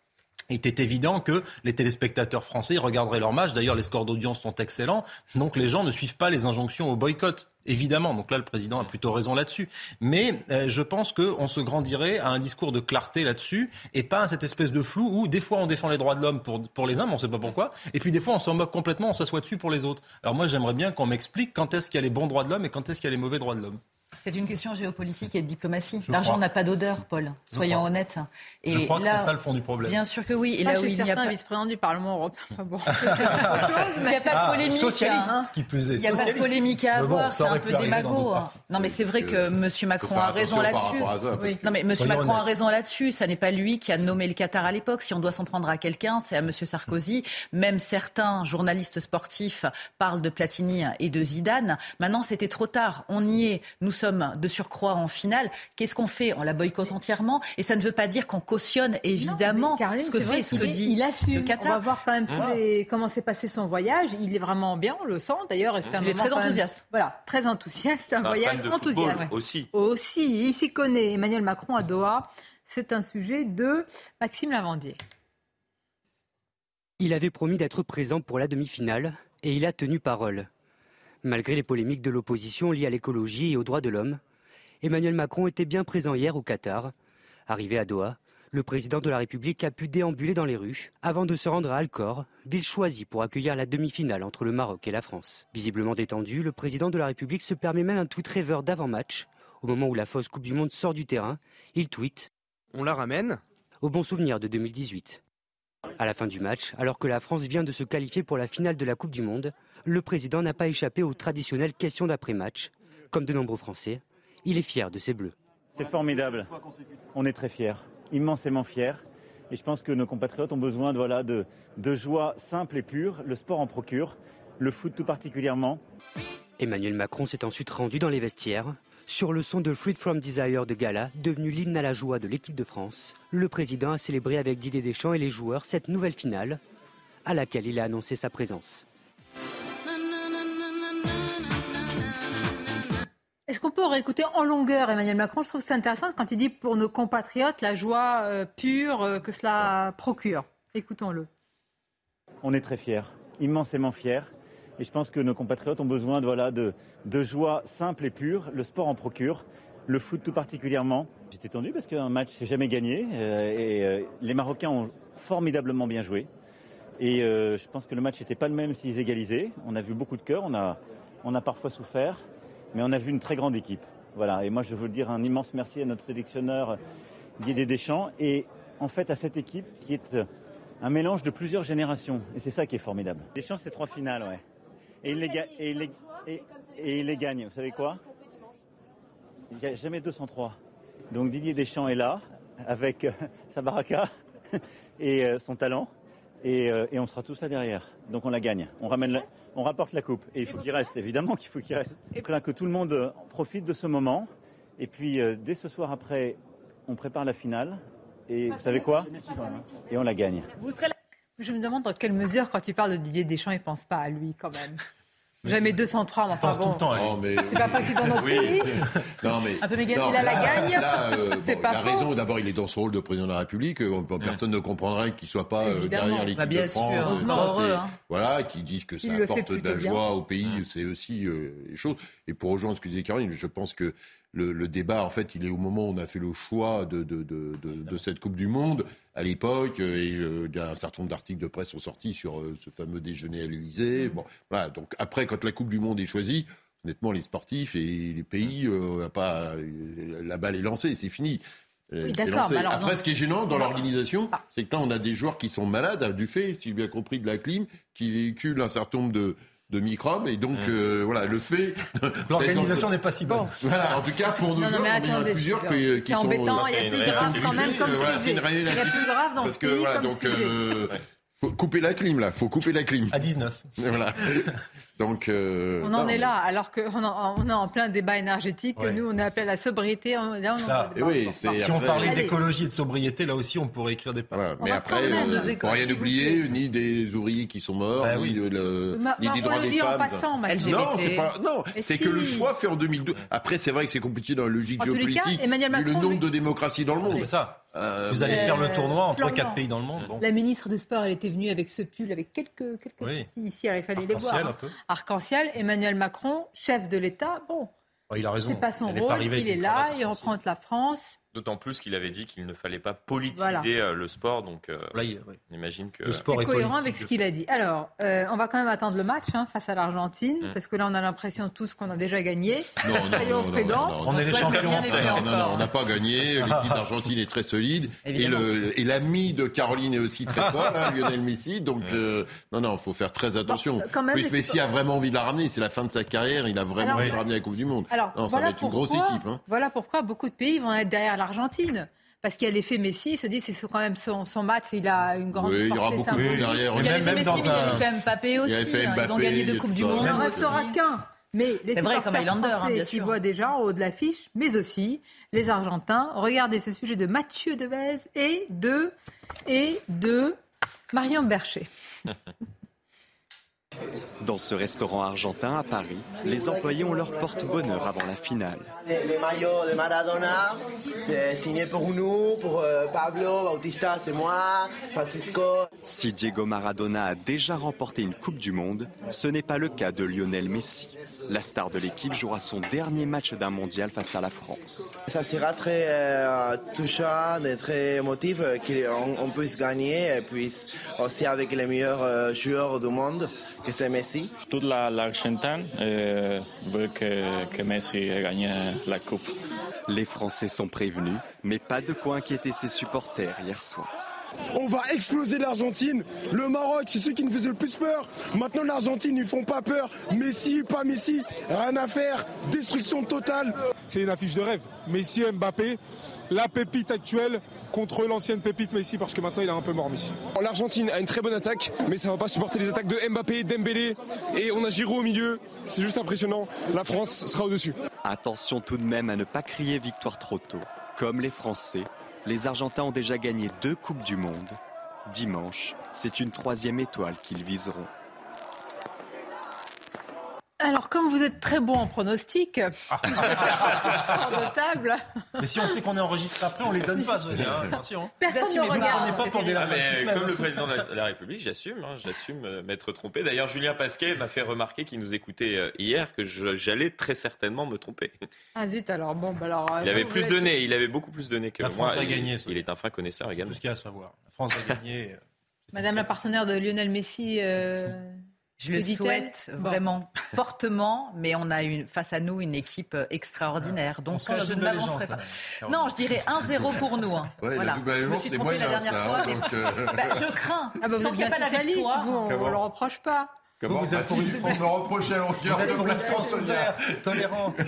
S20: il était évident que les téléspectateurs français regarderaient leur match. D'ailleurs, les scores d'audience sont excellents. Donc, les gens ne suivent pas les injonctions au boycott. Évidemment, donc là le président a plutôt raison là-dessus. Mais euh, je pense qu'on se grandirait à un discours de clarté là-dessus et pas à cette espèce de flou où des fois on défend les droits de l'homme pour, pour les uns, mais on ne sait pas pourquoi, et puis des fois on s'en moque complètement, on s'assoit dessus pour les autres. Alors moi j'aimerais bien qu'on m'explique quand est-ce qu'il y a les bons droits de l'homme et quand est-ce qu'il y a les mauvais droits de l'homme.
S2: C'est une question géopolitique et de diplomatie. L'argent n'a pas d'odeur, Paul. Soyons honnêtes.
S20: Et je crois que c'est ça le fond du problème.
S2: Bien sûr que oui.
S1: Et là où il y a pas... vice-président du Parlement européen.
S2: il n'y a pas de ah, polémique.
S20: Socialiste, hein. qui plus est.
S2: Il n'y a pas de polémique à avoir. c'est un peu démago. Hein. Non, mais c'est vrai que M. Macron a raison là-dessus. Non, mais M. Macron a raison là-dessus. Ça n'est pas lui qui a nommé le Qatar à l'époque. Si on doit s'en prendre à quelqu'un, c'est à M. Sarkozy. Même certains journalistes sportifs parlent de Platini et de Zidane. Maintenant, c'était trop tard. On y est. Nous sommes de surcroît en finale. Qu'est-ce qu'on fait? On la boycotte entièrement? Et ça ne veut pas dire qu'on cautionne évidemment ce que fait, ce que dit
S1: il assume. le Qatar. On va voir quand même comment s'est passé son voyage. Il est vraiment bien, on le sent d'ailleurs.
S2: C'est un il est très enthousiaste.
S1: voilà, très enthousiaste. Un voyage enthousiaste.
S31: Aussi.
S1: Aussi. Il s'y connaît. Emmanuel Macron à Doha. C'est un sujet de Maxime Lavandier.
S35: Il avait promis d'être présent pour la demi-finale et il a tenu parole. Malgré les polémiques de l'opposition liées à l'écologie et aux droits de l'homme, Emmanuel Macron était bien présent hier au Qatar. Arrivé à Doha, le président de la République a pu déambuler dans les rues avant de se rendre à Alcor, ville choisie pour accueillir la demi-finale entre le Maroc et la France. Visiblement détendu, le président de la République se permet même un tweet rêveur d'avant-match. Au moment où la fausse Coupe du Monde sort du terrain, il tweet
S36: On la ramène
S35: Au bon souvenir de 2018. À la fin du match, alors que la France vient de se qualifier pour la finale de la Coupe du Monde, le président n'a pas échappé aux traditionnelles questions d'après-match. Comme de nombreux Français, il est fier de ses Bleus.
S37: C'est formidable. On est très fiers, immensément fiers. Et je pense que nos compatriotes ont besoin de, voilà, de, de joie simple et pure. Le sport en procure, le foot tout particulièrement.
S35: Emmanuel Macron s'est ensuite rendu dans les vestiaires. Sur le son de Freed from Desire de Gala, devenu l'hymne à la joie de l'équipe de France, le président a célébré avec Didier Deschamps et les joueurs cette nouvelle finale, à laquelle il a annoncé sa présence.
S1: Est-ce qu'on peut réécouter en longueur Emmanuel Macron? Je trouve que c'est intéressant quand il dit pour nos compatriotes la joie euh, pure euh, que cela procure. Écoutons-le.
S37: On est très fiers, immensément fiers. Et je pense que nos compatriotes ont besoin de, voilà, de, de joie simple et pure. Le sport en procure, le foot tout particulièrement. J'étais tendu parce qu'un match, c'est jamais gagné. Euh, et les Marocains ont formidablement bien joué. Et je pense que le match n'était pas le même s'ils égalisaient. On a vu beaucoup de cœur, on a, on a parfois souffert mais on a vu une très grande équipe. Voilà, et moi je veux dire un immense merci à notre sélectionneur Guy Deschamps et en fait à cette équipe qui est euh, un mélange de plusieurs générations. Et c'est ça qui est formidable. Deschamps, c'est trois finales, ouais. Et il, les et, il les gagne. Vous savez quoi? Il n'y a jamais 203. Donc Didier Deschamps est là, avec euh, sa baraka et euh, son talent. Et, et, on sera tous là derrière. Donc on la gagne. On ramène la on rapporte la coupe. Et il faut qu'il reste, évidemment qu'il faut qu'il reste. Et là, que tout le monde profite de ce moment. Et puis, euh, dès ce soir après, on prépare la finale. Et vous savez quoi Et on la gagne.
S1: Je me demande dans quelle mesure, quand tu parles de Didier Deschamps, il ne pense pas à lui quand même. Jamais 203, mais enfin
S20: pense tout
S1: bon.
S20: le temps.
S15: Non, mais...
S1: C'est pas possible dans notre
S15: Oui.
S1: pays.
S15: Non, mais.
S1: Un peu méga-
S15: non,
S1: il a la
S15: là-
S1: gagne.
S15: là, euh,
S1: C'est
S15: bon,
S1: pas
S15: il a
S1: faux.
S15: raison. D'abord, il est dans son rôle de président de la République. Euh, Personne ne comprendrait qu'il soit pas euh, derrière l'équipe
S2: Bah, bien
S15: de
S2: sûr,
S15: France. Ça,
S2: heureux, hein.
S15: Voilà, qui disent que ça
S1: Il
S15: apporte de la
S1: bien.
S15: joie au pays. C'est aussi euh, les choses. Et pour rejoindre ce que disait Caroline, je pense que le, le débat, en fait, il est au moment où on a fait le choix de, de, de, de- de cette Coupe du Monde à l'époque. euh, Et euh, un certain nombre d'articles de presse sont sortis sur euh, ce fameux déjeuner à l'Élysée. Bon, voilà. Donc après, quand la Coupe du Monde est choisie, honnêtement, les sportifs et les pays, euh, va pas, euh, la balle est lancée, c'est fini. Euh,
S1: Oui,
S15: lancé.
S1: alors,
S15: Après, ce qui est gênant dans
S1: Ah.
S15: l'organisation, c'est que là, on a des joueurs qui sont malades du fait, si j'ai bien compris, de la clim, qui véhiculent un certain nombre de, de microbes. Et donc, euh, voilà, le fait.
S20: L'organisation n'est pas si bonne.
S15: Voilà, en tout cas, pour nos
S1: Non, non,
S15: il y en a plusieurs
S1: c'est
S15: qui, qui
S1: c'est
S15: sont.
S1: embêtant, il y a plus grave quand même comme
S15: Voilà, c'est
S1: sujet.
S15: une
S1: Il y a plus grave dans
S15: Parce
S1: ce
S15: que,
S1: pays
S15: voilà,
S1: comme
S15: donc,
S1: sujet.
S15: euh, faut couper la clim, là. Faut couper la clim.
S20: À 19.
S15: Voilà. Donc. euh,
S1: On en
S15: non,
S1: est là, alors qu'on en- on est en plein débat énergétique.
S20: Ouais.
S1: Nous, on est appelé à la sobriété. on- Là, on en
S20: Ça,
S15: oui, c'est
S20: si on parlait d'écologie et de sobriété, là aussi, on pourrait écrire des
S15: Voilà, mais après, il ne faut rien oublier, ni des ouvriers qui sont morts,
S20: Bah
S15: ni,
S20: oui.
S15: de le-
S1: Ma-
S15: ni
S1: bah,
S15: des
S1: on
S15: droits
S1: le
S15: des
S1: dit en
S15: femmes.
S1: passant, maintenant.
S15: Non, c'est pas, non, c'est
S1: si.
S15: que le choix fait en 2002. Après, c'est vrai que c'est compliqué dans la logique
S1: En cas,
S15: géopolitique, vu le nombre
S1: lui-
S15: de démocraties dans le monde.
S20: C'est ça.
S15: Euh,
S20: Vous allez
S1: Euh,
S20: faire le tournoi entre quatre pays dans le monde. Bon.
S1: La ministre du Sport, elle était venue avec ce pull, avec quelques, quelques
S20: Oui.
S1: petits ici. Alors, il fallait les voir.
S20: un peu.
S1: Arc-en-ciel, Emmanuel Macron, chef de l'État. Bon,
S20: Oh, il a raison.
S1: c'est pas son
S20: pas
S1: rôle.
S20: avec
S1: Il est là, il représente la France.
S31: D'autant plus qu'il avait dit qu'il ne fallait pas politiser
S1: Voilà.
S31: euh, le sport, donc euh,
S20: Là, il- ouais.
S31: on imagine que
S20: Le sport
S1: C'est
S20: est
S1: cohérent avec ce qu'il a dit. Alors, euh, on va quand même attendre le match hein, face à l'Argentine,
S31: Mm.
S1: parce que là, on a l'impression tous qu'on a déjà gagné.
S15: Non, non,
S1: Soyons
S15: non, non,
S1: prudents.
S15: non, non,
S20: On est les champions,
S15: on n'a pas gagné. L'équipe d'Argentine est très solide. Et
S2: Évidemment.
S15: le- et l'ami de Caroline est aussi très fort, hein, Lionel Messi. Donc, euh, non, non, il faut faire très attention.
S1: Bon, quand même,
S15: Messi a vraiment envie de la ramener. C'est la fin de sa carrière. Il a vraiment envie de ramener la Coupe du Monde.
S1: Alors,
S15: ça
S1: voilà
S15: va être une grosse
S1: pourquoi-
S15: équipe. Hein.
S1: Voilà pourquoi beaucoup de pays vont être derrière l'Argentine. Parce qu'il y a l'effet Messi, ils se disent c'est quand même son, son match, il a une grande
S15: Oui, il y aura beaucoup
S1: symbolique.
S15: derrière.
S2: Il y a
S20: même-
S2: l'effet Messi, mais il y a l'effet Mbappé aussi.
S15: Il
S2: hein. Ils ont gagné
S15: il
S2: deux Coupes du
S15: ça.
S2: Monde.
S1: Il n'en restera qu'un. Mais les
S2: C'est vrai, comme
S1: supporters
S2: Highlander, hein,
S1: français
S2: bien sûr.
S1: voient déjà en haut de l'affiche, mais aussi les Argentins. Regardez ce sujet de Mathieu Devez et de, et de Marion Bercher.
S38: Dans ce restaurant argentin à Paris, les employés ont leur porte-bonheur avant la finale.
S39: Les, maillots de Maradona, signés pour nous, pour euh, Pablo, Bautista, c'est moi, Francisco.
S38: Si Diego Maradona a déjà remporté une Coupe du Monde, ce n'est pas le cas de Lionel Messi. La star de l'équipe jouera son dernier match d'un mondial face à la France.
S39: Ça sera très euh, touchant et très émotif euh, qu'on on puisse gagner et puis aussi avec les meilleurs joueurs du monde, que c'est Messi.
S36: Toute la- l'Argentine euh, veut que, que Messi gagne la coupe.
S38: Les Français sont prévenus, mais pas de quoi inquiéter ses supporters hier soir.
S40: On va exploser l'Argentine. Le Maroc, c'est ceux qui nous faisaient le plus peur. Maintenant, l'Argentine, ils font pas peur. Messi, pas Messi, rien à faire. Destruction totale.
S41: C'est une affiche de rêve. Messi, Mbappé, la pépite actuelle contre l'ancienne pépite Messi, parce que maintenant il est un peu mort Messi.
S40: L'Argentine a une très bonne attaque, mais ça va pas supporter les attaques de Mbappé, Dembélé. Et on a Giroud au milieu. C'est juste impressionnant. La France sera au-dessus.
S38: Attention tout de même à ne pas crier victoire trop tôt. Comme les Français, les Argentins ont déjà gagné deux Coupes du Monde. Dimanche, c'est une troisième étoile qu'ils viseront.
S1: Alors, comme vous êtes très bon en pronostic,
S20: Ah.
S1: de table.
S20: Mais si on sait qu'on est enregistré après, on les donne pas, Sonia. hein, Attention.
S1: Personne ne regarde.
S20: pas pour des
S31: Ah, mais comme le président de la, République, j'assume, hein, j'assume euh, m'être trompé. D'ailleurs, Julien Pasquet m'a fait remarquer qu'il nous écoutait euh, hier que j'allais très certainement me tromper.
S1: Ah zut, alors bon, bah alors.
S31: Il
S1: euh,
S31: avait
S1: vous
S31: plus de nez, il avait beaucoup plus de nez que
S20: La
S31: moi.
S20: France va
S31: Il-
S20: gagner, ça.
S31: Il est un fin connaisseur également.
S20: Tout ce qu'il y a à savoir. La France a gagné.
S1: Madame la partenaire de Lionel Messi.
S2: Je le souhaite
S1: Bon.
S2: vraiment fortement, mais on a une, face à nous une équipe euh, extraordinaire. Donc
S20: sent la
S2: je ne m'avancerai pas.
S20: hein.
S2: Non, je dirais 1-0 pour nous. hein.
S15: Ouais,
S2: voilà. je me suis trompée la dernière
S15: ça,
S2: fois.
S15: hein, donc, euh,
S2: Bah, je crains.
S1: Ah bah vous
S2: Tant qu'il n'y a pas la victoire.
S1: vous, on, on le reproche pas.
S15: Comment
S20: Vous êtes
S15: Ah,
S20: pour une
S15: on me reproche à longueur
S20: Vous êtes
S15: de
S20: France tolérante.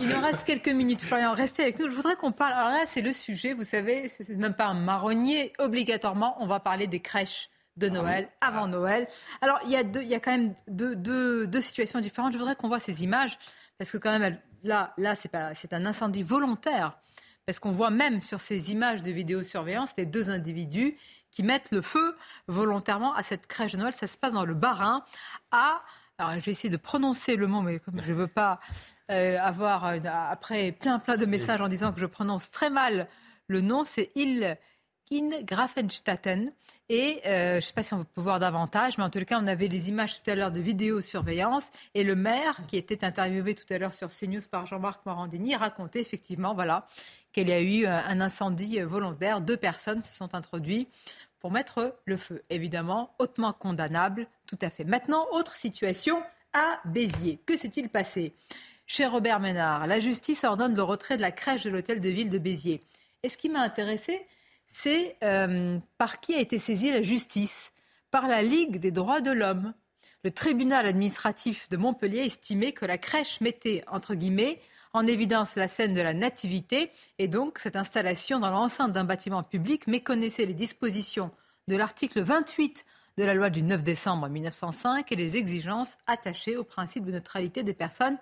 S1: Il nous reste quelques minutes, Florian. Restez avec nous. Je voudrais qu'on parle. Alors là, c'est le sujet. Vous savez, c'est même pas un marronnier. Obligatoirement, on va parler des crèches de Noël, avant Noël. Alors, il y a, deux, il y a quand même deux, deux, deux situations différentes. Je voudrais qu'on voit ces images, parce que quand même, là, là c'est pas- c'est un incendie volontaire. Parce qu'on voit même sur ces images de vidéosurveillance les deux individus qui mettent le feu volontairement à cette crèche de Noël. Ça se passe dans le Bas-Rhin, à Alors, je vais essayer de prononcer le mot, mais comme je ne veux pas euh, avoir, après plein plein de messages en disant que je prononce très mal le nom, c'est Il in Grafenstatten. Et euh, je ne sais pas si on peut voir davantage, mais en tout cas, on avait les images tout à l'heure de vidéosurveillance. Et le maire, qui était interviewé tout à l'heure sur CNews par Jean-Marc Morandini, racontait effectivement voilà, qu'il y a eu euh, un incendie volontaire. Deux personnes se sont introduites pour mettre le feu. Évidemment, hautement condamnable, tout à fait. Maintenant, autre situation à Béziers. Que s'est-il passé? Chez Robert Ménard, la justice ordonne le retrait de la crèche de l'hôtel de ville de Béziers. Et ce qui m'a intéressé, c'est euh, par qui a été saisie la justice? Par la Ligue des droits de l'homme. Le tribunal administratif de Montpellier estimait que la crèche mettait, entre guillemets, en évidence la scène de la nativité et donc cette installation dans l'enceinte d'un bâtiment public méconnaissait les dispositions de l'article 28 de la loi du 9 décembre 1905 et les exigences attachées au principe de neutralité des personnes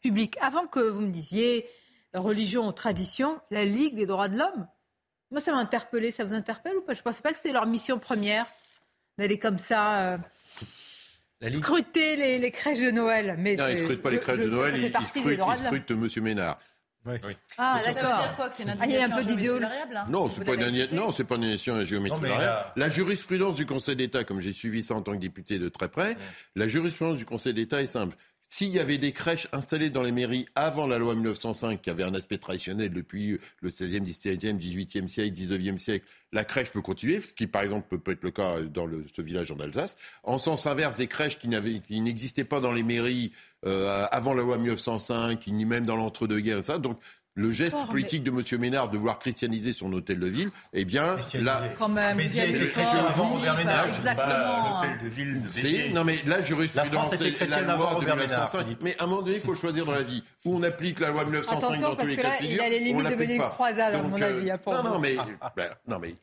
S1: publiques. Avant que vous me disiez religion ou tradition, la Ligue des droits de l'homme moi, ça m'a interpellé. Ça vous interpelle ou pas? Je ne pensais pas que c'était leur mission première d'aller comme ça. Euh, scruter les, crèches de Noël.
S15: Mais non, ils ne scrutent pas les crèches de Noël, ils, scrutent, M. Ménard.
S1: Oui. Ah, d'accord. Ah, il y a un peu d'idéologie.
S15: Hein non, ce n'est pas, pas une nation à géométrie variable. La jurisprudence du Conseil d'État, comme j'ai suivi ça en tant que député de très près, la jurisprudence du Conseil d'État est simple. S'il y avait des crèches installées dans les mairies avant la loi 1905, qui avait un aspect traditionnel depuis le 16e, 17e, 18e siècle, 19e siècle, la crèche peut continuer, ce qui par exemple peut, être le cas dans ce village en Alsace. En sens inverse, des crèches qui, n'existaient pas dans les mairies euh, avant la loi 1905, ni même dans l'entre-deux-guerres, ça. Donc le geste politique de M. Ménard de vouloir christianiser son hôtel de ville, eh bien, là.
S1: Quand même, mais
S20: c'est avant Robert Ménard.
S1: Exactement.
S20: L'hôtel de ville de
S15: Non, mais là, jurisprudence,
S20: la était chrétienne avant Robert Ménard.
S15: Mais à un moment donné, il faut choisir dans la vie. Où on applique la loi 1905 dans tous les cas de figure,
S1: il a les limites de mener une croisade, à mon avis.
S15: Euh, non, non, mais, ben, non, mais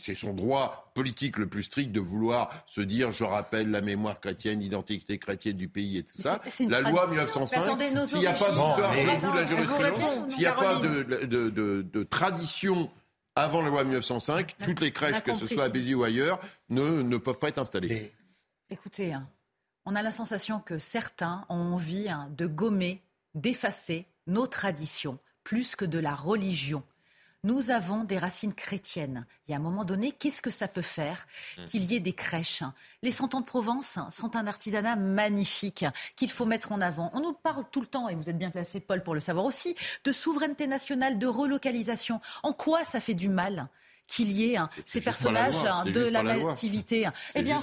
S15: c'est son droit politique le plus strict de vouloir se dire, je rappelle la mémoire chrétienne, l'identité chrétienne du pays et tout ça. La loi 1905, s'il n'y a pas d'histoire au bout de la jurisprudence, s'il n'y a pas de tradition avant la loi 1905, toutes les crèches, que ce soit à Béziers ou ailleurs, ne, ne peuvent pas être installées.
S2: Écoutez, hein, on a la sensation que certains ont envie hein, de gommer, d'effacer nos traditions, plus que de la religion nous avons des racines chrétiennes. Il y a un moment donné, qu'est-ce que ça peut faire mmh. qu'il y ait des crèches? Les Santons de Provence sont un artisanat magnifique qu'il faut mettre en avant. On nous parle tout le temps, et vous êtes bien placé, Paul, pour le savoir aussi, de souveraineté nationale, de relocalisation. En quoi ça fait du mal? Qu'il y ait hein, ces personnages hein, de la, nativité. Eh bien,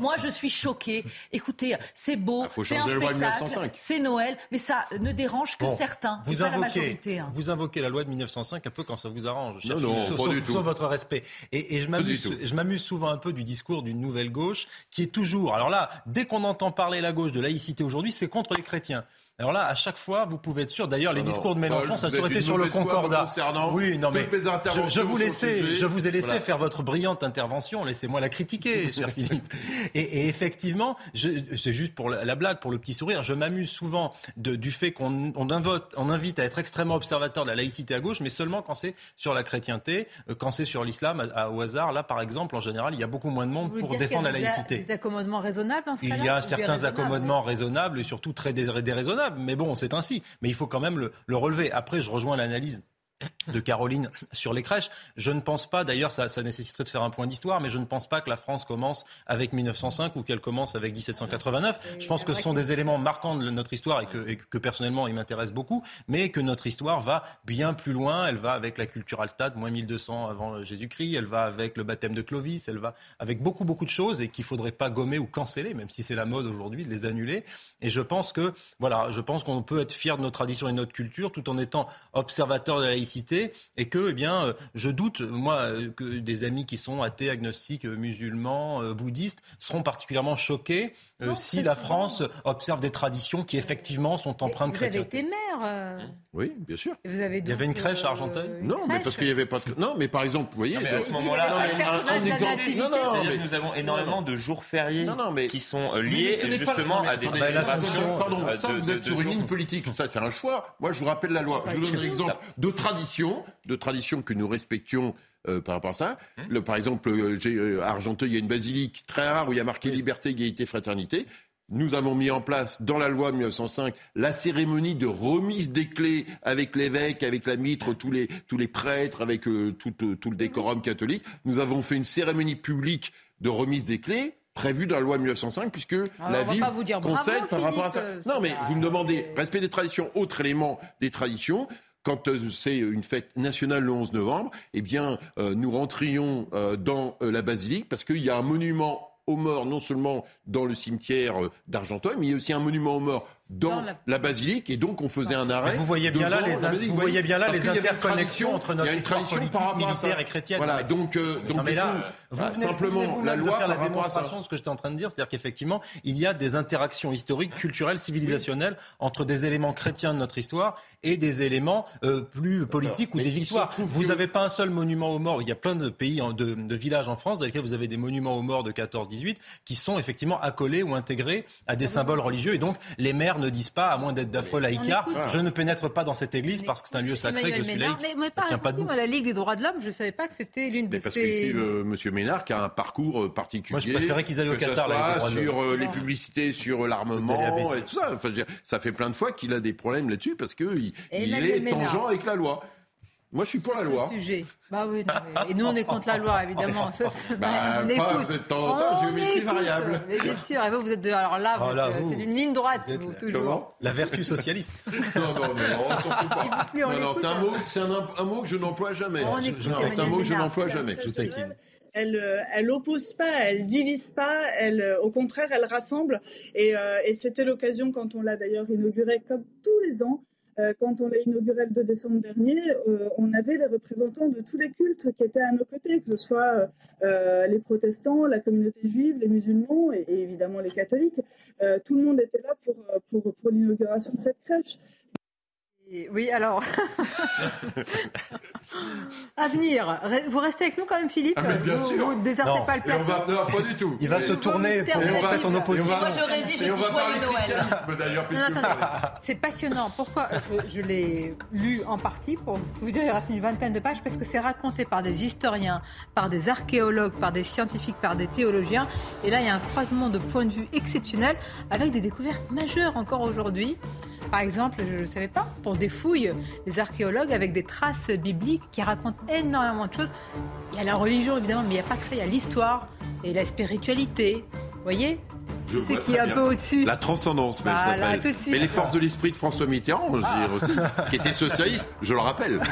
S2: moi je suis choquée. Écoutez, c'est beau, ah, c'est un spectacle, c'est Noël, mais ça ne dérange que certains.
S20: Vous
S2: invoquez,
S20: la majorité. Hein. Vous invoquez la loi de 1905 un peu quand ça vous arrange.
S15: Non, non,
S20: sauf,
S15: pas du tout.
S20: votre respect. Et, et je m'amuse souvent un peu du discours d'une nouvelle gauche qui est toujours. Alors là, dès qu'on entend parler la gauche de laïcité aujourd'hui, c'est contre les chrétiens. Alors là, à chaque fois, vous pouvez être sûr. D'ailleurs, les discours de Mélenchon, ça a toujours été sur le Concordat.
S15: Oui, non mais
S20: je, vous laissais, je vous ai laissé faire votre brillante intervention. Laissez-moi la critiquer, cher Philippe. Et, effectivement, c'est juste pour la, blague, pour le petit sourire. Je m'amuse souvent du fait qu'on on invite à être extrêmement observateur de la laïcité à gauche, mais seulement quand c'est sur la chrétienté, euh, quand c'est sur l'islam au hasard. Là, par exemple, en général, il y a beaucoup moins de monde pour défendre la laïcité.
S1: Des accommodements raisonnables.
S20: il y a certains accommodements raisonnables et surtout très déraisonnables mais bon, c'est ainsi. Mais il faut quand même le, relever. Après, je rejoins l'analyse de Caroline sur les crèches. Je ne pense pas, d'ailleurs, ça, nécessiterait de faire un point d'histoire, mais je ne pense pas que la France commence avec 1905 ou qu'elle commence avec 1789. Je pense que ce sont des éléments marquants de notre histoire et que, personnellement, ils m'intéressent beaucoup, mais que notre histoire va bien plus loin. Elle va avec la culture Alstad, moins 1200 avant Jésus-Christ, elle va avec le baptême de Clovis, elle va avec beaucoup, beaucoup de choses et qu'il ne faudrait pas gommer ou canceller, même si c'est la mode aujourd'hui, de les annuler. Et je pense que, voilà, je pense qu'on peut être fier de nos traditions et de notre culture tout en étant observateur de la et que, eh bien, euh, je doute, moi, euh, que des amis qui sont athées, agnostiques, euh, musulmans, bouddhistes seront particulièrement choqués si la France observe des traditions qui effectivement sont empreintes de chrétienté.
S1: Vous avez été maire.
S15: Oui, bien sûr.
S20: il y avait une crèche à Argenteuil
S15: Non, mais parce qu'il n'y avait pas de... Non, mais par exemple, vous voyez...
S31: à ce moment-là, nous avons énormément de jours fériés qui sont liés justement à des célébrations.
S15: Pardon, ça, vous êtes sur une ligne politique. Ça, c'est un choix. Moi, je vous rappelle la loi. Je vous donne un exemple de tradition, de tradition que nous respections euh, par rapport à ça. Hum. par exemple, euh, euh, à Argenteuil, il y a une basilique très rare où il y a marqué liberté, égalité, fraternité. nous avons mis en place dans la loi de 1905 la cérémonie de remise des clés avec l'évêque, avec la mitre, tous les, tous les prêtres, avec euh, tout, euh, tout le décorum catholique. Nous avons fait une cérémonie publique de remise des clés prévue dans la loi de 1905, puisque
S1: Alors,
S15: la ville
S1: vous dire bravo,
S15: concède par rapport à ça. Non, mais
S1: ça-
S15: vous me demandez respect des traditions, autre élément des traditions. Quand euh, c'est une fête nationale le 11 novembre, eh bien, euh, nous rentrions euh, dans la basilique parce qu'il y a un monument aux morts, non seulement dans le cimetière euh, d'Argenteuil, mais il y a aussi un monument aux morts dans,
S20: Dans
S15: la...
S20: la-
S15: basilique. Et donc, on faisait un arrêt.
S20: Mais vous voyez bien là les, vous voyez bien là les interconnexions entre notre histoire politique,
S15: par
S20: militaire et chrétienne.
S15: Voilà, donc, euh, donc
S20: non, mais
S15: du
S20: là, vous
S15: voilà,
S20: venez-
S15: simplement,
S20: vous venez
S15: la loi
S20: de faire la
S15: par
S20: démonstration de ce que j'étais en train de dire, c'est-à-dire qu'effectivement, il y a des interactions historiques, culturelles, civilisationnelles entre des éléments chrétiens de notre histoire et des éléments euh, plus politiques ou des victoires. Vous n'avez pas un seul monument aux morts. Il y a plein de pays, de villages en France dans lesquels vous avez des monuments aux morts de 14-18 qui sont effectivement accolés ou intégrés à des symboles religieux. Et donc, les maires ne disent pas, à moins d'être d'affreux laïcards, je ne pénètre pas dans cette église parce que c'est un lieu sacré, que je suis
S1: Ménard,
S20: laïque.
S1: mais, mais
S20: Ça
S1: pas
S20: tient pas
S1: compris,
S20: debout.
S1: moi, la Ligue des droits de l'homme, je ne savais pas que c'était l'une de
S15: Mais parce qu'ils
S1: ces...
S15: suivent euh, Monsieur Ménard qui a un parcours euh, particulier.
S20: Moi, je préférais qu'ils aillent au
S15: que
S20: Qatar, là, les
S15: sur euh, les publicités sur l'armement et tout ça. Enfin, je veux dire, ça fait plein de fois qu'il a des problèmes là-dessus parce que il, est
S1: Ménard.
S15: tangent avec la loi. Moi, je suis pour la loi.
S1: sujet. Bah oui, non, mais- et nous on est contre la loi évidemment. Ça,
S15: Bah,
S1: on
S15: pas,
S1: écoute.
S15: vous êtes de temps en temps, géométrie variable.
S1: Mais bien sûr, et vous, vous êtes de... alors là,
S20: Oh
S1: vous euh,
S20: vous.
S1: c'est une ligne droite,
S20: Vous
S1: vous, toujours.
S15: Comment
S20: La vertu socialiste.
S15: Non, non, non, surtout pas.
S1: plus
S15: Non, non, c'est un mot, c'est un, un mot que je n'emploie jamais. C'est un mot que je n'emploie jamais.
S20: Je taquine.
S42: Elle, euh, elle oppose pas, elle divise pas, elle, euh, au contraire, elle rassemble. Et, euh, et c'était l'occasion, quand on l'a d'ailleurs inauguré comme tous les ans, euh, quand on l'a inauguré le 2 décembre dernier, euh, on avait les représentants de tous les cultes qui étaient à nos côtés, que ce soit euh, les protestants, la communauté juive, les musulmans et, et évidemment les catholiques. Euh, tout le monde était là pour, euh, pour, pour l'inauguration de cette crèche.
S1: Oui, alors. à venir. Vous restez avec nous quand même, Philippe
S15: Ah, mais bien
S1: vous,
S15: sûr.
S1: Vous ne désertez
S20: Non.
S1: pas le plateau.
S15: va, non, pas du tout.
S20: Il va se tourner pour montrer son opposition.
S2: Moi, j'aurais dit, j'ai
S15: Et on va parler
S2: Noël.
S15: d'ailleurs.
S1: C'est passionnant. Pourquoi je, je l'ai lu en partie Pour vous dire, il reste une vingtaine de pages parce que c'est raconté par des historiens, par des archéologues, par des scientifiques, par des théologiens. Et là, il y a un croisement de points de vue exceptionnel avec des découvertes majeures encore aujourd'hui. Par exemple, je ne savais pas, pour des fouilles, les archéologues avec des traces bibliques qui racontent énormément de choses. Il y a la religion évidemment, mais il n'y a pas que ça, il y a l'histoire et la spiritualité. Vous voyez
S15: Je
S1: ce qui est un
S15: bien.
S1: peu au-dessus.
S15: La transcendance, même, ça
S1: Voilà,
S15: s'appelle.
S1: tout de suite.
S15: Mais les forces de l'esprit de François Mitterrand, je veux dire aussi, qui était socialiste, je le rappelle.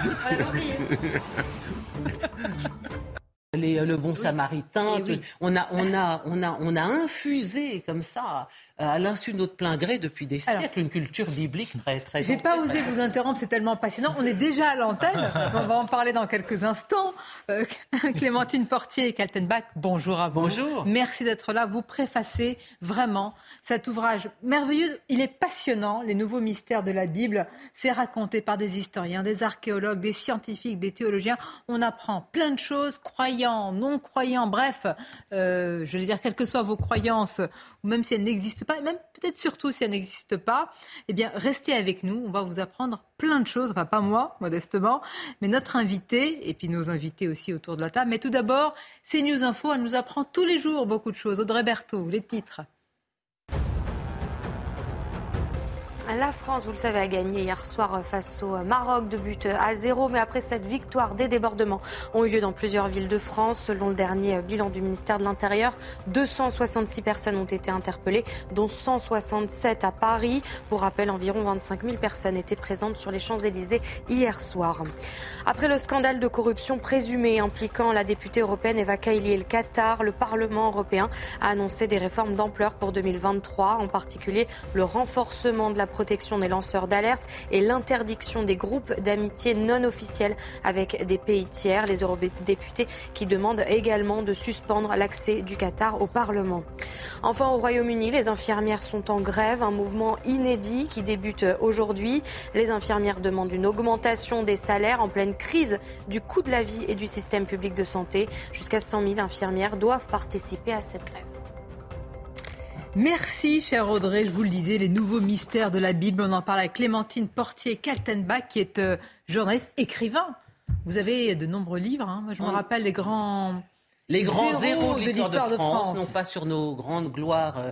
S43: Les- le bon samaritain,
S1: Eh oui.
S43: on, a, on, a, on, a, on a infusé comme ça, euh, à l'insu de notre plein gré depuis des
S1: Alors,
S43: siècles, une culture biblique très très
S1: J'ai pas osé vous interrompre, c'est tellement passionnant. On est déjà à l'antenne, on va en parler dans quelques instants. Euh, Clémentine Portier et Kaltenbach, bonjour à vous.
S43: Bonjour.
S1: Merci d'être là. Vous préfacez vraiment cet ouvrage merveilleux. Il est passionnant, les nouveaux mystères de la Bible. C'est raconté par des historiens, des archéologues, des scientifiques, des théologiens. On apprend plein de choses, croyants, non croyants, bref, euh, je veux dire, quelles que soient vos croyances, ou même si elles n'existent pas, et même peut-être surtout si elles n'existent pas, eh bien, restez avec nous. On va vous apprendre plein de choses. Enfin, pas moi, modestement, mais notre invité, et puis nos invités aussi autour de la table. Mais tout d'abord, c'est News Info. Elle nous apprend tous les jours beaucoup de choses. Audrey Berthaud, les titres.
S21: La France, vous le savez, a gagné hier soir face au Maroc de but à zéro. Mais après cette victoire, des débordements ont eu lieu dans plusieurs villes de France. Selon le dernier bilan du ministère de l'Intérieur, 266 personnes ont été interpellées, dont 167 à Paris. Pour rappel, environ 25 000 personnes étaient présentes sur les Champs-Élysées hier soir. Après le scandale de corruption présumé impliquant la députée européenne Eva Kaili et le Qatar, le Parlement européen a annoncé des réformes d'ampleur pour 2023, en particulier le renforcement de la protection des lanceurs d'alerte et l'interdiction des groupes d'amitié non officiels avec des pays tiers. Les eurodéputés qui demandent également de suspendre l'accès du Qatar au Parlement. Enfin, au Royaume-Uni, les infirmières sont en grève, un mouvement inédit qui débute aujourd'hui. Les infirmières demandent une augmentation des salaires en pleine crise du coût de la vie et du système public de santé. Jusqu'à 100 000 infirmières doivent participer à cette grève.
S1: Merci, cher Audrey. Je vous le disais, les nouveaux mystères de la Bible. On en parle avec Clémentine Portier-Kaltenbach, qui est euh, journaliste, écrivain. Vous avez de nombreux livres. hein. Moi, je me rappelle les grands,
S43: Les grands zéros de l'histoire de, France,
S1: France.
S43: non pas sur nos grandes gloires euh,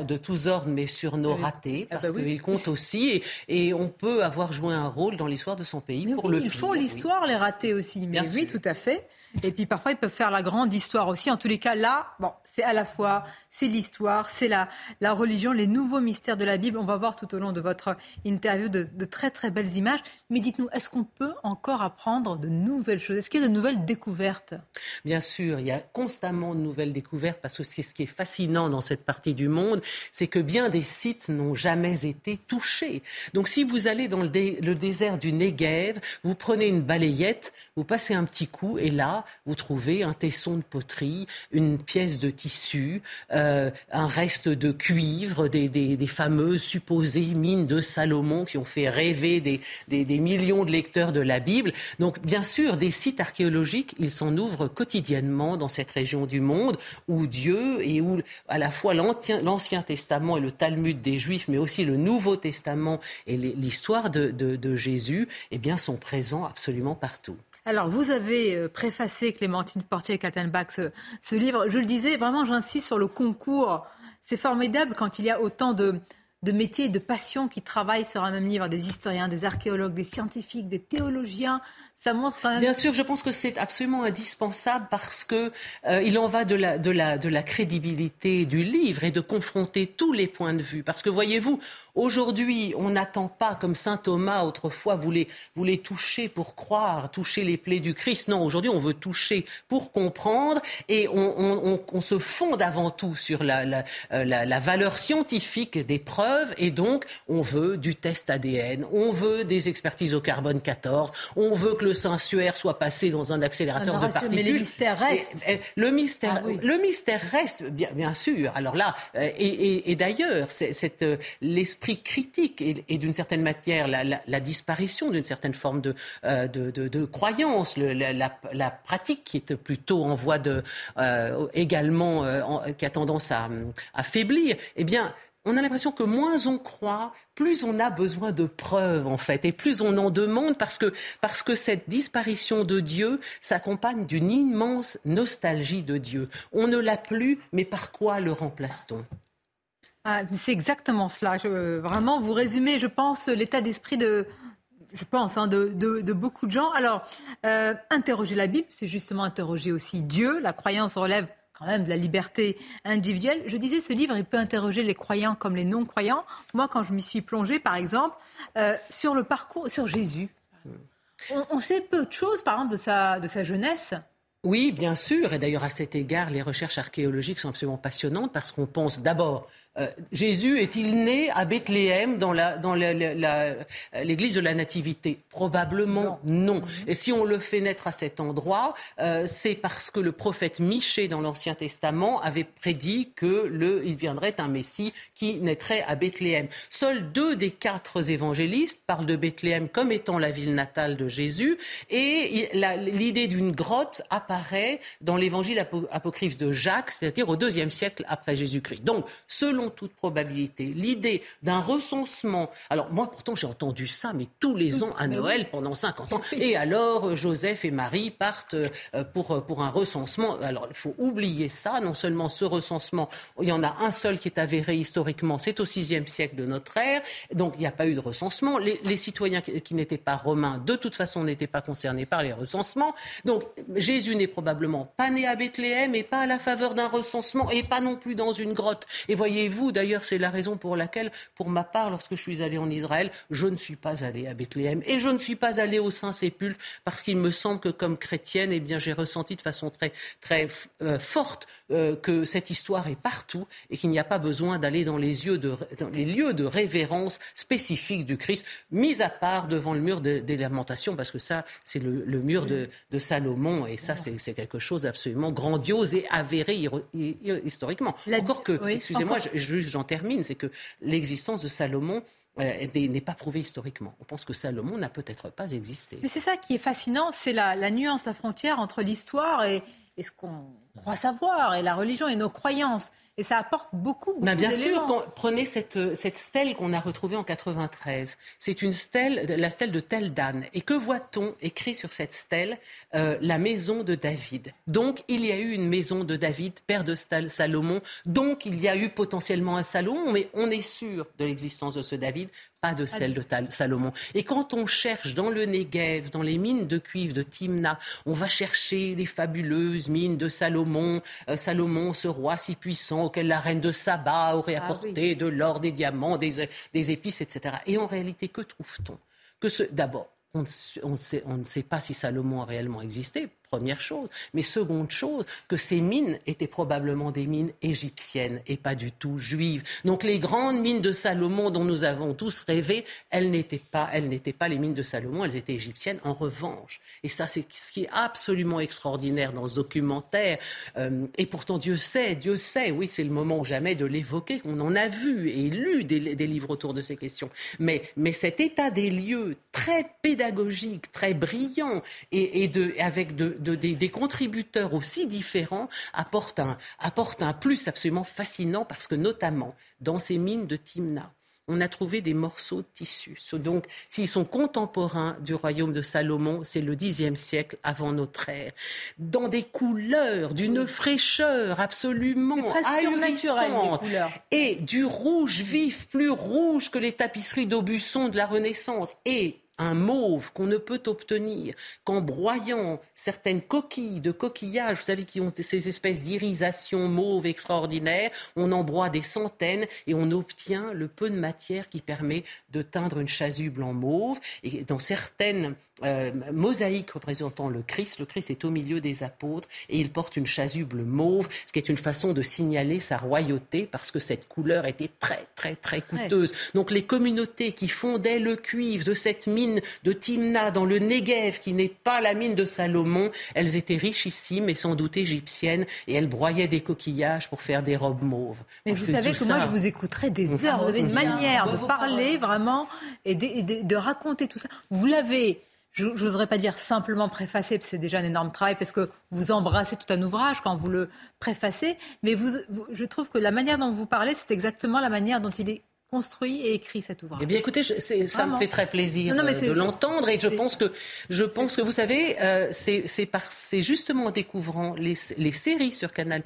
S43: de, de tous ordres, mais sur nos ratés,
S1: Ah
S43: parce
S1: bah oui.
S43: qu'ils comptent aussi. Et, et on peut avoir joué un rôle dans l'histoire de son pays pour le
S1: Ils
S43: pire,
S1: font l'histoire, les ratés aussi. Mais
S43: Bien
S1: oui,
S43: sûr.
S1: tout à fait. Et puis parfois, ils peuvent faire la grande histoire aussi. En tous les cas, là, bon, c'est à la fois, c'est l'histoire, c'est la, religion, les nouveaux mystères de la Bible. On va voir tout au long de votre interview de, très très belles images. Mais dites-nous, est-ce qu'on peut encore apprendre de nouvelles choses? Est-ce qu'il y a de nouvelles découvertes?
S43: Bien sûr, il y a constamment de nouvelles découvertes parce que ce qui est fascinant dans cette partie du monde, c'est que bien des sites n'ont jamais été touchés. Donc si vous allez dans le, le désert du Negev, vous prenez une balayette, vous passez un petit coup et là, vous trouvez un tesson de poterie, une pièce de tissu, euh, un reste de cuivre, des, fameuses supposées mines de Salomon qui ont fait rêver des, millions de lecteurs de la Bible. Donc, bien sûr, des sites archéologiques, ils s'en ouvrent quotidiennement dans cette région du monde où Dieu et où à la fois l'Ancien Testament et le Talmud des Juifs, mais aussi le Nouveau Testament et l'histoire de, de- de Jésus, eh bien, sont présents absolument partout.
S1: Alors, vous avez euh, préfacé, Clémentine Portier-Kaltenbach, ce, ce livre. Je le disais, vraiment, j'insiste sur le concours. C'est formidable quand il y a autant de, de métiers et de passions qui travaillent sur un même livre. Des historiens, des archéologues, des scientifiques, des théologiens. Ça montre même...
S43: Bien sûr, je pense que c'est absolument indispensable parce que euh, il en va de la, crédibilité du livre et de confronter tous les points de vue. Parce que voyez-vous, aujourd'hui, on n'attend pas comme saint Thomas autrefois voulait, toucher pour croire, toucher les plaies du Christ. Non, aujourd'hui, on veut toucher pour comprendre et on, se fonde avant tout sur euh, la valeur scientifique des preuves et donc on veut du test ADN, on veut des expertises au carbone 14, on veut que le sensuaire soit passé dans un accélérateur
S1: Ah,
S43: de particules.
S1: mais le mystère reste.
S43: Et- et le mystère,
S1: Ah oui.
S43: le mystère reste, bien, bien sûr. Alors là, euh, et, d'ailleurs, c'est- euh, l'esprit critique et, d'une certaine matière, la, la- la disparition d'une certaine forme de, euh, de, de- de croyance, le- la, pratique qui est plutôt en voie de, euh, également, euh, en- qui a tendance à, à faiblir, eh bien, on a l'impression que moins on croit, plus on a besoin de preuves en fait, et plus on en demande parce que, parce que cette disparition de Dieu s'accompagne d'une immense nostalgie de Dieu. On ne l'a plus, mais par quoi le remplace-t-on?
S1: Ah, c'est exactement cela. Je- vraiment, vous résumez, je pense, l'état d'esprit de, je pense, hein, de beaucoup de gens. Alors, euh, interroger la Bible, c'est justement interroger aussi Dieu. La croyance relève quand même de la liberté individuelle. Je disais, ce livre, il peut interroger les croyants comme les non-croyants. Moi, quand je m'y suis plongée, par exemple, euh, sur le parcours, sur Jésus, on, on sait peu de choses, par exemple, de sa, de sa jeunesse.
S43: Oui, bien sûr. Et d'ailleurs, à cet égard, les recherches archéologiques sont absolument passionnantes parce qu'on pense d'abord, euh, Jésus est-il né à Bethléem dans la- la- l'église de la Nativité? Probablement non. Et si on le fait naître à cet endroit, euh, c'est parce que le prophète Michée dans l'Ancien Testament avait prédit que le, il viendrait un Messie qui naîtrait à Bethléem. Seuls deux des quatre évangélistes parlent de Bethléem comme étant la ville natale de Jésus, et l'idée d'une grotte apparaît dans l'évangile apo- apocryphe de Jacques, c'est-à-dire au deuxième siècle après Jésus-Christ. Donc, selon toute probabilité, l'idée d'un recensement. Alors moi, pourtant, j'ai entendu ça, mais tous les ans à Noël pendant 50 ans. Et alors, euh, Joseph et Marie partent euh, pour, euh, pour un recensement. Alors, il faut oublier ça. Non seulement ce recensement, il y en a un seul qui est avéré historiquement, c'est au VIe siècle de notre ère. Donc, il n'y a pas eu de recensement. Les, les citoyens qui, qui n'étaient pas romains, de toute façon, n'étaient pas concernés par les recensements. Donc, Jésus n'est probablement pas né à Bethléem et pas à la faveur d'un recensement et pas non plus dans une grotte. Et voyez-vous, d'ailleurs, c'est la raison pour laquelle, pour ma part, lorsque je suis allé en Israël, je ne suis pas allé à Bethléem et je ne suis pas allé au Saint-Sépulcre parce qu'il me semble que comme chrétienne, eh bien, j'ai ressenti de façon très, très euh, forte euh, que cette histoire est partout et qu'il n'y a pas besoin d'aller dans les, dans lieux de révérence spécifiques du Christ, mis à part devant le mur de- des lamentations, parce que ça, c'est le, le mur de, de Salomon et ça, c'est quelque chose d'absolument grandiose et avéré historiquement. Encore que,
S1: oui,
S43: excusez-moi, juste j'en termine, c'est que l'existence de Salomon euh, n'est pas prouvée historiquement. On pense que Salomon n'a peut-être pas existé.
S1: Mais c'est ça qui est fascinant, c'est la, la nuance, la frontière entre l'histoire et, et ce qu'on croit savoir, et la religion et nos croyances. Et ça apporte beaucoup, beaucoup
S43: ben Bien sûr,
S1: quand,
S43: prenez cette, cette stèle qu'on a retrouvée en 93. C'est une stèle, la stèle de Tel Dan. Et que voit-on écrit sur cette stèle euh, La maison de David? Donc, il y a eu une maison de David, père de Salomon. Donc, il y a eu potentiellement un Salomon, mais on est sûr de l'existence de ce David pas de celle de Salomon. Et quand on cherche dans le Negev, dans les mines de cuivre de Timna, on va chercher les fabuleuses mines de Salomon, euh, Salomon, ce roi si puissant auquel la reine de Saba aurait ah apporté de l'or, des diamants, des, des épices, etc. Et en réalité, que trouve-t-on? Que ce, d'abord, on, on, on, ne sait pas si Salomon a réellement existé première chose. Mais seconde chose, que ces mines étaient probablement des mines égyptiennes et pas du tout juives. Donc les grandes mines de Salomon dont nous avons tous rêvé, elles n'étaient pas, elles n'étaient pas les mines de Salomon, elles étaient égyptiennes. En revanche, et ça c'est ce qui est absolument extraordinaire dans ce documentaire. Euh, et pourtant Dieu sait, Dieu sait. Oui, c'est le moment ou jamais de l'évoquer. On en a vu et lu des, livres autour de ces questions. Mais, mais cet état des lieux très pédagogique, très brillant et, et de, avec de, des, contributeurs aussi différents apporte un, un plus absolument fascinant parce que notamment dans ces mines de Timna, on a trouvé des morceaux de tissu. Donc, s'ils sont contemporains du royaume de Salomon, c'est le Xe siècle avant notre ère. Dans des couleurs, d'une fraîcheur absolument ahurissante. Et du rouge vif, plus rouge que les tapisseries d'Aubusson de la Renaissance. Et un mauve qu'on ne peut obtenir qu'en broyant certaines coquilles de coquillages, vous savez, qui ont ces espèces d'irisation mauve extraordinaires, on en broie des centaines et on obtient le peu de matière qui permet de teindre une chasuble en mauve. Et dans certaines euh, mosaïques représentant le Christ, le Christ est au milieu des apôtres et il porte une chasuble mauve, ce qui est une façon de signaler sa royauté parce que cette couleur était très, très, très coûteuse. Donc les communautés qui fondaient le cuivre de cette mine de Timna dans le Negev, qui n'est pas la mine de Salomon. Elles étaient richissimes et sans doute égyptiennes, et elles broyaient des coquillages pour faire des robes mauves.
S1: Mais vous savez que moi, je vous écouterai des heures. Vous avez une manière de parler vraiment et de, raconter tout ça. Vous l'avez je n'oserais pas dire simplement parce que c'est déjà un énorme travail, parce que vous embrassez tout un ouvrage quand vous le préfacez, mais vous, je trouve que la manière dont vous parlez, c'est exactement la manière dont il est construit et écrit cet ouvrage.
S43: Eh bien, écoutez, ça me fait très plaisir euh, de l'entendre et je pense que je pense que vous savez, euh, c'est c'est justement en découvrant les, les séries sur Canal+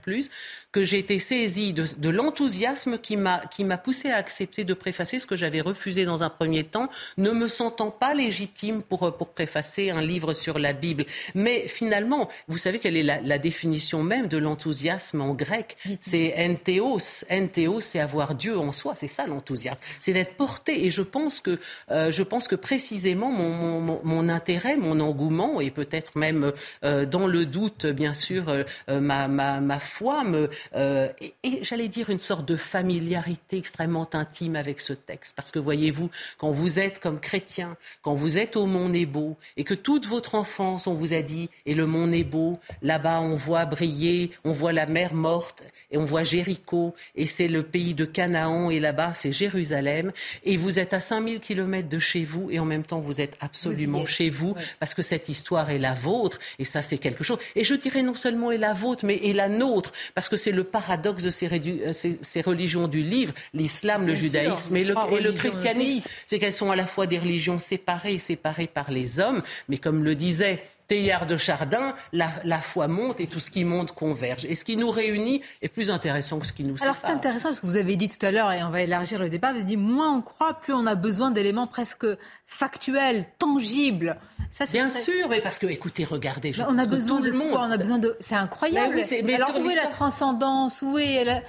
S43: que j'ai été saisie de, de l'enthousiasme qui m'a qui m'a poussé à accepter de préfacer ce que j'avais refusé dans un premier temps, ne me sentant pas légitime pour pour préfacer un livre sur la Bible. Mais finalement, vous savez quelle est la, la définition même de l'enthousiasme en grec? C'est entheos. Entheos, c'est avoir Dieu en soi. C'est ça l'enthousiasme c'est d'être porté. Et je pense que, euh, je pense que précisément mon, mon, mon, intérêt, mon engouement, et peut-être même euh, dans le doute, bien sûr, euh, ma, ma, ma, foi, me, et, et j'allais dire une sorte de familiarité extrêmement intime avec ce texte. Parce que voyez-vous, quand vous êtes comme chrétien, quand vous êtes au Mont Nebo, et que toute votre enfance, on vous a dit, et le Mont Nebo, là-bas, on voit briller, on voit la mer morte, et on voit Jéricho, et c'est le pays de Canaan, et là-bas, c'est Jérusalem et vous êtes à 5000 kilomètres de chez vous et en même temps vous êtes absolument chez vous parce que cette histoire est la vôtre et ça c'est quelque chose. Et je dirais non seulement est la vôtre mais est la nôtre parce que c'est le paradoxe de ces, euh, ces, religions du livre, l'islam, le judaïsme et le, et le christianisme. C'est qu'elles sont à la fois des religions séparées, séparées par les hommes, mais comme le disait Théard de Chardin, la, foi monte et tout ce qui monte converge. Et ce qui nous réunit est plus intéressant que ce qui nous sépare.
S1: Alors c'est intéressant ce que vous avez dit tout à l'heure, et on va élargir le débat, vous avez dit moins on croit, plus on a besoin d'éléments presque factuels, tangibles.
S43: Ça, Bien sûr, mais parce que, écoutez, regardez, je
S1: on a
S43: besoin
S1: tout
S43: de
S1: le monde... On a besoin de... C'est incroyable. Mais Alors où est la transcendance? Où est... La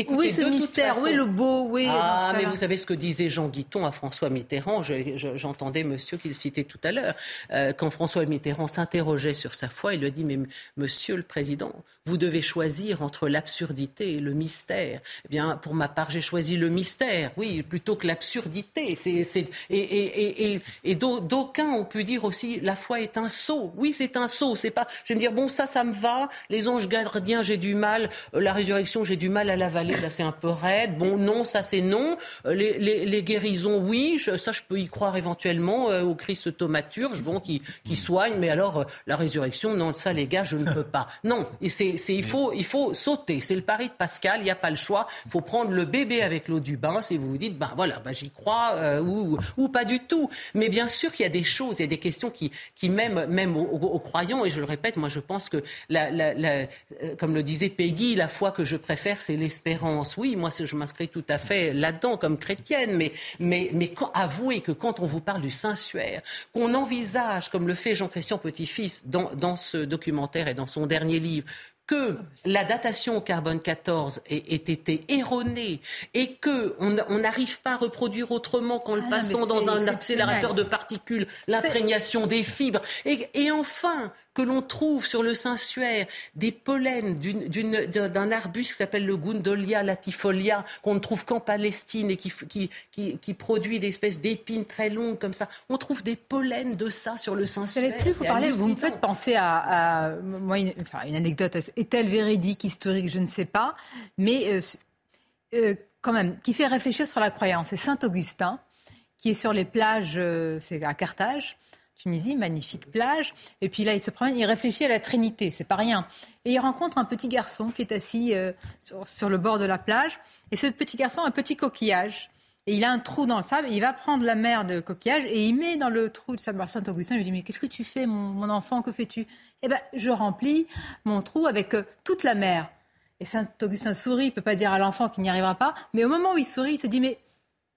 S1: est ce mystère est le beau
S43: Ah, mais vous savez ce que disait Jean Guiton à François Mitterrand J'entendais monsieur qu'il citait tout à l'heure. Euh, quand François Mitterrand s'interrogeait sur sa foi, il lui a dit Mais monsieur le Président, vous devez choisir entre l'absurdité et le mystère. Eh bien, pour ma part, j'ai choisi le mystère, oui, plutôt que l'absurdité. Et, d'aucuns ont pu dire aussi La foi est un sceau. Oui, c'est un sceau. C'est pas. Je vais me dire Bon, ça, ça me va. Les anges gardiens, j'ai du mal. Euh, la résurrection, j'ai du mal à l'avaler là c'est un peu raide. Bon, non, ça c'est non. Euh, les, les, les, guérisons, oui, ça je peux y croire éventuellement euh, au Christ thaumaturge, bon, qui, qui soigne, mais alors euh, la résurrection, non, ça les gars, je ne peux pas. Non, et c'est, il, faut, il faut sauter. C'est le pari de Pascal, il n'y a pas le choix. Il faut prendre le bébé avec l'eau du bain, si vous vous dites, ben voilà, ben, j'y crois, ou, ou pas du tout. Mais bien sûr qu'il y a des choses, il y a des questions qui, qui même, même aux, aux croyants, et je le répète, moi je pense que, la, la, la, comme le disait Peggy, la foi que je préfère, c'est l'espérance. Oui, moi je m'inscris tout à fait là-dedans comme chrétienne, mais, mais, mais avouez que quand on vous parle du Saint-Suaire, qu'on envisage, comme le fait Jean-Christian Petit-Fils dans, dans ce documentaire et dans son dernier livre, que la datation au carbone 14 ait, été erronée et que on n'arrive pas à reproduire autrement qu'en le ah passant dans un accélérateur de particules l'imprégnation des fibres et, et enfin que l'on trouve sur le Saint-Suaire des pollens d'un arbuste qui s'appelle le Gundolia latifolia, qu'on ne trouve qu'en Palestine et qui, qui, qui, produit des espèces d'épines très longues comme ça. On trouve des pollens de ça sur le Saint-Suaire.
S1: plus vous parlez, vous me faites penser à, moi, une, enfin, une anecdote. Est-elle véridique, historique Je ne sais pas. Mais euh, euh, quand même, qui fait réfléchir sur la croyance. C'est Saint Augustin, qui est sur les plages, euh, c'est à Carthage Tunisie, magnifique plage. Et puis là, il se promène, il réfléchit à la Trinité, c'est pas rien. Et il rencontre un petit garçon qui est assis euh, sur, le bord de la plage. Et ce petit garçon a un petit coquillage. Et il a un trou dans le sable. Il va prendre la mer de coquillage et il met dans le trou de sable. Saint-Augustin lui dit Mais qu'est-ce que tu fais, mon, enfant Que fais-tu? Eh bien, je remplis mon trou avec euh, toute la mer. Et Saint-Augustin sourit, il ne peut pas dire à l'enfant qu'il n'y arrivera pas. Mais au moment où il sourit, il se dit Mais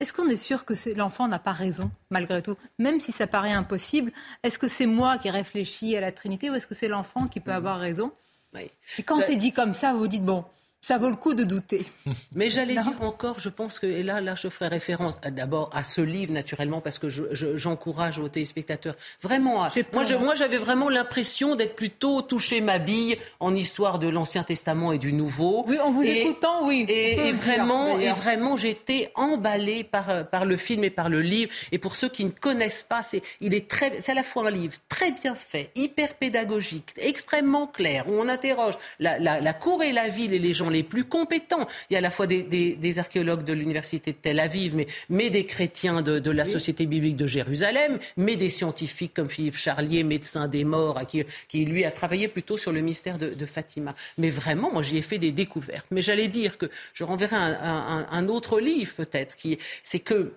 S1: est-ce qu'on est sûr que l'enfant n'a pas raison, malgré tout? Même si ça paraît impossible, est-ce que c'est moi qui réfléchis à la Trinité ou est-ce que c'est l'enfant qui peut avoir raison? Et quand c'est dit comme ça, vous vous dites, bon, ça vaut le coup de douter.
S43: Mais j'allais dire encore, je pense que, et là, là je ferai référence d'abord à ce livre, naturellement, parce que j'encourage je, vos téléspectateurs vraiment à. Moi, moi, j'avais vraiment l'impression d'être plutôt touché ma bille en histoire de l'Ancien Testament et du Nouveau.
S1: Oui, en vous écoutant, oui.
S43: Et, vraiment, et vraiment, été emballée par, par le film et par le livre. Et pour ceux qui ne connaissent pas, c'est, il est très, c'est à la fois un livre très bien fait, hyper pédagogique, extrêmement clair, où on interroge la, la, la cour et la ville et les gens les plus compétents. Il y a à la fois des, archéologues de l'université de Tel Aviv, mais, mais des chrétiens de, la Société biblique de Jérusalem, mais des scientifiques comme Philippe Charlier, médecin des morts, qui, qui lui a travaillé plutôt sur le mystère de, Fatima. Mais vraiment, moi, j'y ai fait des découvertes. Mais j'allais dire que je renverrai un, un autre livre peut-être, qui c'est que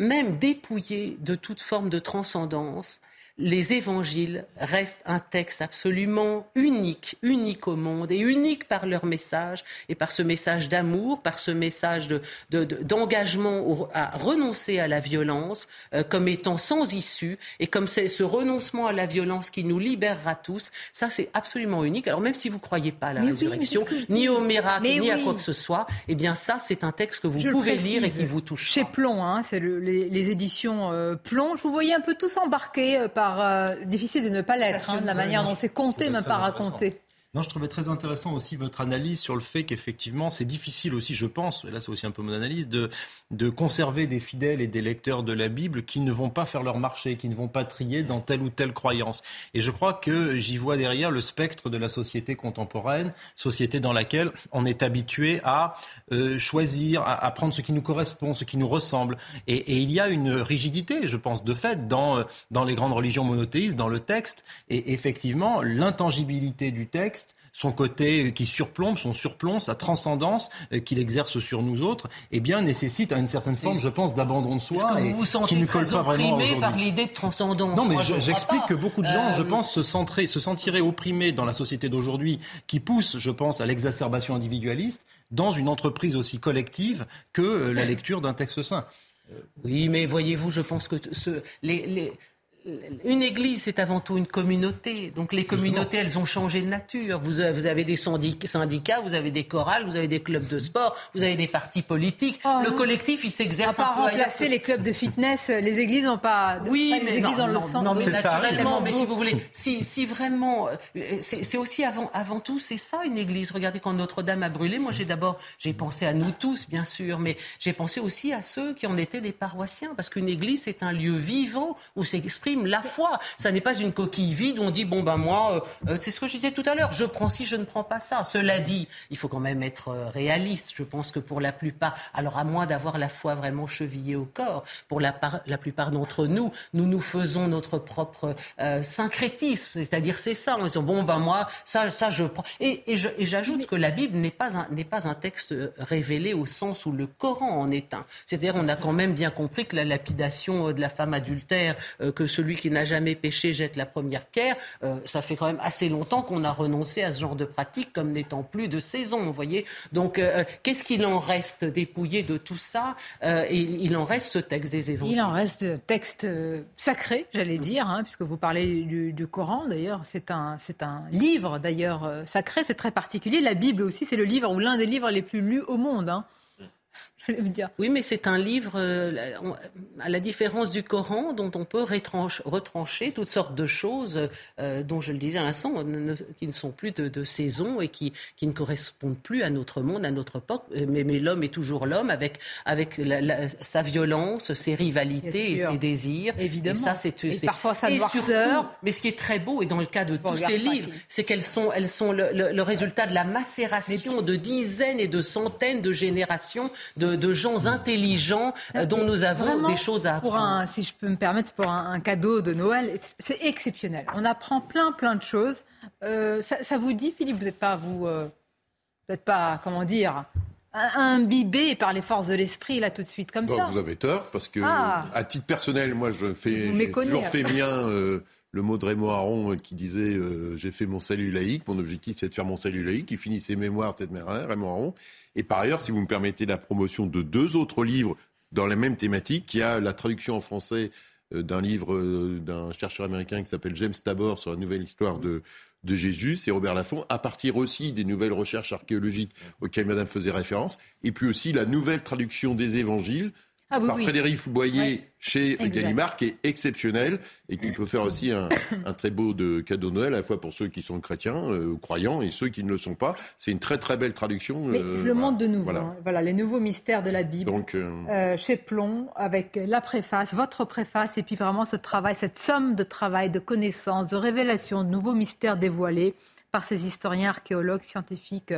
S43: même dépouillé de toute forme de transcendance, les évangiles restent un texte absolument unique, unique au monde et unique par leur message et par ce message d'amour, par ce message d'engagement à renoncer à la violence euh, comme étant sans issue et comme c'est ce renoncement à la violence qui nous libérera tous. Ça, c'est absolument unique. Alors même si vous ne croyez pas à la résurrection, ni au miracle, ni à quoi que ce soit, eh bien ça, c'est un texte que vous pouvez lire et qui vous touche.
S1: Chez Plomb, hein, c'est les, éditions euh, Plomb. Je vous voyais un peu tous embarqués euh, par euh, difficile de ne pas l'être, hein, de la manière dont c'est compté, même pas raconté.
S20: Non, je trouvais très intéressant aussi votre analyse sur le fait qu'effectivement, c'est difficile aussi, je pense, et là c'est aussi un peu mon analyse, de, de conserver des fidèles et des lecteurs de la Bible qui ne vont pas faire leur marché, qui ne vont pas trier dans telle ou telle croyance. Et je crois que j'y vois derrière le spectre de la société contemporaine, société dans laquelle on est habitué à euh, choisir, à, prendre ce qui nous correspond, ce qui nous ressemble. Et, et, il y a une rigidité, je pense, de fait, dans, dans les grandes religions monothéistes, dans le texte. Et effectivement, l'intangibilité du texte, son côté qui surplombe, son surplomb, sa transcendance euh, qu'il exerce sur nous autres, eh bien, nécessite une certaine forme, je pense, d'abandon de soi.
S43: et vous vous sentez qui ne colle pas vraiment par l'idée de transcendance?
S20: Non, mais j'explique que beaucoup de gens, je euh, pense, se, centrer, se sentiraient opprimés dans la société d'aujourd'hui, qui pousse, je pense, à l'exacerbation individualiste, dans une entreprise aussi collective que euh, la lecture d'un texte saint.
S43: Oui, mais voyez-vous, je pense que ce, les, les une église, c'est avant tout une communauté. Donc les communautés, elles ont changé de nature. Vous, avez des syndicats, vous avez des chorales, vous avez des clubs de sport, vous avez des partis politiques. Oh, le collectif, il s'exerce.
S1: À part remplacer les clubs de fitness, les églises n'ont pas.
S43: Oui,
S1: mais les églises
S43: non,
S1: dans
S43: le sens. Non, mais naturellement, mais si vous voulez, si, si vraiment, c'est aussi avant, avant tout, c'est ça une église. Regardez quand Notre-Dame a brûlé. Moi, j'ai d'abord, j'ai pensé à nous tous, bien sûr, mais j'ai pensé aussi à ceux qui en étaient des paroissiens, parce qu'une église, c'est un lieu vivant où s'exprime la foi. Ça n'est pas une coquille vide où on dit bon ben moi, euh, c'est ce que je disais tout à l'heure, je prends ci, je ne prends pas ça. Cela dit, il faut quand même être réaliste. Je pense que pour la plupart, alors à moins d'avoir la foi vraiment chevillée au corps, pour la, la plupart d'entre nous, nous nous faisons notre propre syncrétisme, c'est-à-dire c'est ça. On dit bon ben moi, ça, ça je prends. Et, et j'ajoute que la Bible n'est pas n'est pas un texte révélé au sens où le Coran en est un. C'est-à-dire on a quand même bien compris que la lapidation de la femme adultère, euh, que celui qui n'a jamais péché jette la première pierre, euh, ça fait quand même assez longtemps qu'on a renoncé à ce genre de pratique comme n'étant plus de saison, vous voyez. Donc euh, qu'est-ce qu'il en reste dépouillé de tout ça Il en reste ce texte des évangiles?
S1: Il en reste texte sacré, j'allais dire, hein, puisque vous parlez du, du Coran d'ailleurs. C'est un, c'est un livre d'ailleurs sacré, c'est très particulier. La Bible aussi, c'est le livre ou l'un des livres les plus lus au monde. Hein.
S43: Oui, mais c'est un livre, euh, à la différence du Coran, dont on peut retrancher toutes sortes de choses, euh, dont je le disais à l'instant, qui ne sont plus de, saison et qui, qui, ne correspondent plus à notre monde, à notre époque. Euh, mais, mais l'homme est toujours l'homme, avec, avec sa violence, ses rivalités et ses désirs.
S1: Évidemment.
S43: Et ça,
S1: c'est, parfois sa
S43: noirceur. mais ce qui est très beau, et dans le cas de tous ces livres, c'est qu'elles sont, elles sont le, le résultat de la macération de dizaines et de centaines de générations de de gens intelligents euh, dont nous avons des choses à apprendre.
S1: Pour un, si je peux me permettre, pour un, cadeau de Noël, c'est exceptionnel. On apprend plein, plein de choses. Euh, ça, vous dit, Philippe, vous n'êtes pas, vous, euh, pas, comment dire, imbibé par les forces de l'esprit là tout de suite comme ça.
S15: Vous avez tort parce que ah. à titre personnel, moi je fais, j'ai toujours fait mien le mot de Raymond Aron qui disait j'ai fait mon salut laïque. Mon objectif c'est de faire mon salut laïque. Il finit ses mémoires cette mère Raymond Aron. Et par ailleurs, si vous me permettez la promotion de deux autres livres dans la même thématique, il y a la traduction en français euh, d'un livre euh, d'un chercheur américain qui s'appelle James Tabor sur la nouvelle histoire de, de Jésus, c'est Robert Laffont, à partir aussi des nouvelles recherches archéologiques auxquelles Madame faisait référence, et puis aussi la nouvelle traduction des évangiles ah par Frédéric Boyer chez Gallimard, qui est exceptionnel et qui peut faire aussi un, très beau de cadeau Noël, à la fois pour ceux qui sont chrétiens, euh, croyants, et ceux qui ne le sont pas. C'est une très très belle traduction.
S1: Euh, je le montre de nouveau. Hein. Voilà. les nouveaux mystères de la Bible. Donc, euh, chez Plomb, avec la préface, votre préface, et puis vraiment ce travail, cette somme de travail, de connaissances, de révélations, de nouveaux mystères dévoilés par ces historiens, archéologues, scientifiques,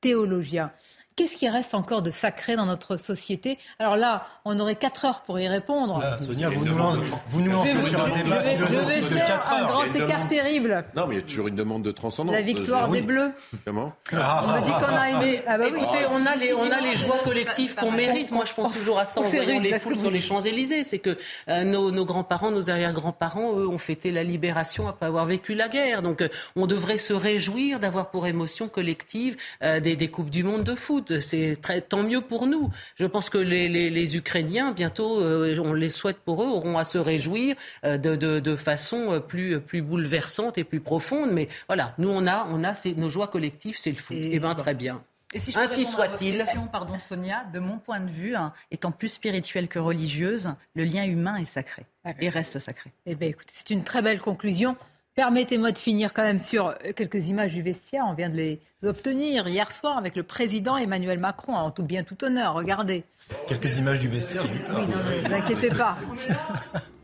S1: théologiens. Qu'est-ce qui reste encore de sacré dans notre société? Alors là, on aurait 4 heures pour y répondre.
S20: Sonia, vous nous, vous nous lancez sur un débat de 4
S1: heures. un grand écart terrible.
S15: Non, mais il y a toujours une demande de transcendance.
S1: La victoire des Bleus.
S15: Comment?
S1: Ah. On me dit qu'on a une...
S43: Ah bah oui. Écoutez, on a les, on a les joies collectives qu'on mérite. Moi, je pense toujours à ça en voyant les foules sur les Champs-Élysées. C'est que euh, nos, nos grands-parents, nos arrière-grands-parents, eux, ont fêté la libération après avoir vécu la guerre. Donc, euh, on devrait se réjouir d'avoir pour émotion collective euh, des, des Coupes du Monde de foot c'est très tant mieux pour nous. Je pense que les, Ukrainiens, bientôt, euh, on les souhaite pour eux, auront à se réjouir euh, de, façon euh, plus, plus bouleversante et plus profonde. Mais voilà, nous, on a, on a nos joies collectives, c'est le foot. Et, eh bien, très bien.
S2: Et si je Ainsi soit-il. Pardon Sonia, de mon point de vue, hein, étant plus spirituelle que religieuse, le lien humain est sacré et reste sacré.
S1: Eh bien, écoutez, c'est une très belle conclusion. Permettez-moi de finir quand même sur quelques images du vestiaire. On vient de les obtenir hier soir avec le président Emmanuel Macron, en tout bien tout honneur. Regardez.
S20: Quelques images du vestiaire, j'ai
S1: Oui, non, ne vous inquiétez pas.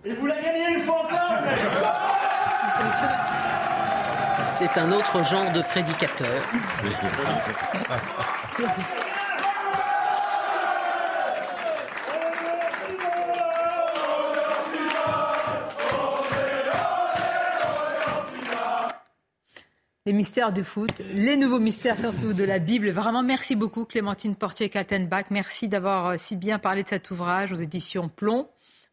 S44: Et vous la gagnez une fois encore
S43: C'est un autre genre de prédicateur.
S1: les mystères du foot, les nouveaux mystères surtout de la Bible. Vraiment, merci beaucoup Clémentine Portier-Kaltenbach. Merci d'avoir euh, si bien parlé de cet ouvrage aux éditions Plomb.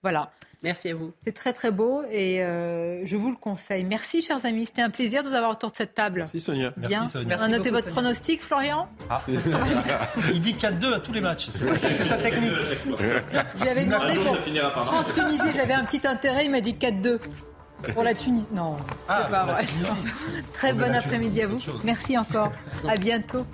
S1: Voilà.
S43: Merci à vous.
S1: C'est très très beau et euh, je vous le conseille. Merci chers amis, c'était un plaisir de vous avoir autour de cette table.
S15: Merci Sonia.
S1: Bien. Merci Sonia. On a noté votre pronostic Florian
S20: ah. Il dit 4-2 à tous les matchs, c'est sa, technique.
S1: J'avais demandé pour France-Tunisie, j'avais un petit intérêt, il m'a dit 4-2. Pour la Tunisie. Non, ah, pas vrai. Très bon après-midi à vous. Merci encore. À bientôt.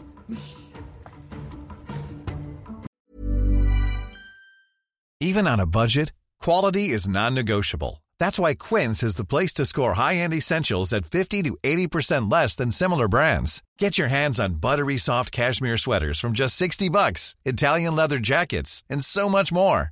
S45: Even on a budget, quality is non-negotiable. That's why Quince is the place to score high-end essentials at 50 to 80% less than similar brands. Get your hands on buttery soft cashmere sweaters from just 60 bucks, Italian leather jackets, and so much more.